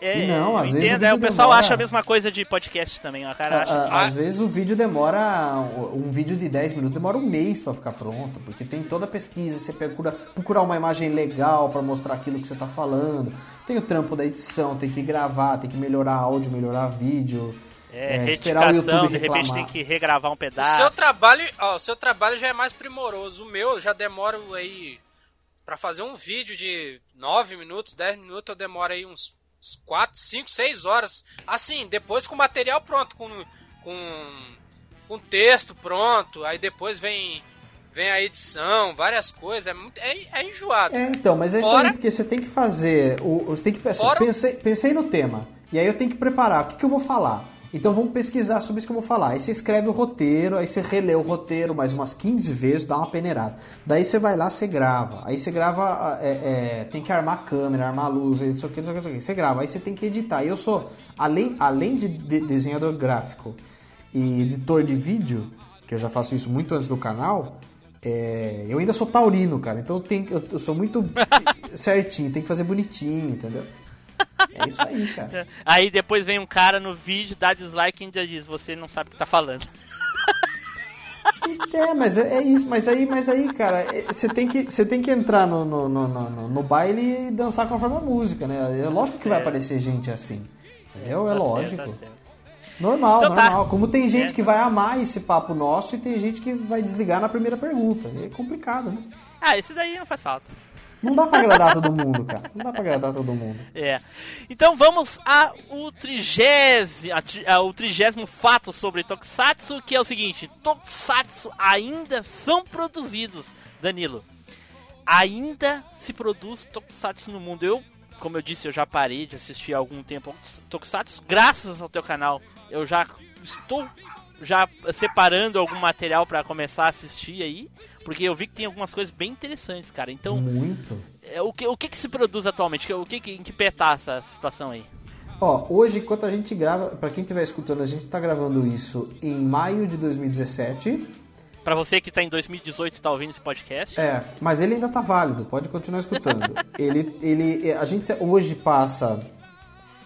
É, E não, às vezes entendo, o é, o pessoal demora- acha a mesma coisa de podcast também. O cara A- acha a- que- às vezes o vídeo demora, um vídeo de 10 minutos demora um mês pra ficar pronto, porque tem toda a pesquisa, você procura, procurar uma imagem legal pra mostrar aquilo que você tá falando, tem o trampo da edição, tem que gravar, tem que melhorar áudio, melhorar vídeo, É, é, esperar o YouTube de repente tem que regravar um O pedaço. seu trabalho, ó, o seu trabalho já é mais primoroso. O meu já demora aí Pra fazer um vídeo de 9 minutos, 10 minutos, eu demoro aí uns 4, 5, 6 horas. Assim, depois com o material pronto, com com com texto pronto, aí depois vem vem a edição, várias coisas, é muito é, é enjoado. É, então, mas é isso Fora- aí, porque você tem que fazer. O, você tem que pensar. Fora- Pensei, pensei no tema. E aí eu tenho que preparar. O que, que eu vou falar? Então vamos pesquisar sobre isso que eu vou falar. Aí você escreve o roteiro, aí você relê o roteiro mais umas 15 vezes, dá uma peneirada. Daí você vai lá, você grava. Aí você grava, é, é, tem que armar a câmera, armar a luz, não sei o que, não sei o que, não sei o que. Você grava, aí você tem que editar. E eu sou, além, além de, de- desenhador gráfico e editor de vídeo, que eu já faço isso muito antes do canal, é, eu ainda sou taurino, cara. Então eu, tenho, eu, eu sou muito (laughs) certinho, tem que fazer bonitinho, entendeu? É isso aí, cara. (laughs) Aí depois vem um cara no vídeo, dá dislike e ainda diz, você não sabe o que tá falando. É, mas é, é isso, mas aí, mas aí, cara, é, você tem que, você tem que entrar no, no, no, no- no baile e dançar conforme a música, né? É lógico que vai aparecer gente assim. Entendeu? É Tá lógico. certo, tá certo. Normal, Então tá. normal. Como tem gente É. que vai amar esse papo nosso e tem gente que vai desligar na primeira pergunta. É complicado, né? Ah, esse daí não faz falta. Não dá pra agradar todo mundo, cara. Não dá pra agradar todo mundo. É. Então vamos ao trigésimo, trigésimo fato sobre Tokusatsu, que é o seguinte: Tokusatsu ainda são produzidos, Danilo. Ainda se produz Tokusatsu no mundo. Eu, como eu disse, eu já parei de assistir há algum tempo Tokusatsu. Graças ao teu canal, eu já estou já separando algum material pra começar a assistir aí, porque eu vi que tem algumas coisas bem interessantes, cara. Então, Muito. é, O que, o que que se produz atualmente? O que, que em que pé tá essa situação aí? Ó, hoje, enquanto a gente grava, pra quem estiver escutando, a gente tá gravando isso em maio de 2017. Pra você que tá em 2018 e tá ouvindo esse podcast, É, mas ele ainda tá válido, pode continuar escutando. (laughs) ele, ele, a gente hoje passa,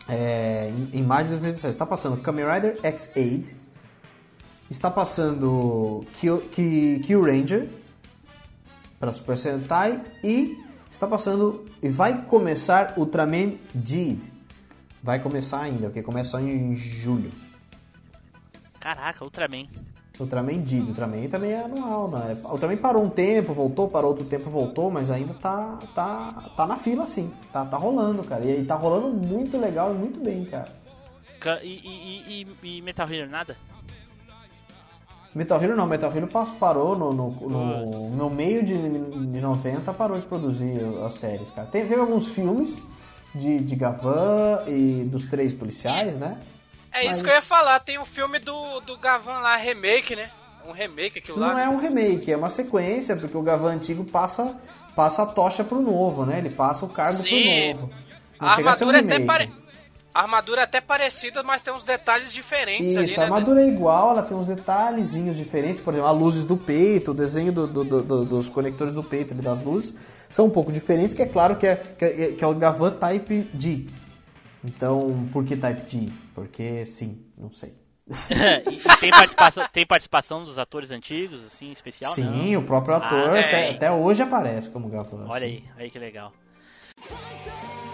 é, em, em maio de 2017, tá passando Kamen Rider X-Aid. Está passando Kyo, Ki- Kyo Ranger para Super Sentai e está passando e vai começar Ultraman Jid. Vai começar ainda, porque começa só em julho. Caraca, Ultraman. Ultraman Jid, Ultraman também é anual, né? Ultraman parou um tempo, voltou, parou outro tempo, voltou, mas ainda tá, tá, tá na fila sim. Tá, tá rolando, cara. E, e tá rolando muito legal e muito bem, cara. Ca- E, e, e, e Metal Hero nada? Metal Hero não, Metal Hero pa- parou no, no, no, no meio de, de 90, parou de produzir as séries, cara. Tem, teve alguns filmes de, de Gavan e dos três policiais, né? É isso Mas- que eu ia falar, tem um filme do, do Gavan lá, remake, né? Um remake aquilo lá. Não é um remake, é uma sequência, porque o Gavan antigo passa, passa a tocha pro novo, né? Ele passa o cargo Sim. pro novo. Não A chega a ser um armadura, é até remake. A armadura é até parecida, mas tem uns detalhes diferentes ali, Isso, né? a armadura é igual, ela tem uns detalhezinhos diferentes, por exemplo, as luzes do peito, o desenho do- do- do- do- dos conectores do peito ali, das luzes, são um pouco diferentes, que é claro que é, que é, que é o Gavan Type D. Então, por que Type D? Porque sim, não sei. (laughs) e, tem, participação, tem participação dos atores antigos, assim, especial? sim, Não. o próprio ator Ah, até, até hoje aparece como Gavan. Olha assim. aí, aí que legal.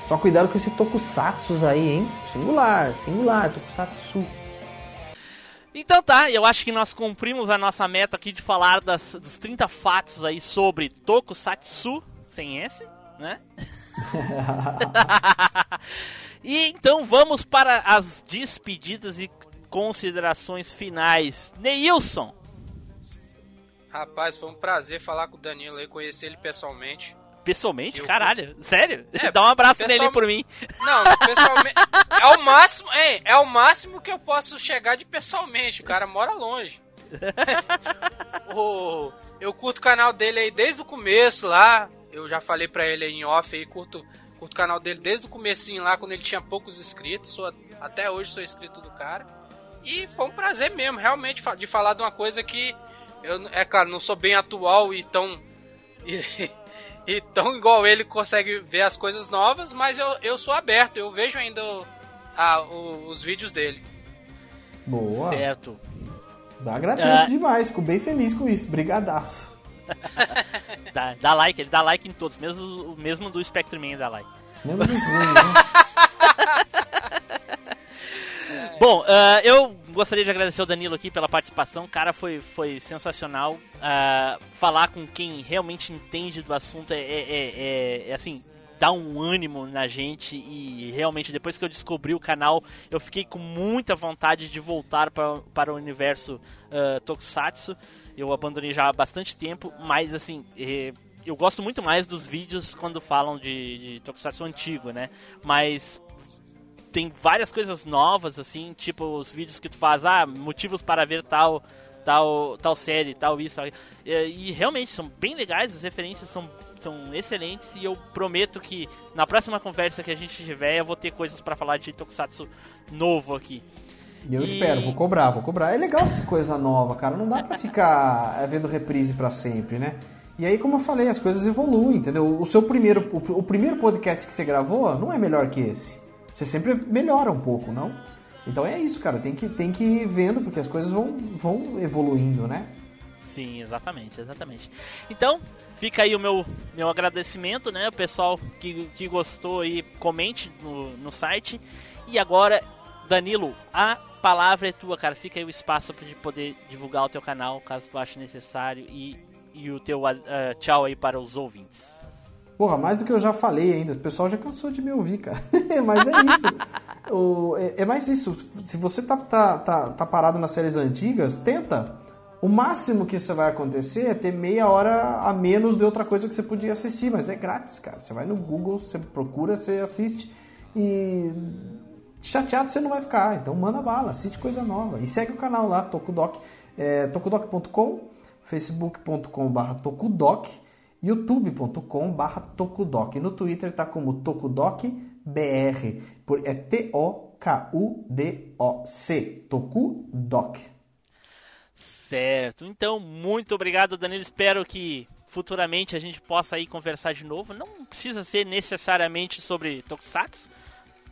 Só cuidado com esse tokusatsu aí, hein? Singular, singular, tokusatsu. Então tá, eu acho que nós cumprimos a nossa meta aqui de falar das, dos 30 fatos aí sobre Tokusatsu, sem S, né? (laughs) e então vamos para as despedidas e considerações finais. Neilson, Rapaz, foi um prazer falar com o Danilo aí, conhecer ele pessoalmente. Pessoalmente, Eu- caralho, sério? É, (laughs) Dá um abraço pessoal- nele por mim. Não, pessoalmente. (laughs) é o máximo, hein? É o máximo que eu posso chegar de pessoalmente. O cara mora longe. (laughs) O- eu curto o canal dele aí desde o começo lá. Eu já falei pra ele aí em off aí, curto, curto o canal dele desde o comecinho lá, quando ele tinha poucos inscritos. Sou, até hoje sou inscrito do cara. E foi um prazer mesmo, realmente, de falar de uma coisa que eu, é claro, não sou bem atual e tão. E, e tão igual ele consegue ver as coisas novas, mas eu, eu sou aberto, eu vejo ainda o- a- o- os vídeos dele. Boa. Certo. Agradeço Ah. demais, fico bem feliz com isso. Brigadaço. (laughs) Dá, dá like, ele dá like em todos, mesmo, mesmo do Spectreman dá like. Mesmo dos (laughs) ruins, né? Bom, ah, eu gostaria de agradecer o Danilo aqui pela participação. Cara, foi, foi sensacional. Ah, falar com quem realmente entende do assunto é, é- é- é- é, assim. Dá um ânimo na gente e realmente depois que eu descobri o canal eu fiquei com muita vontade de voltar para, para o universo ah, Tokusatsu. Eu abandonei já há bastante tempo, mas assim, eh, eu gosto muito mais dos vídeos quando falam de, de Tokusatsu antigo, né? Mas tem várias coisas novas, assim, tipo os vídeos que tu faz, ah, motivos para ver tal, tal, tal série, tal isso, tal... E, e realmente são bem legais, as referências são, são excelentes e eu prometo que na próxima conversa que a gente tiver eu vou ter coisas para falar de Tokusatsu novo aqui. E eu E- espero, vou cobrar, vou cobrar. É legal essa coisa nova, cara. Não dá pra (laughs) ficar é, vendo reprise pra sempre, né? E aí, como eu falei, as coisas evoluem, entendeu? O seu primeiro, o, o primeiro podcast que você gravou não é melhor que esse. Você sempre melhora um pouco, não? Então é isso, cara. Tem que, tem que ir vendo, porque as coisas vão, vão evoluindo, né? Sim, exatamente, exatamente. Então, fica aí o meu, meu agradecimento, né? O pessoal que, que gostou aí, comente no, no site. E agora, Danilo, a palavra é tua, cara. Fica aí o espaço para poder divulgar o teu canal, caso tu ache necessário. E, e o teu ah, tchau aí para os ouvintes. Porra, mais do que eu já falei ainda. O pessoal já cansou de me ouvir, cara. (laughs) Mas é isso. O- é, é mais isso. Se você tá, tá, tá, tá parado nas séries antigas, tenta. O máximo que você vai acontecer é ter meia hora a menos de outra coisa que você podia assistir. Mas é grátis, cara. Você vai no Google, você procura, você assiste. E chateado você não vai ficar. Então manda bala, assiste coisa nova. E segue o canal lá, Tokudok. É, tokudoc.com, facebook.com.br Tokudoc youtube.com.br Tokudoc. No Twitter tá como TokudocBR. É T-O-K-U-D-O-C. Tokudoc. Certo. Então, muito obrigado, Danilo. Espero que futuramente a gente possa aí conversar de novo. Não precisa ser necessariamente sobre Tokusatsu.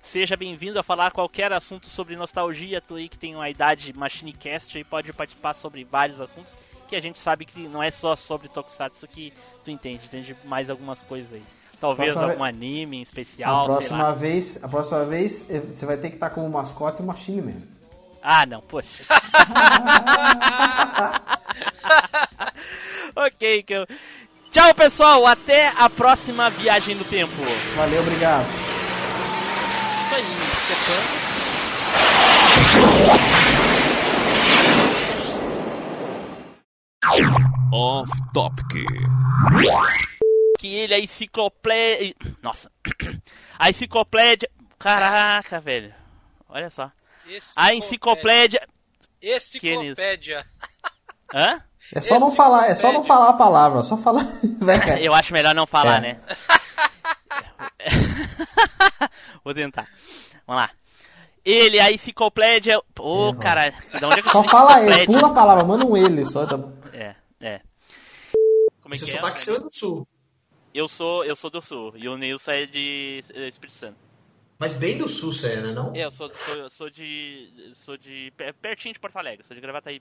Seja bem-vindo a falar qualquer assunto sobre nostalgia. Tu aí que tem uma idade MachineCast aí pode participar sobre vários assuntos. Que a gente sabe que não é só sobre Tokusatsu que tu entende, entende mais algumas coisas aí. Talvez Próxima algum anime em especial, A próxima vez, a próxima vez eh, você vai ter que estar como mascote o Machine Man. Ah, não, poxa. (laughs) ok, que eu... Tchau, pessoal. Até a próxima viagem no tempo. Valeu, obrigado. Isso aí, Off Topic. Que ele é enciclopédia. Nossa. (clears throat) A enciclopédia. Caraca, velho. Olha só. A enciclopédia. Enciclopédia. Hã? É só não falar, é só não falar a palavra, só falar. (laughs) Eu acho melhor não falar, É. né? (laughs) Vou tentar. Vamos lá. Ele, a enciclopédia. Ô, Errou. cara. De onde é que Só fala ele, pula a palavra, manda um ele só. Tá... bom. É, é. Como é Esse que é? sotaque seu é do sul. Eu sou, eu sou do sul e o Nilson é de eh, Espírito Santo. Mas bem do sul, você é, né? Não? Eu sou, sou, eu sou de. sou de. per- pertinho de Porto Alegre, sou de Gravataí.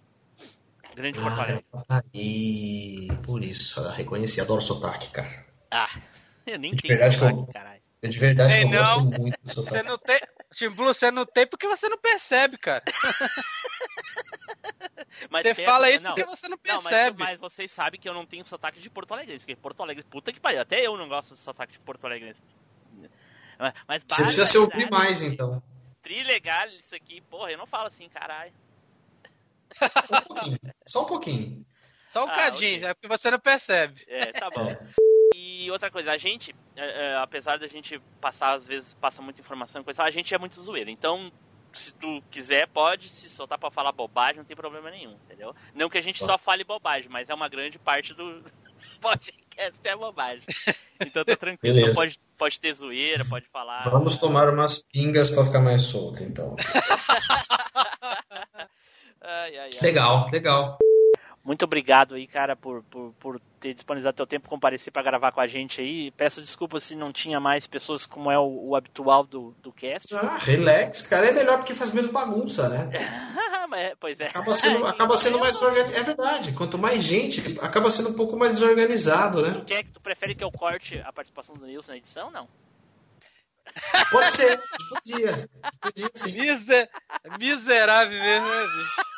Grande Porto Alegre. Ah, e por isso, eu reconheci, adoro sotaque, cara. Ah, (laughs) eu nem De tenho verdade que eu- sotaque, caralho. Eu de verdade Ei, que eu não. gosto muito do Você sotaque. não tem. Tim Blue, você não tem porque você não percebe, cara. (laughs) (laughs) Mas Você fala isso não, porque você não Não, mas, percebe. mas vocês sabem que eu não tenho sotaque de Porto Alegre. Porque Porto Alegre, puta que pariu. Até eu não gosto de sotaque de Porto Alegre. Mas, mas Você precisa se ouvir mais, então. Trilegal isso aqui. Porra, eu não falo assim, caralho. Um pouquinho. Só um pouquinho. Só um Ah, cadinho, ok. é porque você não percebe. É, tá bom. E outra coisa, a gente, é, é, apesar da gente passar, às vezes, passa muita informação, e coisa, a gente é muito zoeiro. Então, se tu quiser, pode se soltar pra falar bobagem, não tem problema nenhum, entendeu? Não que a gente só fale bobagem, mas é uma grande parte do (laughs) podcast é bobagem. Então tá tranquilo. Então pode, pode ter zoeira, pode falar. Vamos tomar umas pingas pra ficar mais solto, então. (laughs) Ai, ai, ai. Legal, legal. Muito obrigado aí, cara, por, por, por ter disponibilizado teu tempo, comparecer pra gravar com a gente aí. Peço desculpas se não tinha mais pessoas como é o, o habitual do, do cast. Ah, relax, cara. É melhor porque faz menos bagunça, né? Mas, (laughs) pois é. Acaba sendo, acaba sendo mais organizado. É verdade. Quanto mais gente, acaba sendo um pouco mais desorganizado, né? Tu quer que tu prefere que eu corte a participação do Nilson na edição? Não. Pode ser. Podia. Podia sim. Miser... Miserável mesmo, né, bicho?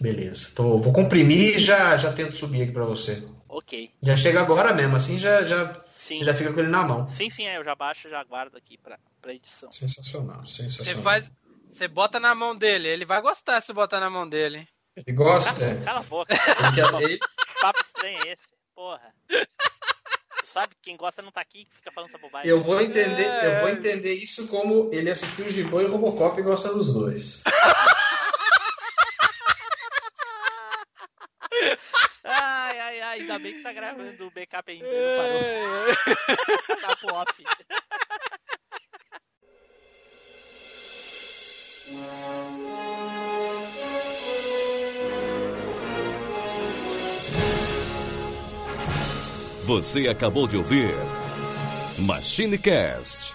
Beleza. Tô, vou comprimir e já, já tento subir aqui pra você. Ok. Já chega agora mesmo, assim já, já, Sim. você já fica com ele na mão. Sim, sim, é, eu já baixo, já guardo aqui pra, pra edição. Sensacional, Você sensacional. faz. Você bota na mão dele, ele vai gostar se botar na mão dele. hein? Ele gosta, é. Cala a boca. (laughs) Ele quer- ele- (laughs) Que papo estranho é esse? Porra. Tu sabe que quem gosta não tá aqui, que fica falando essa bobagem. eu vou entender, eu vou entender isso como ele assistiu o Giban e o Robocop e gosta dos dois. (laughs) Ai, ainda bem que tá gravando o backup ainda, não parou. tá pro off. Você acabou de ouvir MachineCast.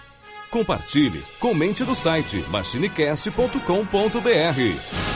Compartilhe, comente no site machinecast.com.br.